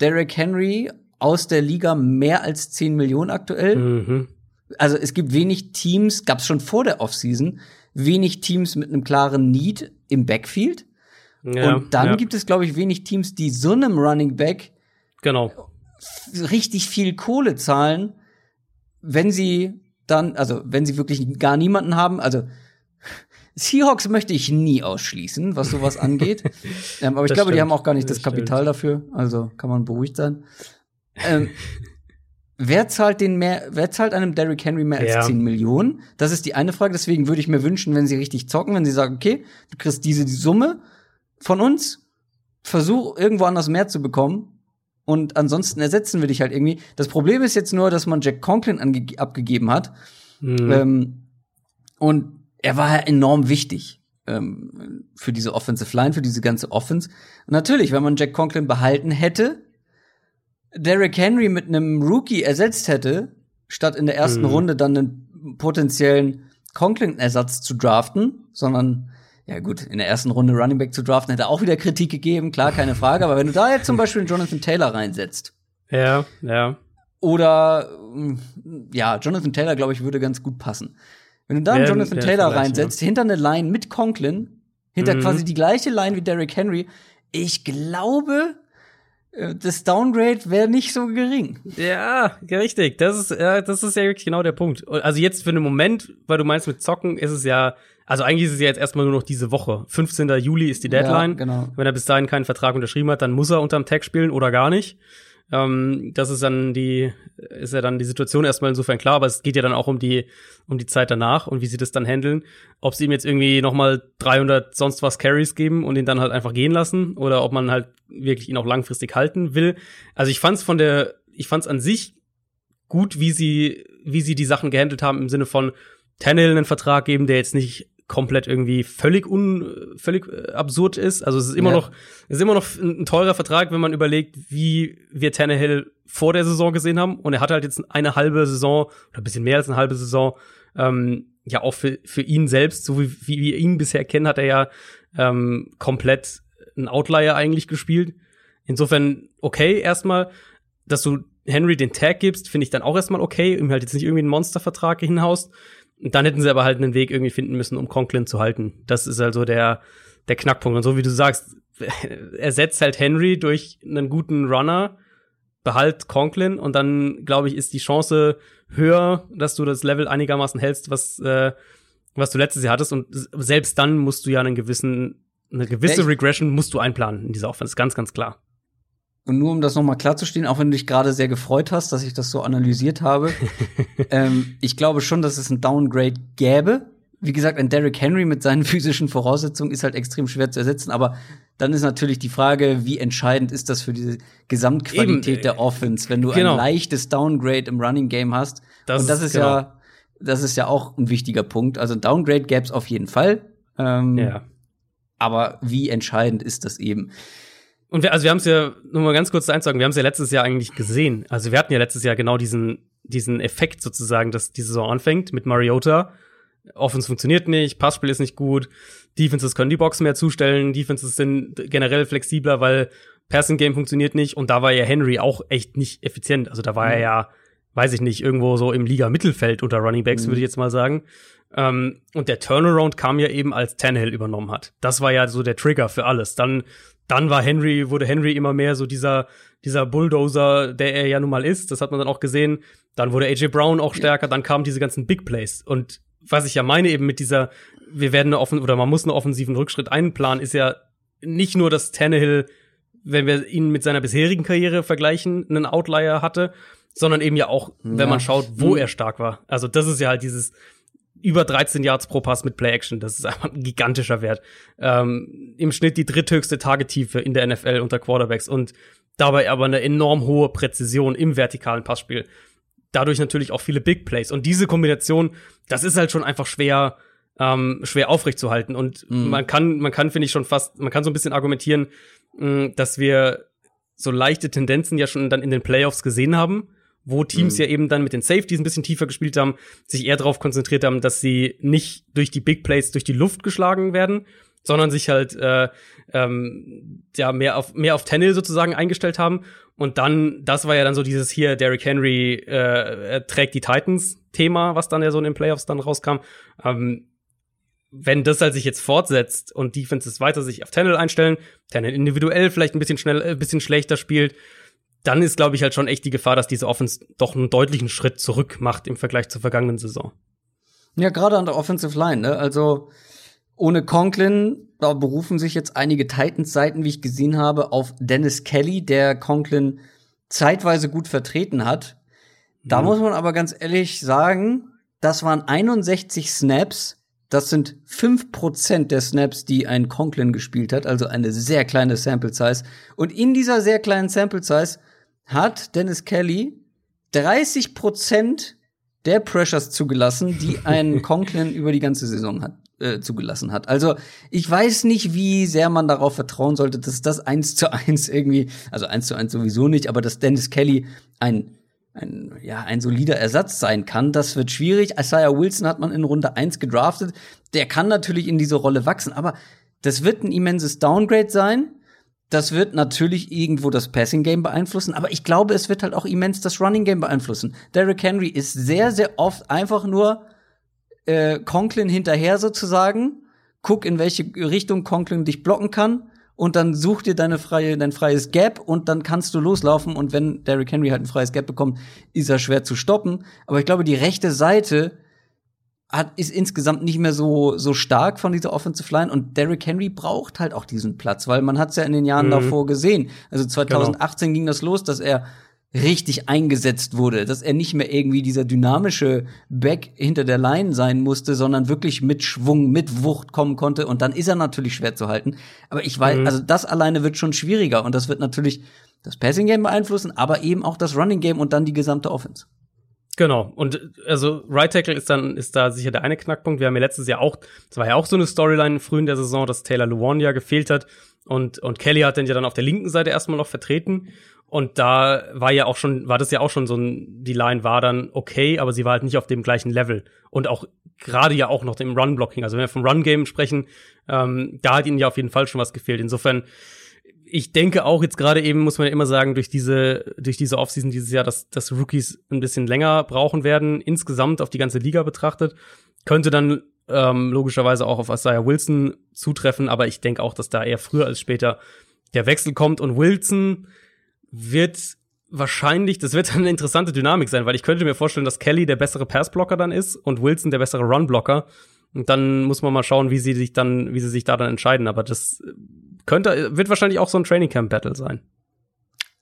Speaker 1: Derrick Henry aus der Liga mehr als 10 Millionen aktuell? Mhm. Also es gibt wenig Teams, gab es schon vor der Offseason, wenig Teams mit einem klaren Need im Backfield. Ja, und dann ja. gibt es, glaube ich, wenig Teams, die so einem Running Back
Speaker 2: genau.
Speaker 1: richtig viel Kohle zahlen, wenn sie dann, also wenn sie wirklich gar niemanden haben, also Seahawks möchte ich nie ausschließen, was sowas angeht. ähm, aber ich das glaube, stimmt. die haben auch gar nicht das, das Kapital dafür. Also kann man beruhigt sein. Ähm, wer zahlt den mehr, wer zahlt einem Derrick Henry mehr als ja. 10 Millionen? Das ist die eine Frage. Deswegen würde ich mir wünschen, wenn sie richtig zocken, wenn sie sagen, okay, du kriegst diese die Summe von uns, versuch irgendwo anders mehr zu bekommen. Und ansonsten ersetzen wir dich halt irgendwie. Das Problem ist jetzt nur, dass man Jack Conklin abgegeben hat. Mhm. Ähm, und er war ja enorm wichtig ähm, für diese Offensive Line, für diese ganze Offense. Und natürlich, wenn man Jack Conklin behalten hätte, Derrick Henry mit einem Rookie ersetzt hätte, statt in der ersten mhm. Runde dann einen potenziellen Conklin-Ersatz zu draften, sondern ja gut, in der ersten Runde Running Back zu draften, hätte auch wieder Kritik gegeben, klar, keine Frage. Aber wenn du da jetzt zum Beispiel einen Jonathan Taylor reinsetzt.
Speaker 2: Ja, ja.
Speaker 1: Oder ja, Jonathan Taylor, glaube ich, würde ganz gut passen. Wenn du da einen Jonathan Taylor reinsetzt, ja. hinter eine Line mit Conklin, hinter mhm. quasi die gleiche Line wie Derrick Henry, ich glaube, äh, das Downgrade wäre nicht so gering.
Speaker 2: Ja, richtig. Das ist, ja, das ist ja wirklich genau der Punkt. Also jetzt für einen Moment, weil du meinst mit Zocken, ist es ja, also eigentlich ist es ja jetzt erstmal nur noch diese Woche. 15. Juli ist die Deadline. Ja, genau. Wenn er bis dahin keinen Vertrag unterschrieben hat, dann muss er unterm Tag spielen oder gar nicht. Ähm, das ist dann die, ist ja dann die Situation erstmal insofern klar, aber es geht ja dann auch um die, um die Zeit danach und wie sie das dann handeln. Ob sie ihm jetzt irgendwie nochmal 300 sonst was Carries geben und ihn dann halt einfach gehen lassen oder ob man halt wirklich ihn auch langfristig halten will. Also ich fand's von der, ich fand's an sich gut, wie sie, wie sie die Sachen gehandelt haben im Sinne von Tannehill einen Vertrag geben, der jetzt nicht komplett irgendwie völlig un, völlig äh, absurd ist. Also es ist immer ja. noch, es ist immer noch ein, ein, teurer Vertrag, wenn man überlegt, wie wir Tannehill vor der Saison gesehen haben. Und er hat halt jetzt eine halbe Saison oder ein bisschen mehr als eine halbe Saison, ähm, ja auch für, für ihn selbst, so wie, wie wir ihn bisher kennen, hat er ja ähm, komplett ein Outlier eigentlich gespielt. Insofern okay erstmal, dass du Henry den Tag gibst, finde ich dann auch erstmal okay, ihm halt jetzt nicht irgendwie einen Monstervertrag hinhaust. Dann hätten sie aber halt einen Weg irgendwie finden müssen, um Conklin zu halten. Das ist also der, der Knackpunkt. Und so wie du sagst, ersetzt halt Henry durch einen guten Runner, behalt Conklin und dann, glaube ich, ist die Chance höher, dass du das Level einigermaßen hältst, was, äh, was du letztes Jahr hattest. Und selbst dann musst du ja einen gewissen, eine gewisse Regression musst du einplanen in dieser Offense. Ganz, ganz klar.
Speaker 1: Und nur um das nochmal klarzustehen, auch wenn du dich gerade sehr gefreut hast, dass ich das so analysiert habe, ähm, ich glaube schon, dass es ein Downgrade gäbe. Wie gesagt, ein Derrick Henry mit seinen physischen Voraussetzungen ist halt extrem schwer zu ersetzen, aber dann ist natürlich die Frage, wie entscheidend ist das für diese Gesamtqualität Eben, der Offense, wenn du genau. ein leichtes Downgrade im Running Game hast. Das Und das ist, ist genau. ja, das ist ja auch ein wichtiger Punkt. Also ein Downgrade gäbe es auf jeden Fall. Ähm, ja. Aber wie entscheidend ist das eben?
Speaker 2: Und wir, also wir haben es ja, nur mal ganz kurz einzusagen, wir haben es ja letztes Jahr eigentlich gesehen. Also wir hatten ja letztes Jahr genau diesen, diesen Effekt sozusagen, dass die Saison anfängt mit Mariota. Offense funktioniert nicht, Passspiel ist nicht gut, Defenses können die Box mehr zustellen, Defenses sind generell flexibler, weil Passing Game funktioniert nicht und da war ja Henry auch echt nicht effizient. Also da war mhm. er ja, weiß ich nicht, irgendwo so im Liga Mittelfeld unter Running Backs, mhm. würde ich jetzt mal sagen. Ähm, und der Turnaround kam ja eben, als Tannehill übernommen hat. Das war ja so der Trigger für alles. Dann dann war Henry, wurde Henry immer mehr so dieser, dieser Bulldozer, der er ja nun mal ist. Das hat man dann auch gesehen. Dann wurde AJ Brown auch stärker. Dann kamen diese ganzen Big Plays. Und was ich ja meine eben mit dieser, wir werden eine offen oder man muss einen offensiven Rückschritt einplanen, ist ja nicht nur, dass Tannehill, wenn wir ihn mit seiner bisherigen Karriere vergleichen, einen Outlier hatte, sondern eben ja auch, wenn ja. man schaut, wo mhm. er stark war. Also das ist ja halt dieses, über 13 Yards pro Pass mit Play Action. Das ist einfach ein gigantischer Wert. Ähm, Im Schnitt die dritthöchste Tagetiefe in der NFL unter Quarterbacks und dabei aber eine enorm hohe Präzision im vertikalen Passspiel. Dadurch natürlich auch viele Big Plays. Und diese Kombination, das ist halt schon einfach schwer, ähm, schwer aufrechtzuerhalten. Und mhm. man kann, man kann, finde ich, schon fast, man kann so ein bisschen argumentieren, mh, dass wir so leichte Tendenzen ja schon dann in den Playoffs gesehen haben wo Teams mhm. ja eben dann mit den Safeties ein bisschen tiefer gespielt haben, sich eher darauf konzentriert haben, dass sie nicht durch die Big Plays durch die Luft geschlagen werden, sondern sich halt äh, ähm, ja mehr auf mehr auf Tannehill sozusagen eingestellt haben und dann das war ja dann so dieses hier Derrick Henry äh, trägt die Titans Thema, was dann ja so in den Playoffs dann rauskam. Ähm, wenn das halt sich jetzt fortsetzt und Defenses weiter sich auf Tennel einstellen, Tennel individuell vielleicht ein bisschen schnell, ein äh, bisschen schlechter spielt, dann ist, glaube ich, halt schon echt die Gefahr, dass diese Offense doch einen deutlichen Schritt zurück macht im Vergleich zur vergangenen Saison.
Speaker 1: Ja, gerade an der Offensive Line, ne? Also ohne Conklin, da berufen sich jetzt einige Titans-Seiten, wie ich gesehen habe, auf Dennis Kelly, der Conklin zeitweise gut vertreten hat. Da mhm. muss man aber ganz ehrlich sagen, das waren 61 Snaps. Das sind 5% der Snaps, die ein Conklin gespielt hat, also eine sehr kleine Sample Size. Und in dieser sehr kleinen Sample Size hat Dennis Kelly 30% der Pressures zugelassen, die ein Conklin über die ganze Saison hat, äh, zugelassen hat. Also ich weiß nicht, wie sehr man darauf vertrauen sollte, dass das eins zu eins irgendwie, also eins zu eins sowieso nicht, aber dass Dennis Kelly ein ein, ja, ein solider Ersatz sein kann. Das wird schwierig. Isaiah Wilson hat man in Runde 1 gedraftet. Der kann natürlich in diese Rolle wachsen, aber das wird ein immenses Downgrade sein. Das wird natürlich irgendwo das Passing Game beeinflussen, aber ich glaube, es wird halt auch immens das Running Game beeinflussen. Derrick Henry ist sehr, sehr oft einfach nur äh, Conklin hinterher sozusagen. Guck, in welche Richtung Conklin dich blocken kann und dann such dir deine freie, dein freies Gap und dann kannst du loslaufen. Und wenn Derrick Henry halt ein freies Gap bekommt, ist er schwer zu stoppen. Aber ich glaube, die rechte Seite hat, ist insgesamt nicht mehr so, so stark von dieser Offensive Line und Derrick Henry braucht halt auch diesen Platz, weil man hat es ja in den Jahren mhm. davor gesehen. Also 2018 genau. ging das los, dass er richtig eingesetzt wurde, dass er nicht mehr irgendwie dieser dynamische Back hinter der Line sein musste, sondern wirklich mit Schwung, mit Wucht kommen konnte und dann ist er natürlich schwer zu halten. Aber ich weiß, mhm. also das alleine wird schon schwieriger und das wird natürlich das Passing Game beeinflussen, aber eben auch das Running Game und dann die gesamte Offense.
Speaker 2: Genau. Und also Right Tackle ist dann ist da sicher der eine Knackpunkt. Wir haben ja letztes Jahr auch, das war ja auch so eine Storyline früh in der Saison, dass Taylor Lewan ja gefehlt hat und und Kelly hat den ja dann auf der linken Seite erstmal noch vertreten und da war ja auch schon, war das ja auch schon so ein, die Line war dann okay, aber sie war halt nicht auf dem gleichen Level. Und auch gerade ja auch noch dem Run-Blocking. Also wenn wir vom Run-Game sprechen, ähm, da hat ihnen ja auf jeden Fall schon was gefehlt. Insofern, ich denke auch jetzt gerade eben, muss man ja immer sagen, durch diese, durch diese Offseason dieses Jahr, dass, dass Rookies ein bisschen länger brauchen werden, insgesamt auf die ganze Liga betrachtet. Könnte dann ähm, logischerweise auch auf Isaiah Wilson zutreffen, aber ich denke auch, dass da eher früher als später der Wechsel kommt. Und Wilson, wird wahrscheinlich, das wird eine interessante Dynamik sein, weil ich könnte mir vorstellen, dass Kelly der bessere Passblocker dann ist und Wilson der bessere Runblocker. Und dann muss man mal schauen, wie sie sich dann, wie sie sich da dann entscheiden. Aber das könnte, wird wahrscheinlich auch so ein Training Camp Battle sein.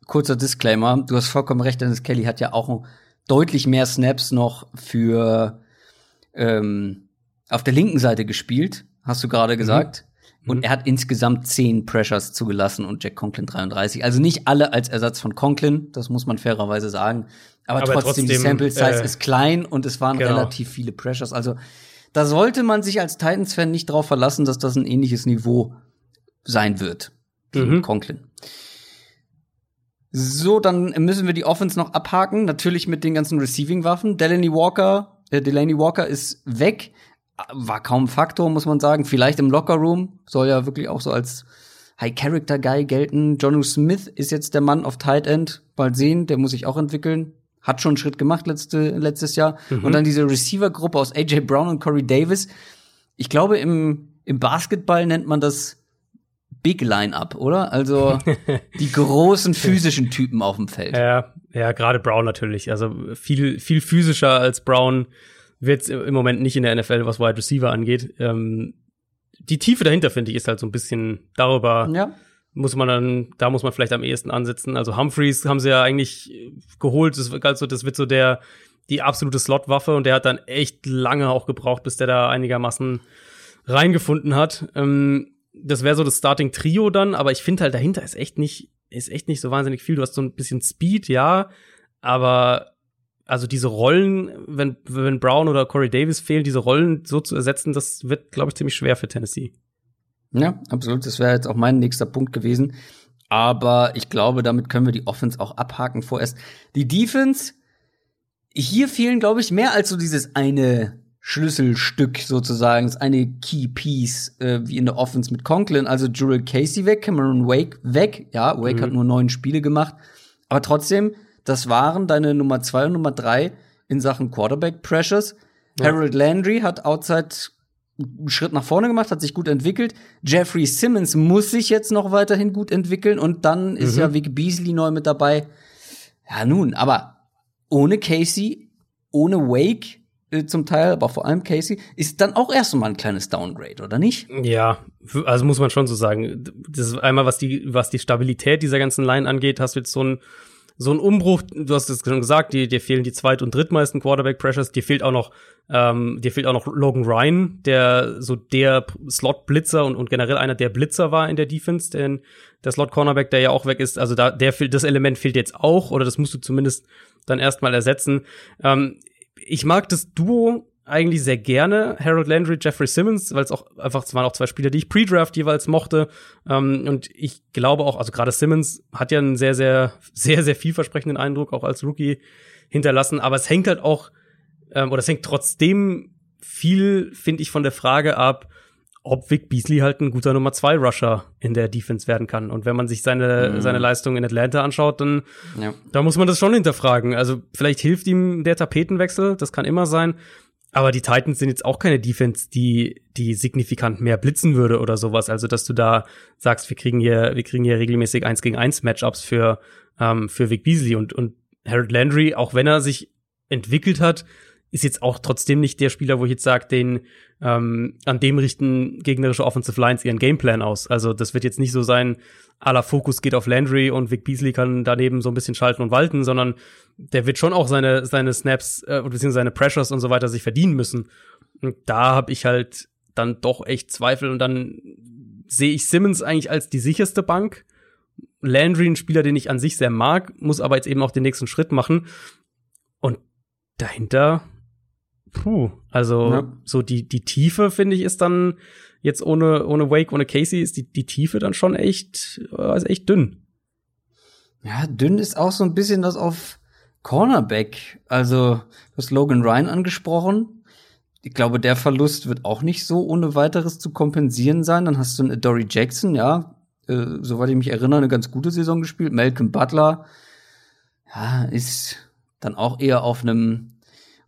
Speaker 1: Kurzer Disclaimer. Du hast vollkommen recht, Dennis Kelly hat ja auch deutlich mehr Snaps noch für ähm, auf der linken Seite gespielt, hast du gerade mhm. gesagt. Und mhm. er hat insgesamt zehn Pressures zugelassen und Jack Conklin 33. Also nicht alle als Ersatz von Conklin, das muss man fairerweise sagen. Aber, Aber trotzdem, trotzdem, die Sample Size äh, ist klein und es waren genau. relativ viele Pressures. Also da sollte man sich als Titans-Fan nicht darauf verlassen, dass das ein ähnliches Niveau sein wird. Mhm. Conklin. So, dann müssen wir die Offense noch abhaken. Natürlich mit den ganzen Receiving-Waffen. Delaney Walker, äh, Delaney Walker ist weg war kaum Faktor, muss man sagen. Vielleicht im Lockerroom soll ja wirklich auch so als High-Character-Guy gelten. Jonu Smith ist jetzt der Mann auf Tight End. Bald sehen, der muss sich auch entwickeln. Hat schon einen Schritt gemacht letzte, letztes Jahr. Mhm. Und dann diese Receiver-Gruppe aus AJ Brown und Corey Davis. Ich glaube, im, im Basketball nennt man das Big Line-Up, oder? Also die großen physischen Typen auf dem Feld.
Speaker 2: Ja, ja, gerade Brown natürlich. Also viel, viel physischer als Brown wird im Moment nicht in der NFL, was Wide Receiver angeht. Ähm, die Tiefe dahinter, finde ich, ist halt so ein bisschen darüber. Ja. Muss man dann, da muss man vielleicht am ehesten ansetzen. Also Humphreys haben sie ja eigentlich geholt. Das, also das wird so der, die absolute Slot-Waffe und der hat dann echt lange auch gebraucht, bis der da einigermaßen reingefunden hat. Ähm, das wäre so das Starting-Trio dann, aber ich finde halt dahinter ist echt nicht, ist echt nicht so wahnsinnig viel. Du hast so ein bisschen Speed, ja, aber also diese Rollen, wenn, wenn Brown oder Corey Davis fehlen, diese Rollen so zu ersetzen, das wird, glaube ich, ziemlich schwer für Tennessee.
Speaker 1: Ja, absolut. Das wäre jetzt auch mein nächster Punkt gewesen. Aber ich glaube, damit können wir die Offense auch abhaken vorerst. Die Defense, hier fehlen, glaube ich, mehr als so dieses eine Schlüsselstück sozusagen, das eine Key Piece, äh, wie in der Offense mit Conklin. Also Jurel Casey weg, Cameron Wake weg. Ja, Wake mhm. hat nur neun Spiele gemacht. Aber trotzdem, das waren deine Nummer zwei und Nummer drei in Sachen Quarterback Pressures. Ja. Harold Landry hat outside einen Schritt nach vorne gemacht, hat sich gut entwickelt. Jeffrey Simmons muss sich jetzt noch weiterhin gut entwickeln und dann ist mhm. ja Vic Beasley neu mit dabei. Ja, nun, aber ohne Casey, ohne Wake äh, zum Teil, aber vor allem Casey, ist dann auch erst mal ein kleines Downgrade, oder nicht?
Speaker 2: Ja, also muss man schon so sagen. Das ist einmal, was die, was die Stabilität dieser ganzen Line angeht, hast du jetzt so ein so ein Umbruch, du hast es schon gesagt, dir, dir fehlen die zweit- und drittmeisten Quarterback-Pressures, dir fehlt auch noch, ähm, dir fehlt auch noch Logan Ryan, der so der Slot-Blitzer und, und generell einer der Blitzer war in der Defense, denn der Slot-Cornerback, der ja auch weg ist, also da, der fehlt, das Element fehlt jetzt auch, oder das musst du zumindest dann erstmal ersetzen. Ähm, ich mag das Duo eigentlich sehr gerne Harold Landry, Jeffrey Simmons, weil es auch einfach, es waren auch zwei Spieler, die ich pre-draft jeweils mochte. Ähm, und ich glaube auch, also gerade Simmons hat ja einen sehr, sehr, sehr, sehr vielversprechenden Eindruck auch als Rookie hinterlassen. Aber es hängt halt auch, ähm, oder es hängt trotzdem viel, finde ich, von der Frage ab, ob Vic Beasley halt ein guter Nummer zwei Rusher in der Defense werden kann. Und wenn man sich seine, mhm. seine Leistung in Atlanta anschaut, dann ja. da muss man das schon hinterfragen. Also vielleicht hilft ihm der Tapetenwechsel, das kann immer sein. Aber die Titans sind jetzt auch keine Defense, die, die signifikant mehr blitzen würde oder sowas. Also, dass du da sagst, wir kriegen hier, wir kriegen hier regelmäßig eins gegen eins Matchups für, ähm, für Vic Beasley und, und Harold Landry, auch wenn er sich entwickelt hat, ist jetzt auch trotzdem nicht der Spieler, wo ich jetzt sage, den ähm, an dem richten gegnerische Offensive Lines ihren Gameplan aus. Also das wird jetzt nicht so sein, aller Fokus geht auf Landry und Vic Beasley kann daneben so ein bisschen schalten und walten, sondern der wird schon auch seine seine Snaps äh, beziehungsweise seine Pressures und so weiter sich verdienen müssen. Und da habe ich halt dann doch echt Zweifel und dann sehe ich Simmons eigentlich als die sicherste Bank. Landry, ein Spieler, den ich an sich sehr mag, muss aber jetzt eben auch den nächsten Schritt machen. Und dahinter puh, also ja. so die, die Tiefe, finde ich, ist dann jetzt ohne, ohne Wake, ohne Casey, ist die, die Tiefe dann schon echt, äh, ist echt dünn.
Speaker 1: Ja, dünn ist auch so ein bisschen das auf Cornerback. Also, du hast Logan Ryan angesprochen. Ich glaube, der Verlust wird auch nicht so ohne weiteres zu kompensieren sein. Dann hast du einen Dory Jackson, ja, äh, soweit ich mich erinnere, eine ganz gute Saison gespielt. Malcolm Butler, ja, ist dann auch eher auf einem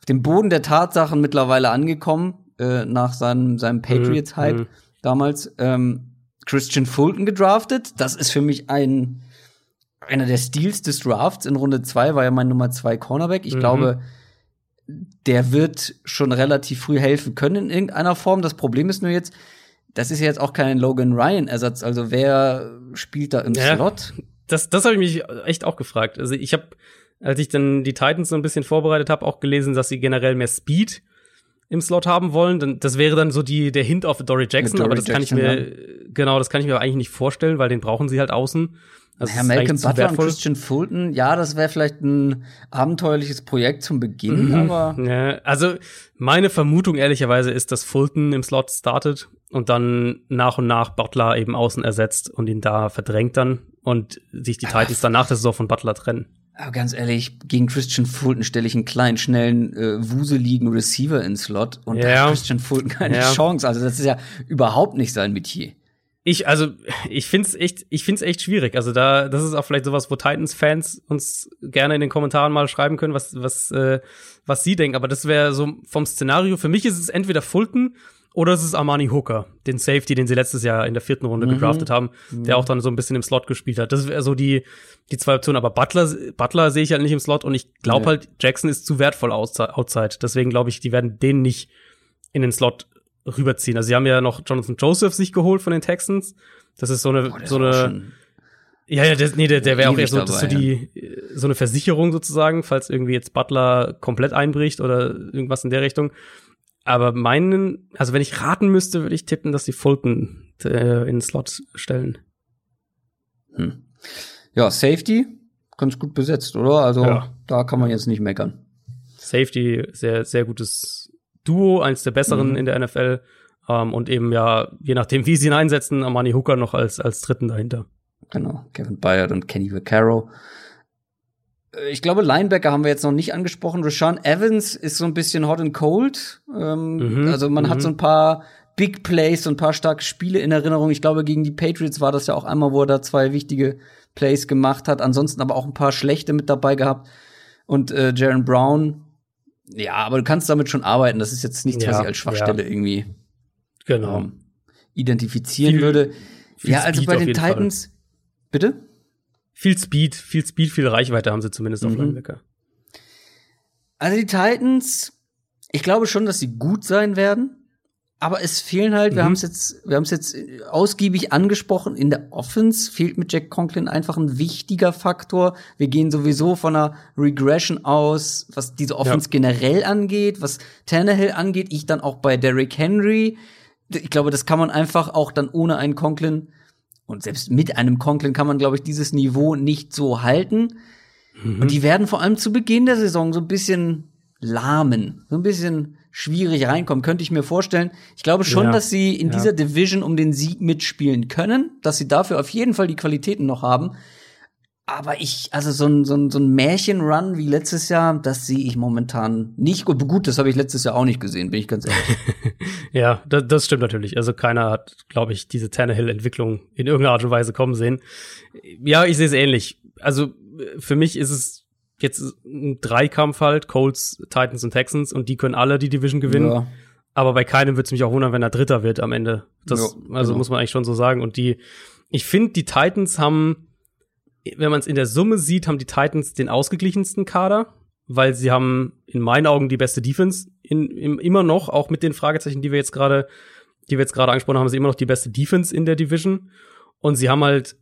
Speaker 1: dem Boden der Tatsachen mittlerweile angekommen, äh, nach seinem, seinem Patriots-Hype mhm. damals. Ähm, Christian Fulton gedraftet. Das ist für mich ein einer der Steals des Drafts. In Runde zwei war ja mein Nummer zwei Cornerback. Ich mhm. glaube, der wird schon relativ früh helfen können in irgendeiner Form. Das Problem ist nur jetzt, das ist ja jetzt auch kein Logan Ryan-Ersatz. Also wer spielt da im ja, Slot?
Speaker 2: Das, das habe ich mich echt auch gefragt. Also ich habe als ich dann die Titans so ein bisschen vorbereitet habe, auch gelesen, dass sie generell mehr Speed im Slot haben wollen. Dann, das wäre dann so die, der Hint auf Dory Jackson, Dory aber das Jackson, kann ich mir, ja. genau, das kann ich mir eigentlich nicht vorstellen, weil den brauchen sie halt außen.
Speaker 1: Also Herr Malcolm Butler und Christian Fulton, ja, das wäre vielleicht ein abenteuerliches Projekt zum Beginn, mhm. aber.
Speaker 2: Ja, also meine Vermutung ehrlicherweise ist, dass Fulton im Slot startet und dann nach und nach Butler eben außen ersetzt und ihn da verdrängt dann und sich die Titans dann nach der Saison von Butler trennen.
Speaker 1: Aber ganz ehrlich, gegen Christian Fulton stelle ich einen kleinen, schnellen, äh, wuseligen Receiver ins Slot und ja. da hat Christian Fulton keine ja. Chance. Also das ist ja überhaupt nicht sein Metier.
Speaker 2: Ich, also, ich find's echt, ich find's echt schwierig. Also da, das ist auch vielleicht sowas, wo Titans-Fans uns gerne in den Kommentaren mal schreiben können, was, was, äh, was sie denken. Aber das wäre so vom Szenario. Für mich ist es entweder Fulton oder es ist Armani Hooker, den Safety, den sie letztes Jahr in der vierten Runde mhm. gedraftet haben, der auch dann so ein bisschen im Slot gespielt hat. Das wäre so die, die zwei Optionen. Aber Butler, Butler sehe ich halt nicht im Slot und ich glaube nee. halt, Jackson ist zu wertvoll outside. Deswegen glaube ich, die werden den nicht in den Slot rüberziehen. Also sie haben ja noch Jonathan Joseph sich geholt von den Texans. Das ist so eine, oh, so eine, ja, ja, der, nee, der, der wäre auch eher so, dabei, so die, so eine Versicherung sozusagen, falls irgendwie jetzt Butler komplett einbricht oder irgendwas in der Richtung. Aber meinen, also wenn ich raten müsste, würde ich tippen, dass sie Fulton äh, in den Slot stellen.
Speaker 1: Hm. Ja, Safety, ganz gut besetzt, oder? Also ja. da kann man jetzt nicht meckern.
Speaker 2: Safety, sehr, sehr gutes Duo, eins der besseren mhm. in der NFL. Ähm, und eben ja, je nachdem, wie sie ihn einsetzen, Amani Hooker noch als, als dritten dahinter.
Speaker 1: Genau, Kevin Bayard und Kenny Vaccaro. Äh, ich glaube, Linebacker haben wir jetzt noch nicht angesprochen. Rashawn Evans ist so ein bisschen hot and cold. Ähm, mhm, also man hat mhm. so ein paar Big Plays und ein paar starke Spiele in Erinnerung. Ich glaube, gegen die Patriots war das ja auch einmal, wo er da zwei wichtige Plays gemacht hat. Ansonsten aber auch ein paar schlechte mit dabei gehabt. Und äh, Jaron Brown, ja, aber du kannst damit schon arbeiten. Das ist jetzt nichts, ja, was ich als Schwachstelle ja. irgendwie genau. ähm, identifizieren viel, würde. Viel ja, also Speed bei den Titans. Fall. Bitte?
Speaker 2: Viel Speed, viel Speed, viel Reichweite haben sie zumindest mhm. auf Linebacker.
Speaker 1: Also die Titans, ich glaube schon, dass sie gut sein werden. Aber es fehlen halt, mhm. wir haben es jetzt, wir haben es jetzt ausgiebig angesprochen, in der Offense fehlt mit Jack Conklin einfach ein wichtiger Faktor. Wir gehen sowieso von einer Regression aus, was diese Offense ja. generell angeht, was Tannehill angeht, ich dann auch bei Derrick Henry. Ich glaube, das kann man einfach auch dann ohne einen Conklin und selbst mit einem Conklin kann man, glaube ich, dieses Niveau nicht so halten. Mhm. Und die werden vor allem zu Beginn der Saison so ein bisschen lahmen, so ein bisschen schwierig reinkommen, könnte ich mir vorstellen. Ich glaube schon, ja, dass sie in ja. dieser Division um den Sieg mitspielen können, dass sie dafür auf jeden Fall die Qualitäten noch haben. Aber ich, also so ein, so ein, so ein Märchenrun wie letztes Jahr, das sehe ich momentan nicht. Gut, gut das habe ich letztes Jahr auch nicht gesehen, bin ich ganz ehrlich.
Speaker 2: ja, das, das stimmt natürlich. Also keiner hat, glaube ich, diese Tannehill-Entwicklung in irgendeiner Art und Weise kommen sehen. Ja, ich sehe es ähnlich. Also für mich ist es jetzt ein Dreikampf halt, Colts, Titans und Texans und die können alle die Division gewinnen. Ja. Aber bei keinem wird es mich auch wundern, wenn er Dritter wird am Ende. Das, ja, also genau. muss man eigentlich schon so sagen. Und die, ich finde, die Titans haben, wenn man es in der Summe sieht, haben die Titans den ausgeglichensten Kader, weil sie haben in meinen Augen die beste Defense in, in, immer noch, auch mit den Fragezeichen, die wir jetzt gerade, die wir jetzt gerade angesprochen haben, haben sie immer noch die beste Defense in der Division. Und sie haben halt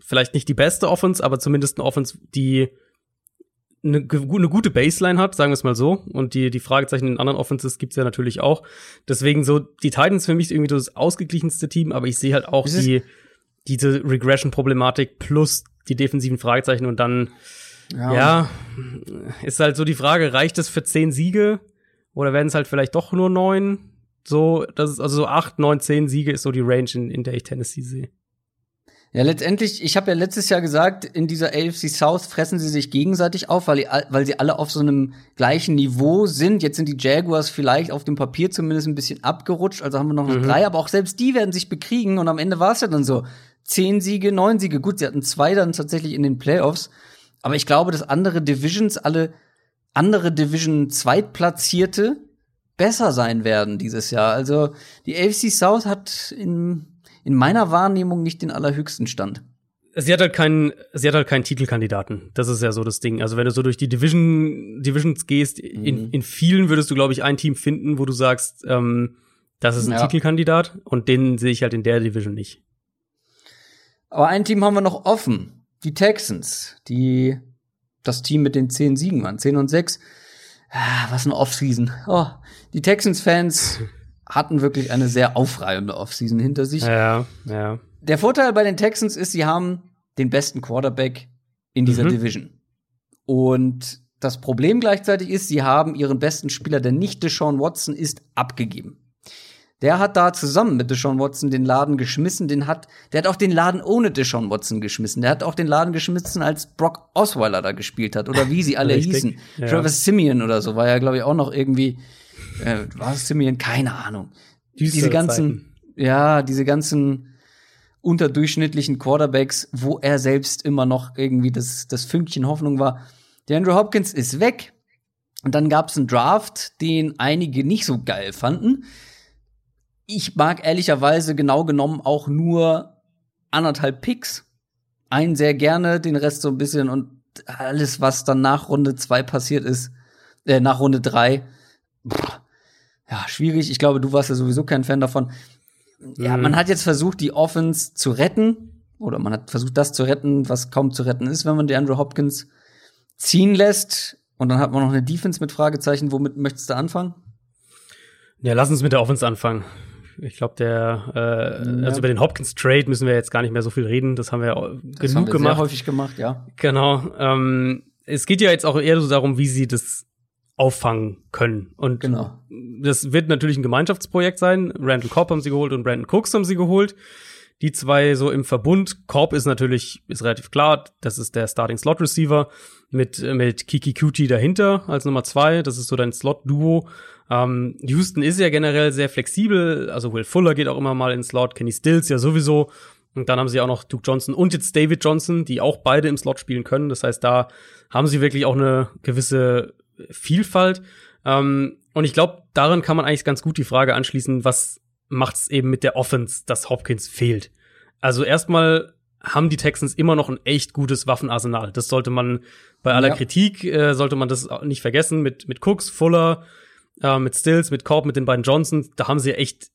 Speaker 2: vielleicht nicht die beste Offense, aber zumindest eine Offense, die eine, eine gute Baseline hat, sagen wir es mal so. Und die, die Fragezeichen in anderen Offenses gibt's ja natürlich auch. Deswegen so, die Titans für mich irgendwie das ausgeglichenste Team, aber ich sehe halt auch die, diese Regression-Problematik plus die defensiven Fragezeichen und dann, ja. ja, ist halt so die Frage, reicht es für zehn Siege? Oder werden es halt vielleicht doch nur neun? So, das ist also so acht, neun, zehn Siege ist so die Range, in, in der ich Tennessee sehe.
Speaker 1: Ja, letztendlich, ich habe ja letztes Jahr gesagt, in dieser AFC South fressen sie sich gegenseitig auf, weil, weil sie alle auf so einem gleichen Niveau sind. Jetzt sind die Jaguars vielleicht auf dem Papier zumindest ein bisschen abgerutscht, also haben wir noch mhm. drei, aber auch selbst die werden sich bekriegen und am Ende war es ja dann so. Zehn Siege, neun Siege. Gut, sie hatten zwei dann tatsächlich in den Playoffs. Aber ich glaube, dass andere Divisions, alle andere Division Zweitplatzierte besser sein werden dieses Jahr. Also die AFC South hat in in meiner Wahrnehmung nicht den allerhöchsten Stand.
Speaker 2: Sie hat halt keinen, sie hat halt keinen Titelkandidaten. Das ist ja so das Ding. Also wenn du so durch die Division, Divisions gehst, mhm. in, in vielen würdest du, glaube ich, ein Team finden, wo du sagst, ähm, das ist ein ja. Titelkandidat und den sehe ich halt in der Division nicht.
Speaker 1: Aber ein Team haben wir noch offen. Die Texans, die das Team mit den zehn Siegen waren, zehn und sechs. Ah, was eine Offseason. Oh, die Texans-Fans hatten wirklich eine sehr aufreibende Offseason hinter sich.
Speaker 2: Ja, ja.
Speaker 1: Der Vorteil bei den Texans ist, sie haben den besten Quarterback in dieser mhm. Division. Und das Problem gleichzeitig ist, sie haben ihren besten Spieler, der nicht Deshaun Watson ist, abgegeben. Der hat da zusammen mit Deshaun Watson den Laden geschmissen, den hat, der hat auch den Laden ohne Deshaun Watson geschmissen. Der hat auch den Laden geschmissen, als Brock Osweiler da gespielt hat oder wie sie alle hießen. Ja. Travis Simeon oder so war ja, glaube ich, auch noch irgendwie äh, war es Simeon? Keine Ahnung. Düstere diese ganzen, Zeiten. ja, diese ganzen unterdurchschnittlichen Quarterbacks, wo er selbst immer noch irgendwie das, das Fünkchen Hoffnung war. Der Andrew Hopkins ist weg. Und dann gab es einen Draft, den einige nicht so geil fanden. Ich mag ehrlicherweise genau genommen auch nur anderthalb Picks. Einen sehr gerne, den Rest so ein bisschen und alles, was dann nach Runde zwei passiert ist, äh, nach Runde drei, pff, ja, schwierig. Ich glaube, du warst ja sowieso kein Fan davon. Ja, mhm. man hat jetzt versucht, die Offense zu retten. Oder man hat versucht, das zu retten, was kaum zu retten ist, wenn man die Andrew Hopkins ziehen lässt. Und dann hat man noch eine Defense mit Fragezeichen. Womit möchtest du anfangen?
Speaker 2: Ja, lass uns mit der Offense anfangen. Ich glaube, der, äh, ja. also über den Hopkins Trade müssen wir jetzt gar nicht mehr so viel reden. Das haben wir ja genug haben wir gemacht.
Speaker 1: Sehr häufig gemacht, ja.
Speaker 2: Genau. Ähm, es geht ja jetzt auch eher so darum, wie sie das auffangen können. Und genau. das wird natürlich ein Gemeinschaftsprojekt sein. Randall Cobb haben sie geholt und Brandon Cooks haben sie geholt. Die zwei so im Verbund. Cobb ist natürlich, ist relativ klar, das ist der Starting Slot Receiver mit, mit Kiki Cutie dahinter als Nummer zwei. Das ist so dein Slot-Duo. Ähm, Houston ist ja generell sehr flexibel. Also Will Fuller geht auch immer mal in Slot. Kenny Stills ja sowieso. Und dann haben sie auch noch Duke Johnson und jetzt David Johnson, die auch beide im Slot spielen können. Das heißt, da haben sie wirklich auch eine gewisse Vielfalt. Ähm, und ich glaube, darin kann man eigentlich ganz gut die Frage anschließen, was, macht es eben mit der Offense, dass Hopkins fehlt. Also erstmal haben die Texans immer noch ein echt gutes Waffenarsenal. Das sollte man bei aller ja. Kritik äh, sollte man das nicht vergessen mit mit Cooks, Fuller, äh, mit Stills, mit Korb, mit den beiden Johnsons. Da haben sie echt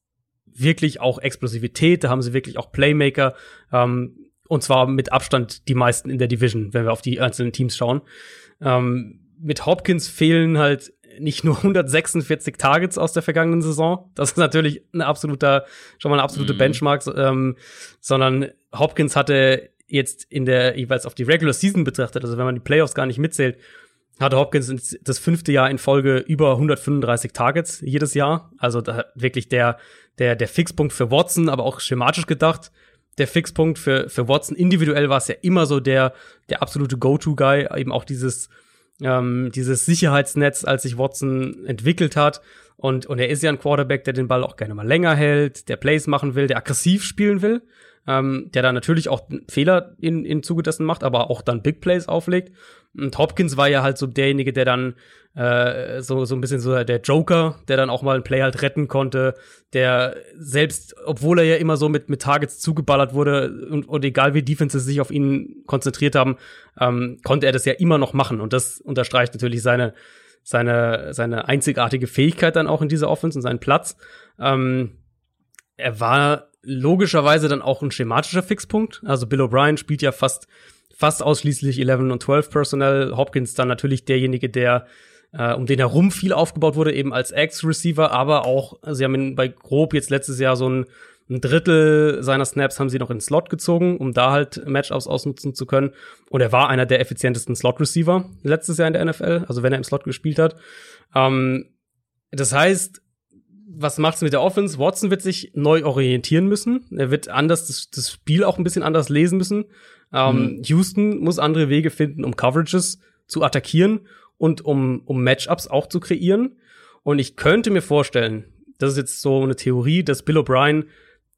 Speaker 2: wirklich auch Explosivität, da haben sie wirklich auch Playmaker ähm, und zwar mit Abstand die meisten in der Division, wenn wir auf die einzelnen Teams schauen. Ähm, mit Hopkins fehlen halt nicht nur 146 Targets aus der vergangenen Saison. Das ist natürlich ein absoluter, schon mal eine absolute mhm. Benchmark, ähm, sondern Hopkins hatte jetzt in der jeweils auf die Regular Season betrachtet, also wenn man die Playoffs gar nicht mitzählt, hatte Hopkins das fünfte Jahr in Folge über 135 Targets jedes Jahr. Also da wirklich der, der, der Fixpunkt für Watson, aber auch schematisch gedacht. Der Fixpunkt für, für Watson individuell war es ja immer so der, der absolute Go-To-Guy, eben auch dieses, ähm, dieses Sicherheitsnetz, als sich Watson entwickelt hat. Und, und er ist ja ein Quarterback, der den Ball auch gerne mal länger hält, der Plays machen will, der aggressiv spielen will, ähm, der da natürlich auch Fehler in, in Zuge dessen macht, aber auch dann Big Plays auflegt. Und Hopkins war ja halt so derjenige, der dann äh, so, so ein bisschen so der Joker, der dann auch mal einen Play halt retten konnte, der selbst, obwohl er ja immer so mit, mit Targets zugeballert wurde und, und egal wie Defenses sich auf ihn konzentriert haben, ähm, konnte er das ja immer noch machen. Und das unterstreicht natürlich seine, seine, seine einzigartige Fähigkeit dann auch in dieser Offense und seinen Platz. Ähm, er war logischerweise dann auch ein schematischer Fixpunkt. Also Bill O'Brien spielt ja fast fast ausschließlich 11 und 12 Personal. Hopkins dann natürlich derjenige, der äh, um den herum viel aufgebaut wurde, eben als Ex-Receiver, aber auch, sie haben ihn bei grob jetzt letztes Jahr so ein, ein Drittel seiner Snaps haben sie noch in Slot gezogen, um da halt Matchups ausnutzen zu können. Und er war einer der effizientesten Slot-Receiver letztes Jahr in der NFL, also wenn er im Slot gespielt hat. Ähm, das heißt, was macht's mit der Offense? Watson wird sich neu orientieren müssen. Er wird anders das, das Spiel auch ein bisschen anders lesen müssen. Ähm, mhm. Houston muss andere Wege finden, um Coverages zu attackieren und um, um Matchups auch zu kreieren. Und ich könnte mir vorstellen, das ist jetzt so eine Theorie, dass Bill O'Brien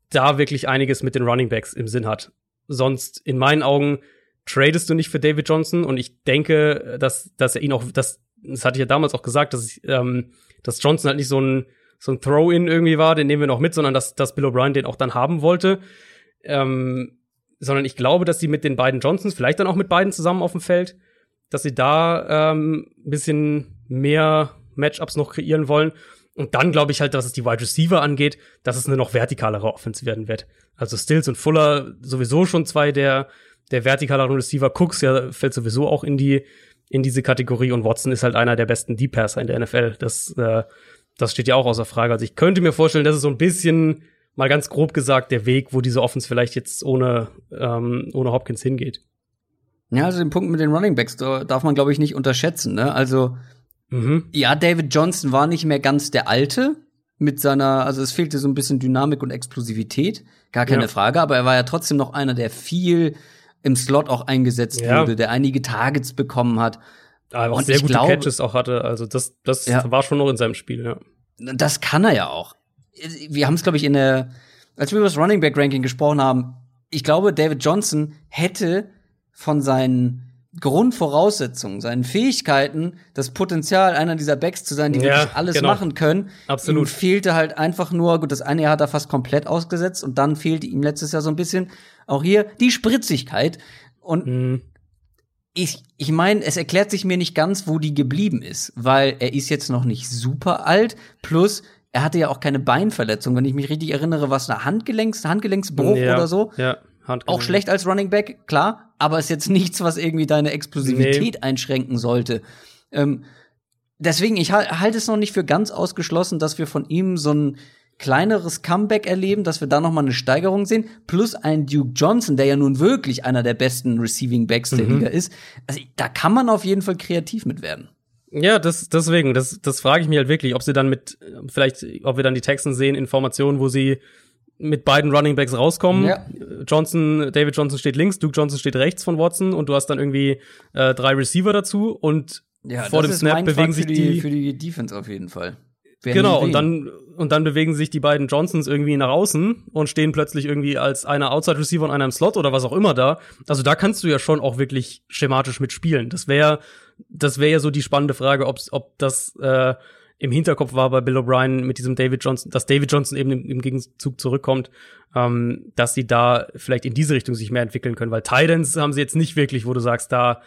Speaker 2: da wirklich einiges mit den Running Backs im Sinn hat. Sonst, in meinen Augen, tradest du nicht für David Johnson und ich denke, dass, dass er ihn auch, das, das hatte ich ja damals auch gesagt, dass, ich, ähm, dass Johnson halt nicht so ein, so ein Throw-In irgendwie war, den nehmen wir noch mit, sondern dass, dass Bill O'Brien den auch dann haben wollte. Ähm, sondern ich glaube, dass sie mit den beiden Johnsons, vielleicht dann auch mit beiden zusammen auf dem Feld, dass sie da ähm, ein bisschen mehr Matchups noch kreieren wollen. Und dann glaube ich halt, dass es die Wide Receiver angeht, dass es eine noch vertikalere Offense werden wird. Also Stills und Fuller sowieso schon zwei der, der vertikaleren Receiver. Cooks ja fällt sowieso auch in die, in diese Kategorie und Watson ist halt einer der besten Deep Passer in der NFL. Das, äh, das steht ja auch außer Frage. Also ich könnte mir vorstellen, dass es so ein bisschen mal ganz grob gesagt der Weg, wo diese Offense vielleicht jetzt ohne, ähm, ohne Hopkins hingeht.
Speaker 1: Ja, also den Punkt mit den Running Backs darf man, glaube ich, nicht unterschätzen. Ne? Also, mhm. ja, David Johnson war nicht mehr ganz der Alte mit seiner, also es fehlte so ein bisschen Dynamik und Explosivität, gar keine ja. Frage, aber er war ja trotzdem noch einer, der viel im Slot auch eingesetzt ja. wurde, der einige Targets bekommen hat.
Speaker 2: Aber auch und sehr gute glaube, Catches auch hatte, also das, das ja. war schon noch in seinem Spiel, ja.
Speaker 1: Das kann er ja auch. Wir haben es, glaube ich, in der, als wir über das Running Back Ranking gesprochen haben, ich glaube, David Johnson hätte von seinen Grundvoraussetzungen, seinen Fähigkeiten, das Potenzial, einer dieser Backs zu sein, die ja, wirklich alles genau. machen können.
Speaker 2: Absolut.
Speaker 1: Ihm fehlte halt einfach nur, gut, das eine Jahr hat er fast komplett ausgesetzt und dann fehlte ihm letztes Jahr so ein bisschen auch hier die Spritzigkeit. Und mhm. Ich, ich meine, es erklärt sich mir nicht ganz, wo die geblieben ist, weil er ist jetzt noch nicht super alt, plus er hatte ja auch keine Beinverletzung, wenn ich mich richtig erinnere, was eine Handgelenks, Handgelenksbruch ja, oder so.
Speaker 2: Ja.
Speaker 1: Auch schlecht als Running Back, klar, aber ist jetzt nichts, was irgendwie deine Explosivität nee. einschränken sollte. Ähm, deswegen, ich halte es noch nicht für ganz ausgeschlossen, dass wir von ihm so ein kleineres Comeback erleben, dass wir da noch mal eine Steigerung sehen, plus ein Duke Johnson, der ja nun wirklich einer der besten Receiving Backs der mhm. Liga ist. Also da kann man auf jeden Fall kreativ mit werden.
Speaker 2: Ja, das, deswegen, das, das frage ich mich halt wirklich, ob sie dann mit, vielleicht, ob wir dann die Texten sehen, Informationen, wo sie mit beiden Running Backs rauskommen. Ja. Johnson, David Johnson steht links, Duke Johnson steht rechts von Watson und du hast dann irgendwie äh, drei Receiver dazu und ja, vor dem Snap bewegen sich
Speaker 1: die,
Speaker 2: die
Speaker 1: für die Defense auf jeden Fall.
Speaker 2: Wer genau und dann und dann bewegen sich die beiden Johnsons irgendwie nach außen und stehen plötzlich irgendwie als einer Outside Receiver und einer im Slot oder was auch immer da. Also da kannst du ja schon auch wirklich schematisch mitspielen. Das wäre das wäre ja so die spannende Frage, ob's, ob das äh, im Hinterkopf war bei Bill O'Brien mit diesem David Johnson, dass David Johnson eben im, im Gegenzug zurückkommt, ähm, dass sie da vielleicht in diese Richtung sich mehr entwickeln können, weil Titans haben sie jetzt nicht wirklich, wo du sagst, da,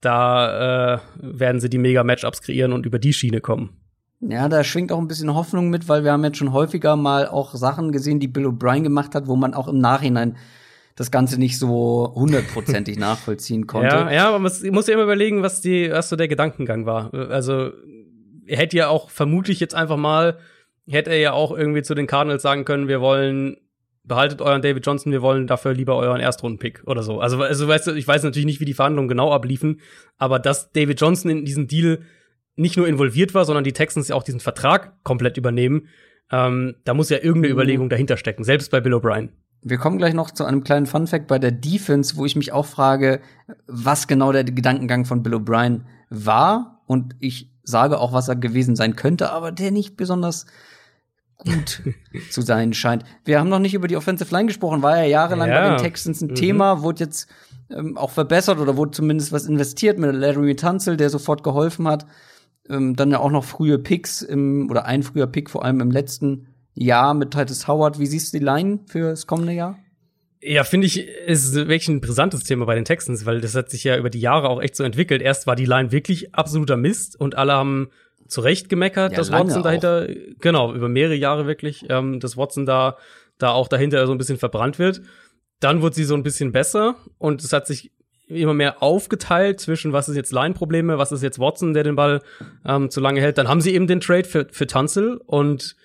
Speaker 2: da äh, werden sie die Mega-Matchups kreieren und über die Schiene kommen.
Speaker 1: Ja, da schwingt auch ein bisschen Hoffnung mit, weil wir haben jetzt schon häufiger mal auch Sachen gesehen, die Bill O'Brien gemacht hat, wo man auch im Nachhinein das Ganze nicht so hundertprozentig nachvollziehen konnte.
Speaker 2: Ja, ja, aber man muss ja immer überlegen, was die, was so der Gedankengang war. Also er hätte ja auch vermutlich jetzt einfach mal, hätte er ja auch irgendwie zu den Cardinals sagen können, wir wollen behaltet euren David Johnson, wir wollen dafür lieber euren Erstrunden-Pick oder so. Also, also weißt du, ich weiß natürlich nicht, wie die Verhandlungen genau abliefen, aber dass David Johnson in diesen Deal nicht nur involviert war, sondern die Texans ja auch diesen Vertrag komplett übernehmen, ähm, da muss ja irgendeine mhm. Überlegung dahinter stecken, selbst bei Bill O'Brien.
Speaker 1: Wir kommen gleich noch zu einem kleinen Fun-Fact bei der Defense, wo ich mich auch frage, was genau der Gedankengang von Bill O'Brien war. Und ich sage auch, was er gewesen sein könnte, aber der nicht besonders gut zu sein scheint. Wir haben noch nicht über die Offensive Line gesprochen, war ja jahrelang ja. bei den Texans ein mhm. Thema, wurde jetzt ähm, auch verbessert oder wurde zumindest was investiert mit Larry Tunzel, der sofort geholfen hat. Ähm, dann ja auch noch frühe Picks im, oder ein früher Pick vor allem im letzten Jahr mit Titus Howard. Wie siehst du die Line für das kommende Jahr?
Speaker 2: Ja, finde ich, ist wirklich ein brisantes Thema bei den Texans, weil das hat sich ja über die Jahre auch echt so entwickelt. Erst war die Line wirklich absoluter Mist und alle haben zu Recht gemeckert, ja, dass Watson dahinter, auch. genau, über mehrere Jahre wirklich, ähm, dass Watson da, da auch dahinter so ein bisschen verbrannt wird. Dann wurde sie so ein bisschen besser und es hat sich immer mehr aufgeteilt zwischen was ist jetzt Line-Probleme, was ist jetzt Watson, der den Ball ähm, zu lange hält. Dann haben sie eben den Trade für, für Tunzel und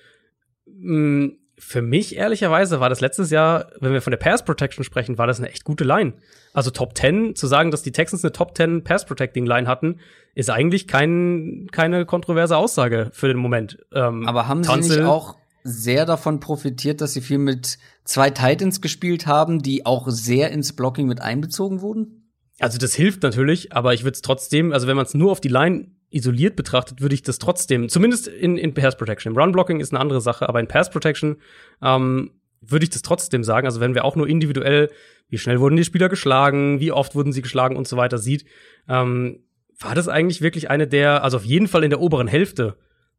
Speaker 2: mh, mm, für mich ehrlicherweise war das letztes Jahr, wenn wir von der Pass Protection sprechen, war das eine echt gute Line. Also Top 10, zu sagen, dass die Texans eine Top 10 Pass Protecting Line hatten, ist eigentlich kein, keine kontroverse Aussage für den Moment.
Speaker 1: Ähm, Aber haben Tunzel, sie nicht auch sehr davon profitiert, dass sie viel mit zwei Titans gespielt haben, die auch sehr ins Blocking mit einbezogen wurden?
Speaker 2: Also das hilft natürlich, aber ich würde es trotzdem, also wenn man es nur auf die Line isoliert betrachtet, würde ich das trotzdem, zumindest in, in Pass Protection. Run Blocking ist eine andere Sache, aber in Pass Protection ähm, würde ich das trotzdem sagen. Also wenn wir auch nur individuell, wie schnell wurden die Spieler geschlagen, wie oft wurden sie geschlagen und so weiter sieht, ähm, war das eigentlich wirklich eine der, also auf jeden Fall in der oberen Hälfte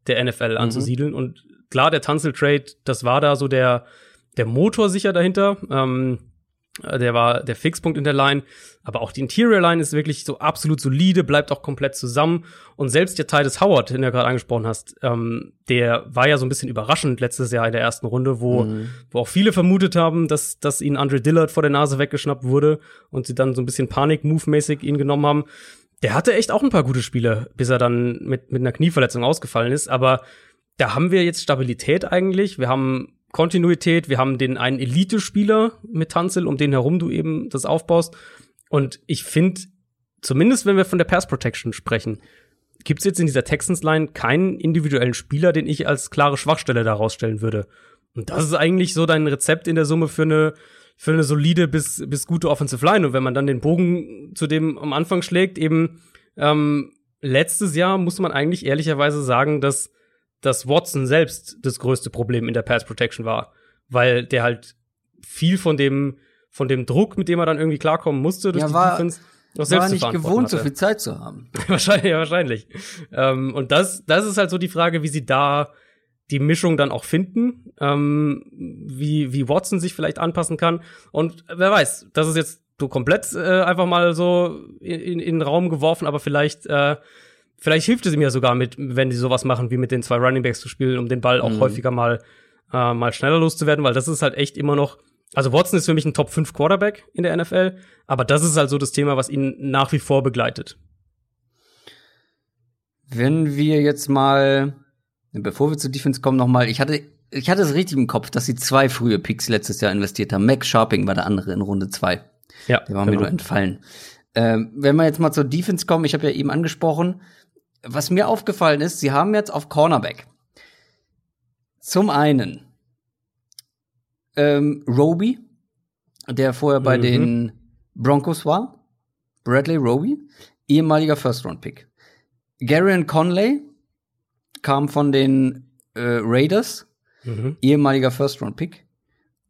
Speaker 2: der NFL mhm. anzusiedeln. Und klar, der Tunzel Trade, das war da so der, der Motor sicher dahinter. Ähm, äh, der war der Fixpunkt in der Line. Aber auch die Interior Line ist wirklich so absolut solide, bleibt auch komplett zusammen. Und selbst der Titus Howard, den du gerade angesprochen hast, ähm, der war ja so ein bisschen überraschend letztes Jahr in der ersten Runde, wo, mhm. wo auch viele vermutet haben, dass, dass ihn Andre Dillard vor der Nase weggeschnappt wurde und sie dann so ein bisschen Panik-Move-mäßig ihn genommen haben. Der hatte echt auch ein paar gute Spiele, bis er dann mit, mit einer Knieverletzung ausgefallen ist. Aber da haben wir jetzt Stabilität eigentlich. Wir haben Kontinuität. Wir haben den einen Elite-Spieler mit Tanzel, um den herum du eben das aufbaust. Und ich finde, zumindest wenn wir von der Pass Protection sprechen, gibt es jetzt in dieser Texans-Line keinen individuellen Spieler, den ich als klare Schwachstelle daraus stellen würde. Und das ist eigentlich so dein Rezept in der Summe für eine, für eine solide bis, bis gute Offensive Line. Und wenn man dann den Bogen zu dem am Anfang schlägt, eben ähm, letztes Jahr muss man eigentlich ehrlicherweise sagen, dass dass Watson selbst das größte Problem in der Pass Protection war, weil der halt viel von dem von dem Druck, mit dem er dann irgendwie klarkommen musste durch
Speaker 1: ja,
Speaker 2: die
Speaker 1: war, Defense, auch selbst war nicht gewohnt, hatte. so viel Zeit zu haben.
Speaker 2: wahrscheinlich, ja, wahrscheinlich. Ähm, und das, das ist halt so die Frage, wie sie da die Mischung dann auch finden, ähm, wie, wie Watson sich vielleicht anpassen kann. Und wer weiß, das ist jetzt so komplett äh, einfach mal so in, in den Raum geworfen, aber vielleicht äh, vielleicht hilft es ihm ja sogar mit, wenn die sowas machen, wie mit den zwei Running Backs zu spielen, um den Ball auch mhm. häufiger mal, äh, mal schneller loszuwerden, weil das ist halt echt immer noch, also Watson ist für mich ein Top 5 Quarterback in der NFL, aber das ist halt so das Thema, was ihn nach wie vor begleitet.
Speaker 1: Wenn wir jetzt mal, bevor wir zu Defense kommen, noch mal, ich hatte, ich hatte es richtig im Kopf, dass sie zwei frühe Picks letztes Jahr investiert haben. Max Sharping war der andere in Runde zwei. Ja. Der war genau. mir nur entfallen. Ähm, wenn wir jetzt mal zur Defense kommen, ich habe ja eben angesprochen, was mir aufgefallen ist, sie haben jetzt auf Cornerback zum einen ähm, Roby, der vorher bei mhm. den Broncos war, Bradley Roby, ehemaliger First-Round-Pick. Garion Conley kam von den äh, Raiders, mhm. ehemaliger First-Round-Pick.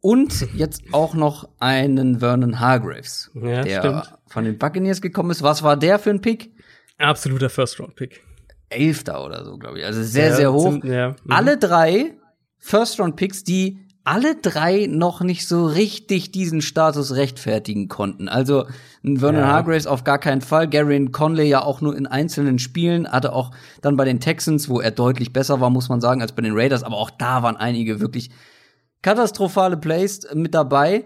Speaker 1: Und jetzt auch noch einen Vernon Hargraves, ja, der stimmt. von den Buccaneers gekommen ist. Was war der für ein Pick?
Speaker 2: Absoluter First-Round-Pick.
Speaker 1: Elfter oder so, glaube ich. Also sehr, ja, sehr hoch. Sind, ja. mhm. Alle drei First-Round-Picks, die alle drei noch nicht so richtig diesen Status rechtfertigen konnten. Also Vernon ja. Hargraves auf gar keinen Fall, Gary Conley ja auch nur in einzelnen Spielen, hatte auch dann bei den Texans, wo er deutlich besser war, muss man sagen, als bei den Raiders, aber auch da waren einige wirklich katastrophale Plays mit dabei.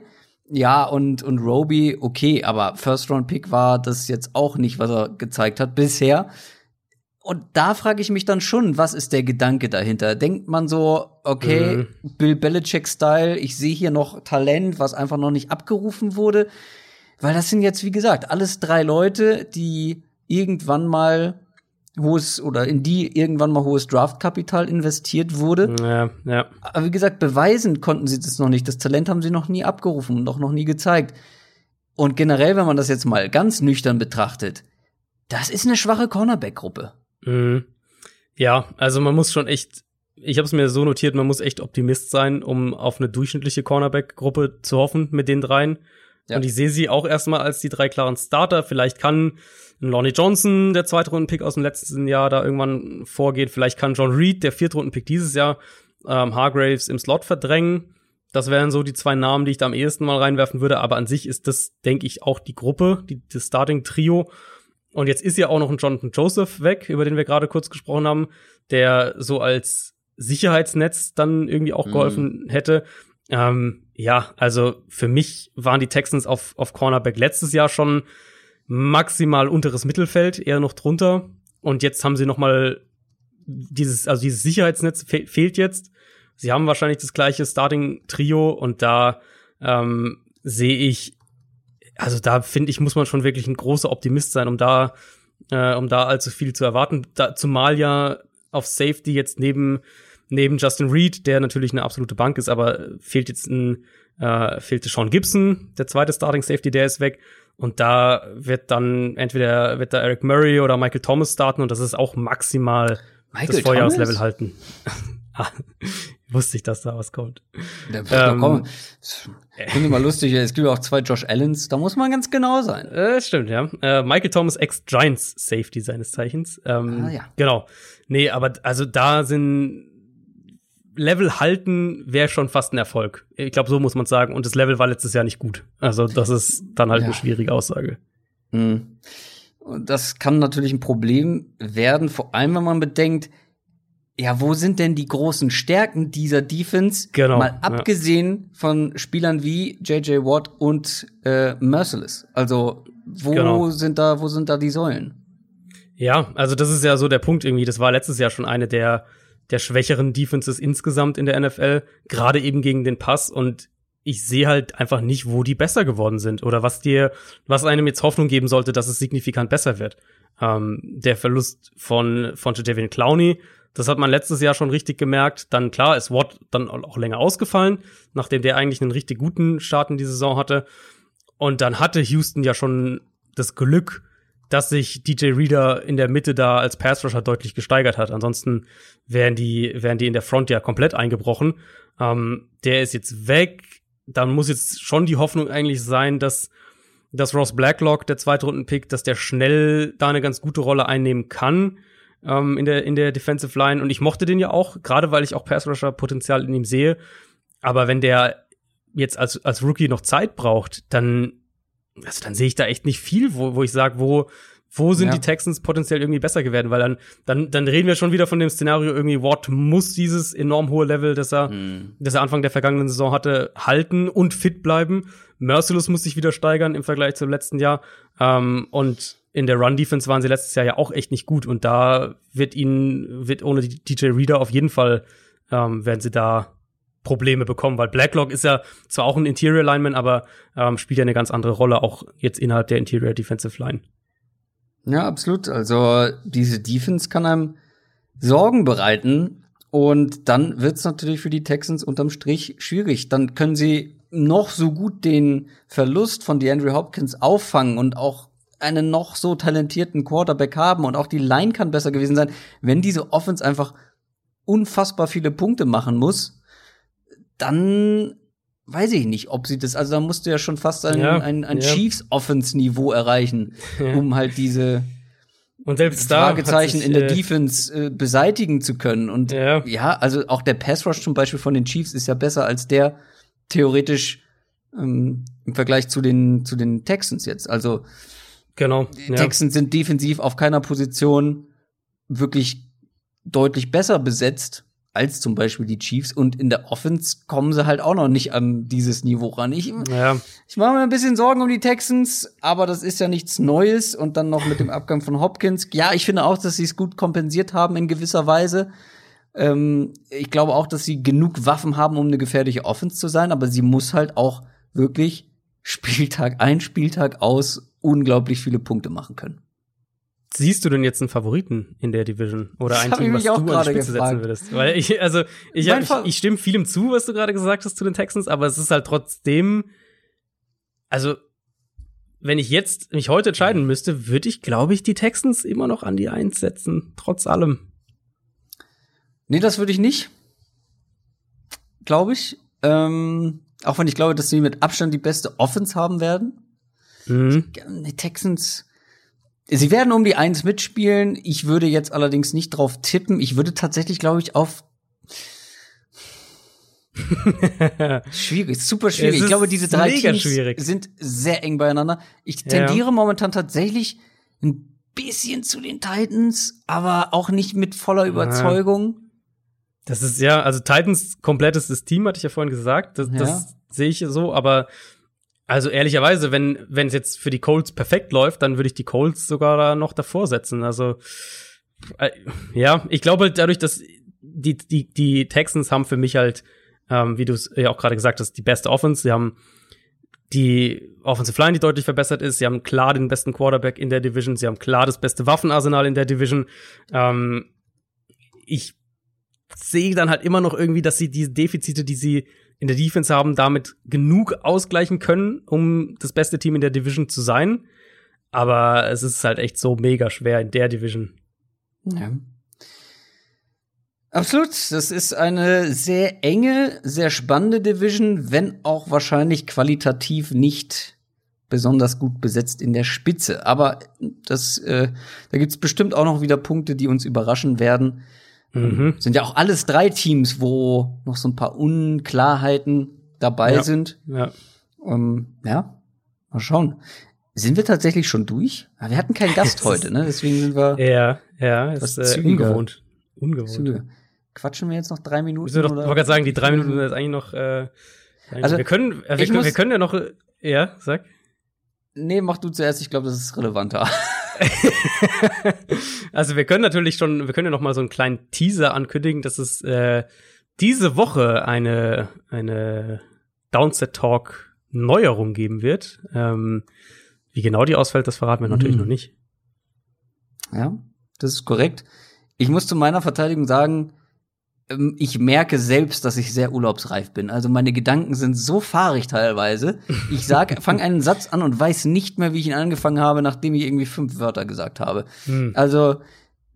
Speaker 1: Ja, und, und Roby, okay, aber First-Round-Pick war das jetzt auch nicht, was er gezeigt hat bisher. Und da frage ich mich dann schon, was ist der Gedanke dahinter? Denkt man so, okay, mhm. Bill Belichick-Style, ich sehe hier noch Talent, was einfach noch nicht abgerufen wurde? Weil das sind jetzt, wie gesagt, alles drei Leute, die irgendwann mal hohes oder in die irgendwann mal hohes Draftkapital investiert wurde.
Speaker 2: Ja, ja.
Speaker 1: Aber wie gesagt, beweisen konnten sie das noch nicht. Das Talent haben sie noch nie abgerufen und auch noch nie gezeigt. Und generell, wenn man das jetzt mal ganz nüchtern betrachtet, das ist eine schwache Cornerback-Gruppe.
Speaker 2: Mhm. Ja, also man muss schon echt, ich habe es mir so notiert, man muss echt Optimist sein, um auf eine durchschnittliche Cornerback-Gruppe zu hoffen mit den dreien. Ja. Und ich sehe sie auch erstmal als die drei klaren Starter. Vielleicht kann Lonnie Johnson, der Zweitrunden-Pick aus dem letzten Jahr, da irgendwann vorgeht. Vielleicht kann John Reed, der Viertrunden-Pick dieses Jahr, ähm, Hargraves im Slot verdrängen. Das wären so die zwei Namen, die ich da am ehesten mal reinwerfen würde. Aber an sich ist das, denke ich, auch die Gruppe, die, das Starting-Trio. Und jetzt ist ja auch noch ein Jonathan Joseph weg, über den wir gerade kurz gesprochen haben, der so als Sicherheitsnetz dann irgendwie auch mhm. geholfen hätte. Ähm, ja, also für mich waren die Texans auf, auf Cornerback letztes Jahr schon maximal unteres Mittelfeld, eher noch drunter. Und jetzt haben sie noch mal dieses, also dieses Sicherheitsnetz fe fehlt jetzt. Sie haben wahrscheinlich das gleiche Starting-Trio und da ähm, sehe ich also da finde ich, muss man schon wirklich ein großer Optimist sein, um da, äh, um da allzu viel zu erwarten. Da, zumal ja auf Safety jetzt neben, neben Justin Reed, der natürlich eine absolute Bank ist, aber fehlt jetzt ein, äh, fehlte Sean Gibson, der zweite Starting Safety, der ist weg. Und da wird dann entweder wird da Eric Murray oder Michael Thomas starten und das ist auch maximal Michael das Vorjahreslevel halten. Ah, wusste ich, dass da was kommt.
Speaker 1: Der wird ähm, kommen. Finde ich mal lustig, es gibt auch zwei Josh Allens, da muss man ganz genau sein.
Speaker 2: Äh, stimmt, ja. Äh, Michael Thomas, ex-Giants Safety seines Zeichens. Ähm, ah, ja. Genau. Nee, aber also da sind Level halten wäre schon fast ein Erfolg. Ich glaube, so muss man sagen. Und das Level war letztes Jahr nicht gut. Also das ist dann halt ja. eine schwierige Aussage.
Speaker 1: Mhm. Und das kann natürlich ein Problem werden, vor allem wenn man bedenkt, ja, wo sind denn die großen Stärken dieser Defense? Genau. Mal abgesehen ja. von Spielern wie JJ Watt und äh, Merciless. Also, wo genau. sind da, wo sind da die Säulen?
Speaker 2: Ja, also das ist ja so der Punkt irgendwie. Das war letztes Jahr schon eine der, der schwächeren Defenses insgesamt in der NFL, gerade eben gegen den Pass. Und ich sehe halt einfach nicht, wo die besser geworden sind oder was dir, was einem jetzt Hoffnung geben sollte, dass es signifikant besser wird. Ähm, der Verlust von, von Jadavian Clowney das hat man letztes Jahr schon richtig gemerkt. Dann klar ist Watt dann auch länger ausgefallen, nachdem der eigentlich einen richtig guten Start in die Saison hatte. Und dann hatte Houston ja schon das Glück, dass sich DJ Reader in der Mitte da als Passrusher deutlich gesteigert hat. Ansonsten wären die, wären die in der Front ja komplett eingebrochen. Ähm, der ist jetzt weg. Dann muss jetzt schon die Hoffnung eigentlich sein, dass, dass Ross Blacklock, der Zweitrunden-Pick, dass der schnell da eine ganz gute Rolle einnehmen kann ähm, in, der, in der Defensive Line. Und ich mochte den ja auch, gerade weil ich auch Pass-Rusher-Potenzial in ihm sehe. Aber wenn der jetzt als, als Rookie noch Zeit braucht, dann, also dann sehe ich da echt nicht viel, wo, wo ich sage, wo, wo sind ja. die Texans potenziell irgendwie besser geworden? Weil dann, dann, dann reden wir schon wieder von dem Szenario, irgendwie Watt muss dieses enorm hohe Level, das er, mhm. das er Anfang der vergangenen Saison hatte, halten und fit bleiben. Merciless muss sich wieder steigern im Vergleich zum letzten Jahr. Ähm, und in der Run-Defense waren sie letztes Jahr ja auch echt nicht gut. Und da wird ihnen, wird ohne DJ Reader auf jeden Fall, ähm, werden sie da Probleme bekommen, weil Blacklock ist ja zwar auch ein Interior Lineman, aber ähm, spielt ja eine ganz andere Rolle, auch jetzt innerhalb der Interior Defensive Line.
Speaker 1: Ja, absolut. Also diese Defense kann einem Sorgen bereiten. Und dann wird's natürlich für die Texans unterm Strich schwierig. Dann können sie noch so gut den Verlust von DeAndre Hopkins auffangen und auch einen noch so talentierten Quarterback haben und auch die Line kann besser gewesen sein, wenn diese Offense einfach unfassbar viele Punkte machen muss, dann weiß ich nicht, ob sie das, also da musst du ja schon fast ein, ja, ein, ein ja. Chiefs Offense Niveau erreichen, ja. um halt diese und selbst Fragezeichen sich, in der äh, Defense äh, beseitigen zu können. Und ja. also auch der Pass Rush zum Beispiel von den Chiefs ist ja besser als der theoretisch ähm, im Vergleich zu den zu den Texans jetzt. Also
Speaker 2: genau.
Speaker 1: Die. Texans sind defensiv auf keiner Position wirklich deutlich besser besetzt als zum Beispiel die Chiefs. Und in der Offense kommen sie halt auch noch nicht an dieses Niveau ran. Ich, ja. ich mache mir ein bisschen Sorgen um die Texans, aber das ist ja nichts Neues. Und dann noch mit dem Abgang von Hopkins. Ja, ich finde auch, dass sie es gut kompensiert haben in gewisser Weise. Ähm, ich glaube auch, dass sie genug Waffen haben, um eine gefährliche Offense zu sein, aber sie muss halt auch wirklich Spieltag ein, Spieltag aus unglaublich viele Punkte machen können.
Speaker 2: Siehst du denn jetzt einen Favoriten in der Division oder ein Team, was du an die Spitze gefragt. setzen würdest? Weil ich, also ich, ich, ich stimme vielem zu, was du gerade gesagt hast zu den Texans, aber es ist halt trotzdem, also wenn ich jetzt mich heute entscheiden müsste, würde ich, glaube ich, die Texans immer noch an die Eins setzen, trotz allem.
Speaker 1: Nee, das würde ich nicht. Glaube ich. Ähm, auch wenn ich glaube, dass sie mit Abstand die beste Offense haben werden. Mhm. Die Texans Sie werden um die Eins mitspielen. Ich würde jetzt allerdings nicht drauf tippen. Ich würde tatsächlich, glaube ich, auf schwierig, super schwierig. Ich glaube, diese drei Teams schwierig. sind sehr eng beieinander. Ich tendiere ja. momentan tatsächlich ein bisschen zu den Titans, aber auch nicht mit voller Überzeugung.
Speaker 2: Das ist ja, also Titans komplettes Team, hatte ich ja vorhin gesagt. Das, ja. das sehe ich so, aber also ehrlicherweise, wenn wenn es jetzt für die Colts perfekt läuft, dann würde ich die Colts sogar da noch davor setzen. Also äh, ja, ich glaube dadurch, dass die die die Texans haben für mich halt, ähm, wie du es ja auch gerade gesagt hast, die beste Offense. Sie haben die Offensive Line, die deutlich verbessert ist. Sie haben klar den besten Quarterback in der Division. Sie haben klar das beste Waffenarsenal in der Division. Ähm, ich sehe dann halt immer noch irgendwie, dass sie diese Defizite, die sie in der Defense haben, damit genug ausgleichen können, um das beste Team in der Division zu sein. Aber es ist halt echt so mega schwer in der Division.
Speaker 1: Ja. Absolut. Das ist eine sehr enge, sehr spannende Division, wenn auch wahrscheinlich qualitativ nicht besonders gut besetzt in der Spitze. Aber das, äh, da gibt's bestimmt auch noch wieder Punkte, die uns überraschen werden. Mhm. Sind ja auch alles drei Teams, wo noch so ein paar Unklarheiten dabei
Speaker 2: ja.
Speaker 1: sind.
Speaker 2: Ja.
Speaker 1: Ähm, ja, mal schauen. Sind wir tatsächlich schon durch? Wir hatten keinen Gast heute, ne? Deswegen sind wir.
Speaker 2: Ja, ja, ist äh, ungewohnt.
Speaker 1: Ungewohnt. Züge. Quatschen wir jetzt noch drei Minuten?
Speaker 2: Ich wollte gerade sagen, die drei Minuten sind jetzt eigentlich noch. Äh, also wir können, äh, wir, können, wir können ja noch. Äh, ja, sag.
Speaker 1: Nee, mach du zuerst. Ich glaube, das ist relevanter.
Speaker 2: also wir können natürlich schon, wir können ja noch mal so einen kleinen Teaser ankündigen, dass es äh, diese Woche eine eine Downset Talk Neuerung geben wird. Ähm, wie genau die ausfällt, das verraten wir natürlich mhm. noch nicht.
Speaker 1: Ja, das ist korrekt. Ich muss zu meiner Verteidigung sagen, ich merke selbst, dass ich sehr urlaubsreif bin. Also meine Gedanken sind so fahrig teilweise. Ich sag, fange einen Satz an und weiß nicht mehr, wie ich ihn angefangen habe, nachdem ich irgendwie fünf Wörter gesagt habe. Hm. Also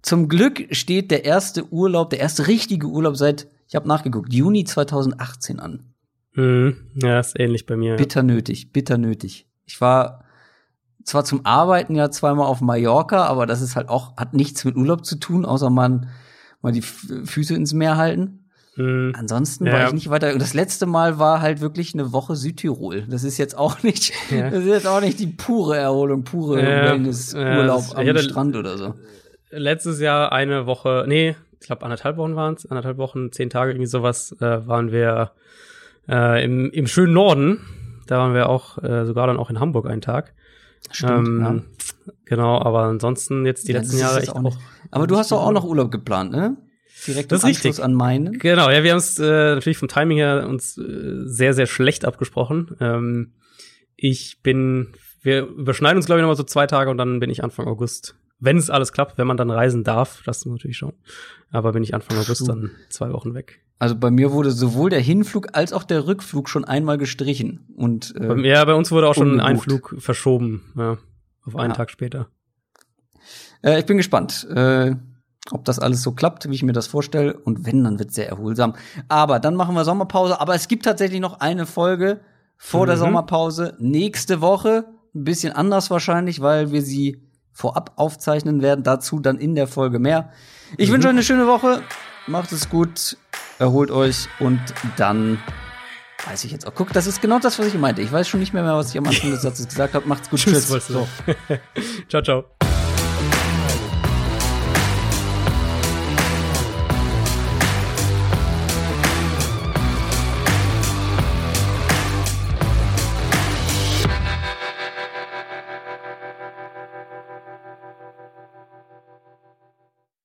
Speaker 1: zum Glück steht der erste Urlaub, der erste richtige Urlaub seit, ich habe nachgeguckt, Juni 2018 an.
Speaker 2: Hm. Ja, ist ähnlich bei mir.
Speaker 1: Bitter nötig, bitter nötig. Ich war zwar zum Arbeiten ja zweimal auf Mallorca, aber das ist halt auch, hat nichts mit Urlaub zu tun, außer man mal die Füße ins Meer halten. Mhm. Ansonsten ja. war ich nicht weiter. Und das letzte Mal war halt wirklich eine Woche Südtirol. Das ist jetzt auch nicht, ja. das ist jetzt auch nicht die pure Erholung, pure ja. Wellnessurlaub am hatte, Strand oder so.
Speaker 2: Letztes Jahr eine Woche, nee, ich glaube anderthalb Wochen waren es, anderthalb Wochen, zehn Tage, irgendwie sowas, äh, waren wir äh, im, im schönen Norden. Da waren wir auch äh, sogar dann auch in Hamburg einen Tag.
Speaker 1: Stimmt, ähm, ja.
Speaker 2: Genau, aber ansonsten jetzt die ja, letzten Jahre echt auch. Noch,
Speaker 1: aber du hast doch auch noch Urlaub geplant, ne?
Speaker 2: Direkt das ist richtig.
Speaker 1: an meinen.
Speaker 2: Genau, ja, wir haben es äh, natürlich vom Timing her uns äh, sehr, sehr schlecht abgesprochen. Ähm, ich bin, wir überschneiden uns, glaube ich, noch mal so zwei Tage und dann bin ich Anfang August. Wenn es alles klappt, wenn man dann reisen darf, das natürlich schon. Aber bin ich Anfang August Puh. dann zwei Wochen weg.
Speaker 1: Also bei mir wurde sowohl der Hinflug als auch der Rückflug schon einmal gestrichen. Und,
Speaker 2: äh, ja, bei uns wurde auch schon ein Flug verschoben, ja, auf einen ja. Tag später.
Speaker 1: Äh, ich bin gespannt, äh, ob das alles so klappt, wie ich mir das vorstelle. Und wenn, dann wird es sehr erholsam. Aber dann machen wir Sommerpause. Aber es gibt tatsächlich noch eine Folge vor mhm. der Sommerpause. Nächste Woche. Ein bisschen anders wahrscheinlich, weil wir sie vorab aufzeichnen werden. Dazu dann in der Folge mehr. Ich mhm. wünsche euch eine schöne Woche. Macht es gut, erholt euch und dann weiß ich jetzt auch. Guck, das ist genau das, was ich meinte. Ich weiß schon nicht mehr, mehr was ich am Anfang des Satzes gesagt habe. Macht's gut.
Speaker 2: Tschüss. tschüss. So. ciao, ciao.